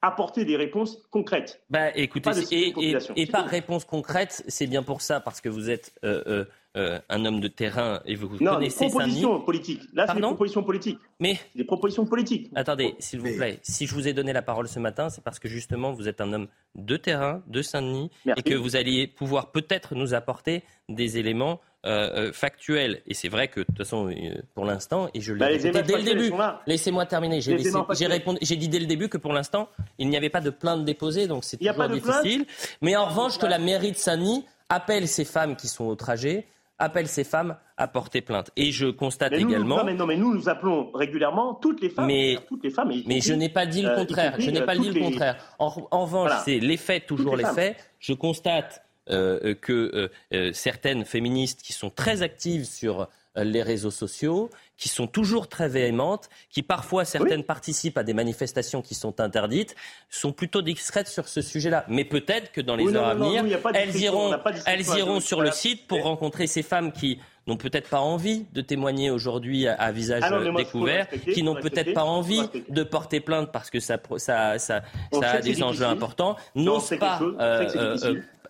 apporter des réponses concrètes. Bah, écoutez, et, et, par réponse concrète, c'est bien pour ça, parce que vous êtes euh, euh, euh, un homme de terrain et vous non, connaissez des propositions politiques. Là, c'est des propositions politiques. Mais des propositions politiques. Attendez, s'il vous plaît. Si je vous ai donné la parole ce matin, c'est parce que justement, vous êtes un homme de terrain, de Saint-Denis, et que vous alliez pouvoir peut-être nous apporter des éléments euh, euh, factuel. Et c'est vrai que, de toute façon, euh, pour l'instant, et je l'ai bah, dit dès le début, laissez-moi terminer, j'ai dit dès le début que pour l'instant, il n'y avait pas de plainte déposée, donc c'est toujours difficile. Mais en revanche, que la mairie de Saint-Denis appelle ces femmes qui sont au trajet, appelle ces femmes à porter plainte. Et je constate également. Non mais, non, mais nous, nous appelons régulièrement toutes les femmes. Mais, toutes les femmes, mais je n'ai pas dit le contraire. je n'ai pas dit le contraire. En, revanche, c'est les faits, toujours les faits. Je constate que euh, euh, certaines féministes qui sont très actives sur les réseaux sociaux, qui sont toujours très véhémentes, qui parfois certaines participent à des manifestations qui sont interdites, sont plutôt discrètes sur ce sujet-là. Mais peut-être que dans les heures à venir, elles iront, elles iront sur le site pour rencontrer ces femmes qui n'ont peut-être pas envie de témoigner aujourd'hui à, visage ah découvert, qui n'ont peut-être pas envie de porter plainte parce que ça, ça, ça, ça a des enjeux importants, n'osent pas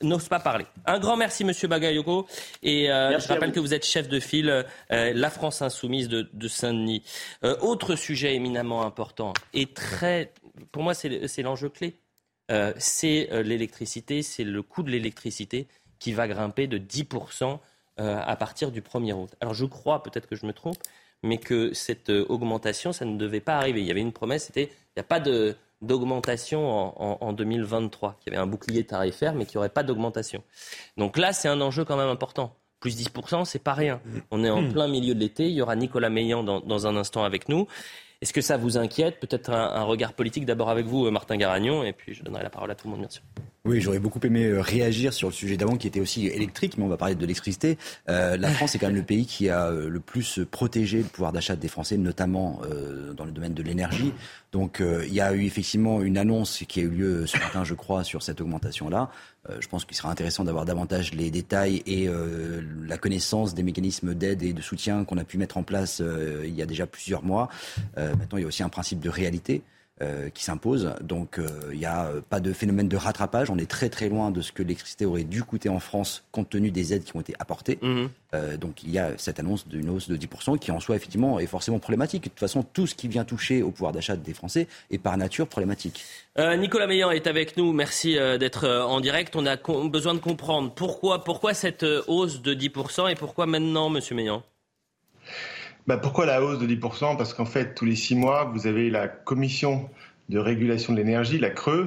n'ose pas parler. Un grand merci, Monsieur Bagayoko. Et euh, je rappelle que vous êtes chef de file euh, La France Insoumise de, Saint-Denis. Euh, autre sujet éminemment important et très, pour moi, c'est l'enjeu clé. c'est l'électricité, c'est le coût de l'électricité qui va grimper de 10% à partir du 1er août. Alors je crois, peut-être que je me trompe, mais que cette augmentation, ça ne devait pas arriver. Il y avait une promesse, c'était il n'y a pas de d'augmentation en, 2023, qui avait un bouclier tarifaire, mais qui n'y aurait pas d'augmentation. Donc là, c'est un enjeu quand même important. Plus 10%, c'est pas rien. On est en plein milieu de l'été. Il y aura Nicolas Meillan dans, dans un instant avec nous. Est-ce que ça vous inquiète? Peut-être un, regard politique d'abord avec vous, Martin Garagnon, et puis je donnerai la parole à tout le monde, bien sûr. Oui, j'aurais beaucoup aimé euh, réagir sur le sujet d'avant qui était aussi électrique, mais on va parler de l'électricité. Euh, la France est quand même le pays qui a le plus protégé le pouvoir d'achat des Français, notamment dans le domaine de l'énergie. Donc il y a eu effectivement une annonce qui a eu lieu ce matin, je crois, sur cette augmentation-là. Euh, je pense qu'il sera intéressant d'avoir davantage les détails et euh, la connaissance des mécanismes d'aide et de soutien qu'on a pu mettre en place euh, il y a déjà plusieurs mois. maintenant, il y a aussi un principe de réalité. Euh, qui s'impose. Donc euh, il n'y a pas de phénomène de rattrapage. On est très très loin de ce que l'électricité aurait dû coûter en France compte tenu des aides qui ont été apportées. Mhm. donc il y a cette annonce d'une hausse de 10% qui en soi effectivement est forcément problématique. De toute façon, tout ce qui vient toucher au pouvoir d'achat des Français est par nature problématique. Nicolas Meillan est avec nous. Merci d'être en direct. On a besoin de comprendre pourquoi, pourquoi cette hausse de 10% et pourquoi maintenant, Monsieur Meillan bah, pourquoi la hausse de 10% Parce qu'en fait, tous les six mois, vous avez la commission de régulation de l'énergie, la CRE,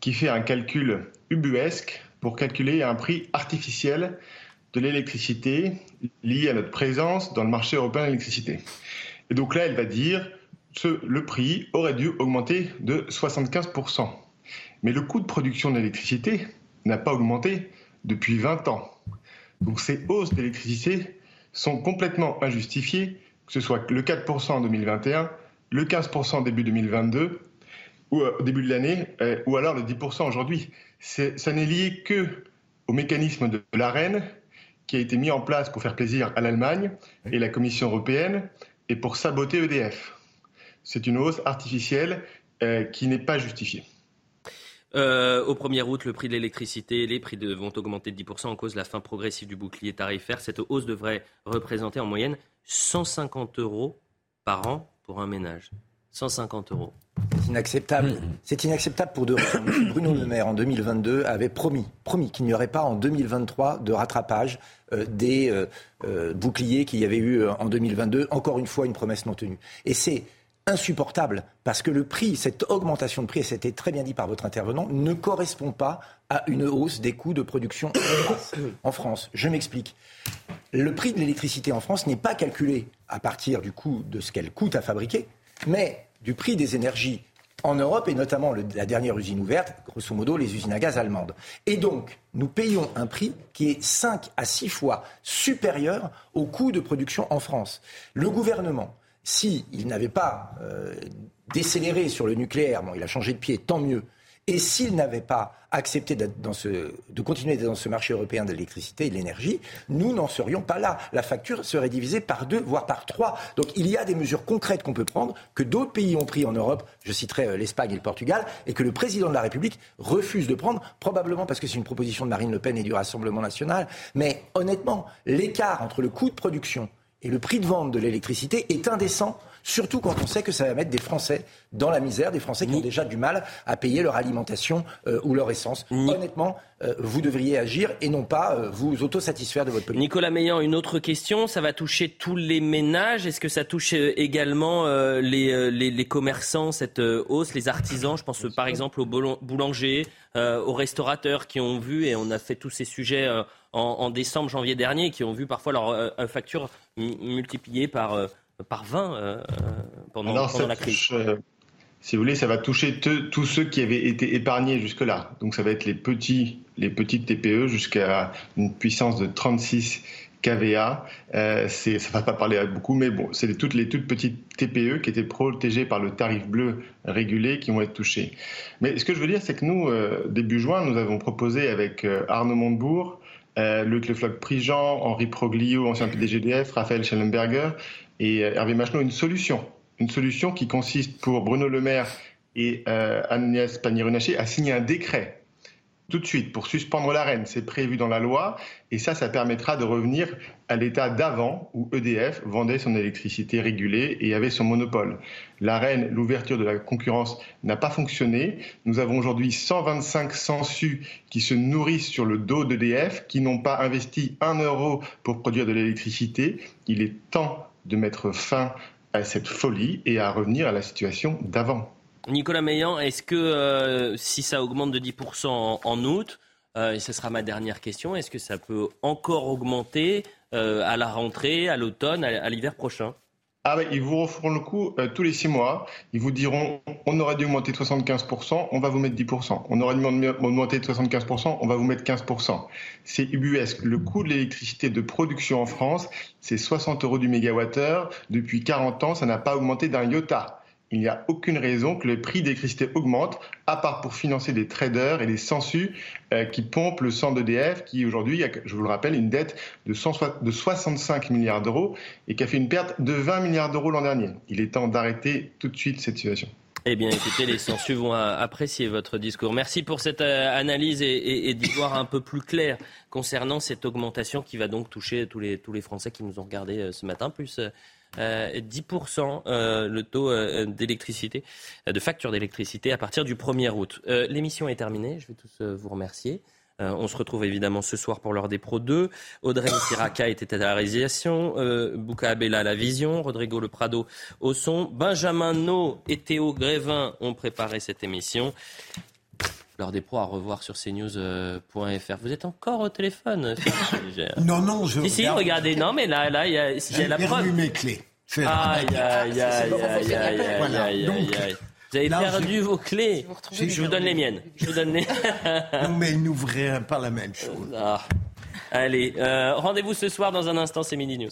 qui fait un calcul ubuesque pour calculer un prix artificiel de l'électricité lié à notre présence dans le marché européen de l'électricité. Et donc là, elle va dire que le prix aurait dû augmenter de 75%. Mais le coût de production de l'électricité n'a pas augmenté depuis 20 ans. Donc ces hausses d'électricité sont complètement injustifiés, que ce soit le 4% en 2021, le 15% début 2022, ou euh, au début de l'année, euh, ou alors le 10% aujourd'hui. Ça n'est lié que au mécanisme de l'AREN qui a été mis en place pour faire plaisir à l'Allemagne et la Commission européenne et pour saboter EDF. C'est une hausse artificielle euh, qui n'est pas justifiée. Euh, au 1er août, le prix de l'électricité, les prix vont augmenter de 10% en cause de la fin progressive du bouclier tarifaire. Cette hausse devrait représenter en moyenne 150 euros par an pour un ménage. 150 euros. C'est inacceptable. Mmh. C'est inacceptable pour deux raisons. Bruno Le Maire, en 2022, avait promis, promis qu'il n'y aurait pas en 2023 de rattrapage euh, des euh, boucliers qu'il y avait eu en 2022. Encore une fois, une promesse non tenue. Et c'est insupportable parce que le prix, cette augmentation de prix, et c'était très bien dit par votre intervenant, ne correspond pas à une hausse des coûts de production en France. Je m'explique. Le prix de l'électricité en France n'est pas calculé à partir du coût de ce qu'elle coûte à fabriquer, mais du prix des énergies en Europe et notamment la dernière usine ouverte, grosso modo les usines à gaz allemandes. Et donc, nous payons un prix qui est 5 à 6 fois supérieur au coût de production en France. Le gouvernement s'il il n'avait pas euh, décéléré sur le nucléaire, bon, il a changé de pied, tant mieux, et s'il n'avait pas accepté de continuer dans ce marché européen de l'électricité et de l'énergie, nous n'en serions pas là. La facture serait divisée par deux, voire par trois. Donc il y a des mesures concrètes qu'on peut prendre, que d'autres pays ont pris en Europe, je citerai euh, l'Espagne et le Portugal, et que le président de la République refuse de prendre, probablement parce que c'est une proposition de Marine Le Pen et du Rassemblement national. Mais honnêtement, l'écart entre le coût de production et le prix de vente de l'électricité est indécent, surtout quand on sait que ça va mettre des Français dans la misère, des Français qui ont déjà du mal à payer leur alimentation euh, ou leur essence. Honnêtement, euh, vous devriez agir et non pas euh, vous autosatisfaire de votre politique. Nicolas Meillan, une autre question. Ça va toucher tous les ménages? Est-ce que ça touche également les, les, commerçants, cette hausse, les artisans? Je pense par exemple aux boulangers, aux restaurateurs qui ont vu, et on a fait tous ces sujets en, décembre, janvier dernier, qui ont vu parfois leur euh, facture multipliée par, euh, par 20 euh, pendant, la crise. si vous voulez, ça va toucher tous ceux qui avaient été épargnés jusque-là. Donc ça va être les petits, les petites TPE jusqu'à une puissance de 36 KVA. Euh, ça ne va pas parler à beaucoup, mais bon, c'est toutes les toutes petites TPE qui étaient protégées par le tarif bleu régulé qui vont être touchées. Mais ce que je veux dire, c'est que nous, début juin, nous avons proposé avec Arnaud Montebourg euh, Luc Lefloc-Prigent, Henri Proglio, ancien PDGDF, Raphaël Schellenberger et euh, Hervé Machenot une solution. Une solution qui consiste pour Bruno Le Maire et euh, Agnès Pannier-Runacher à signer un décret tout de suite pour suspendre la reine. C'est prévu dans la loi et ça, ça permettra de revenir à l'état d'avant où EDF vendait son électricité régulée et avait son monopole. La reine, l'ouverture de la concurrence n'a pas fonctionné. Nous avons aujourd'hui 125 sensus qui se nourrissent sur le dos d'EDF, qui n'ont pas investi un euro pour produire de l'électricité. Il est temps de mettre fin à cette folie et à revenir à la situation d'avant. Nicolas Meillan, est-ce que euh, si ça augmente de 10% en, août, euh, et ce sera ma dernière question, est-ce que ça peut encore augmenter euh, à la rentrée, à l'automne, à, l'hiver prochain? Ah ils vous referont le coup tous les six mois. Ils vous diront on aurait dû augmenter de 75%, on va vous mettre 10%. On aurait dû augmenter de 75%, on va vous mettre 15%. C'est ubuesque. Le coût de l'électricité de production en France, c'est 60 euros du mégawattheure. Depuis 40 ans, ça n'a pas augmenté d'un iota il n'y a aucune raison que le prix d'électricité augmente, à part pour financer des traders et des sensus euh, qui pompent le sang d'EDF, qui aujourd'hui, je vous le rappelle, une dette de, 65 milliards d'euros et qui a fait une perte de 20 milliards d'euros l'an dernier. Il est temps d'arrêter tout de suite cette situation. Eh bien, écoutez, les sensus vont apprécier votre discours. Merci pour cette euh, analyse et, d'y voir un peu plus clair concernant cette augmentation qui va donc toucher tous les, tous les Français qui nous ont regardés euh, ce matin, plus 10% euh, le taux d'électricité, de facture d'électricité à partir du 1er août. L'émission est terminée. Je vais tous vous remercier. Euh, on se retrouve évidemment ce soir pour l'heure des Pro 2. Audrey Siraka était à la réalisation, euh, Bouka Abella à la vision, Rodrigo Le Prado au son, Benjamin No et Théo Grévin ont préparé cette émission. L'heure des pros à revoir sur cnews.fr. Vous êtes encore au téléphone Non, non, je. Ici, regardez, non, mais là, là, il y a, la preuve. J'ai mes clés. Aïe, aïe, aïe, aïe, aïe, aïe. Vous avez perdu vos clés. je vous donne les miennes. Je vous donne les... non, mais il n'ouvrirait pas la même chose. Ah. Allez, euh, rendez-vous ce soir dans un instant, c'est Mini News.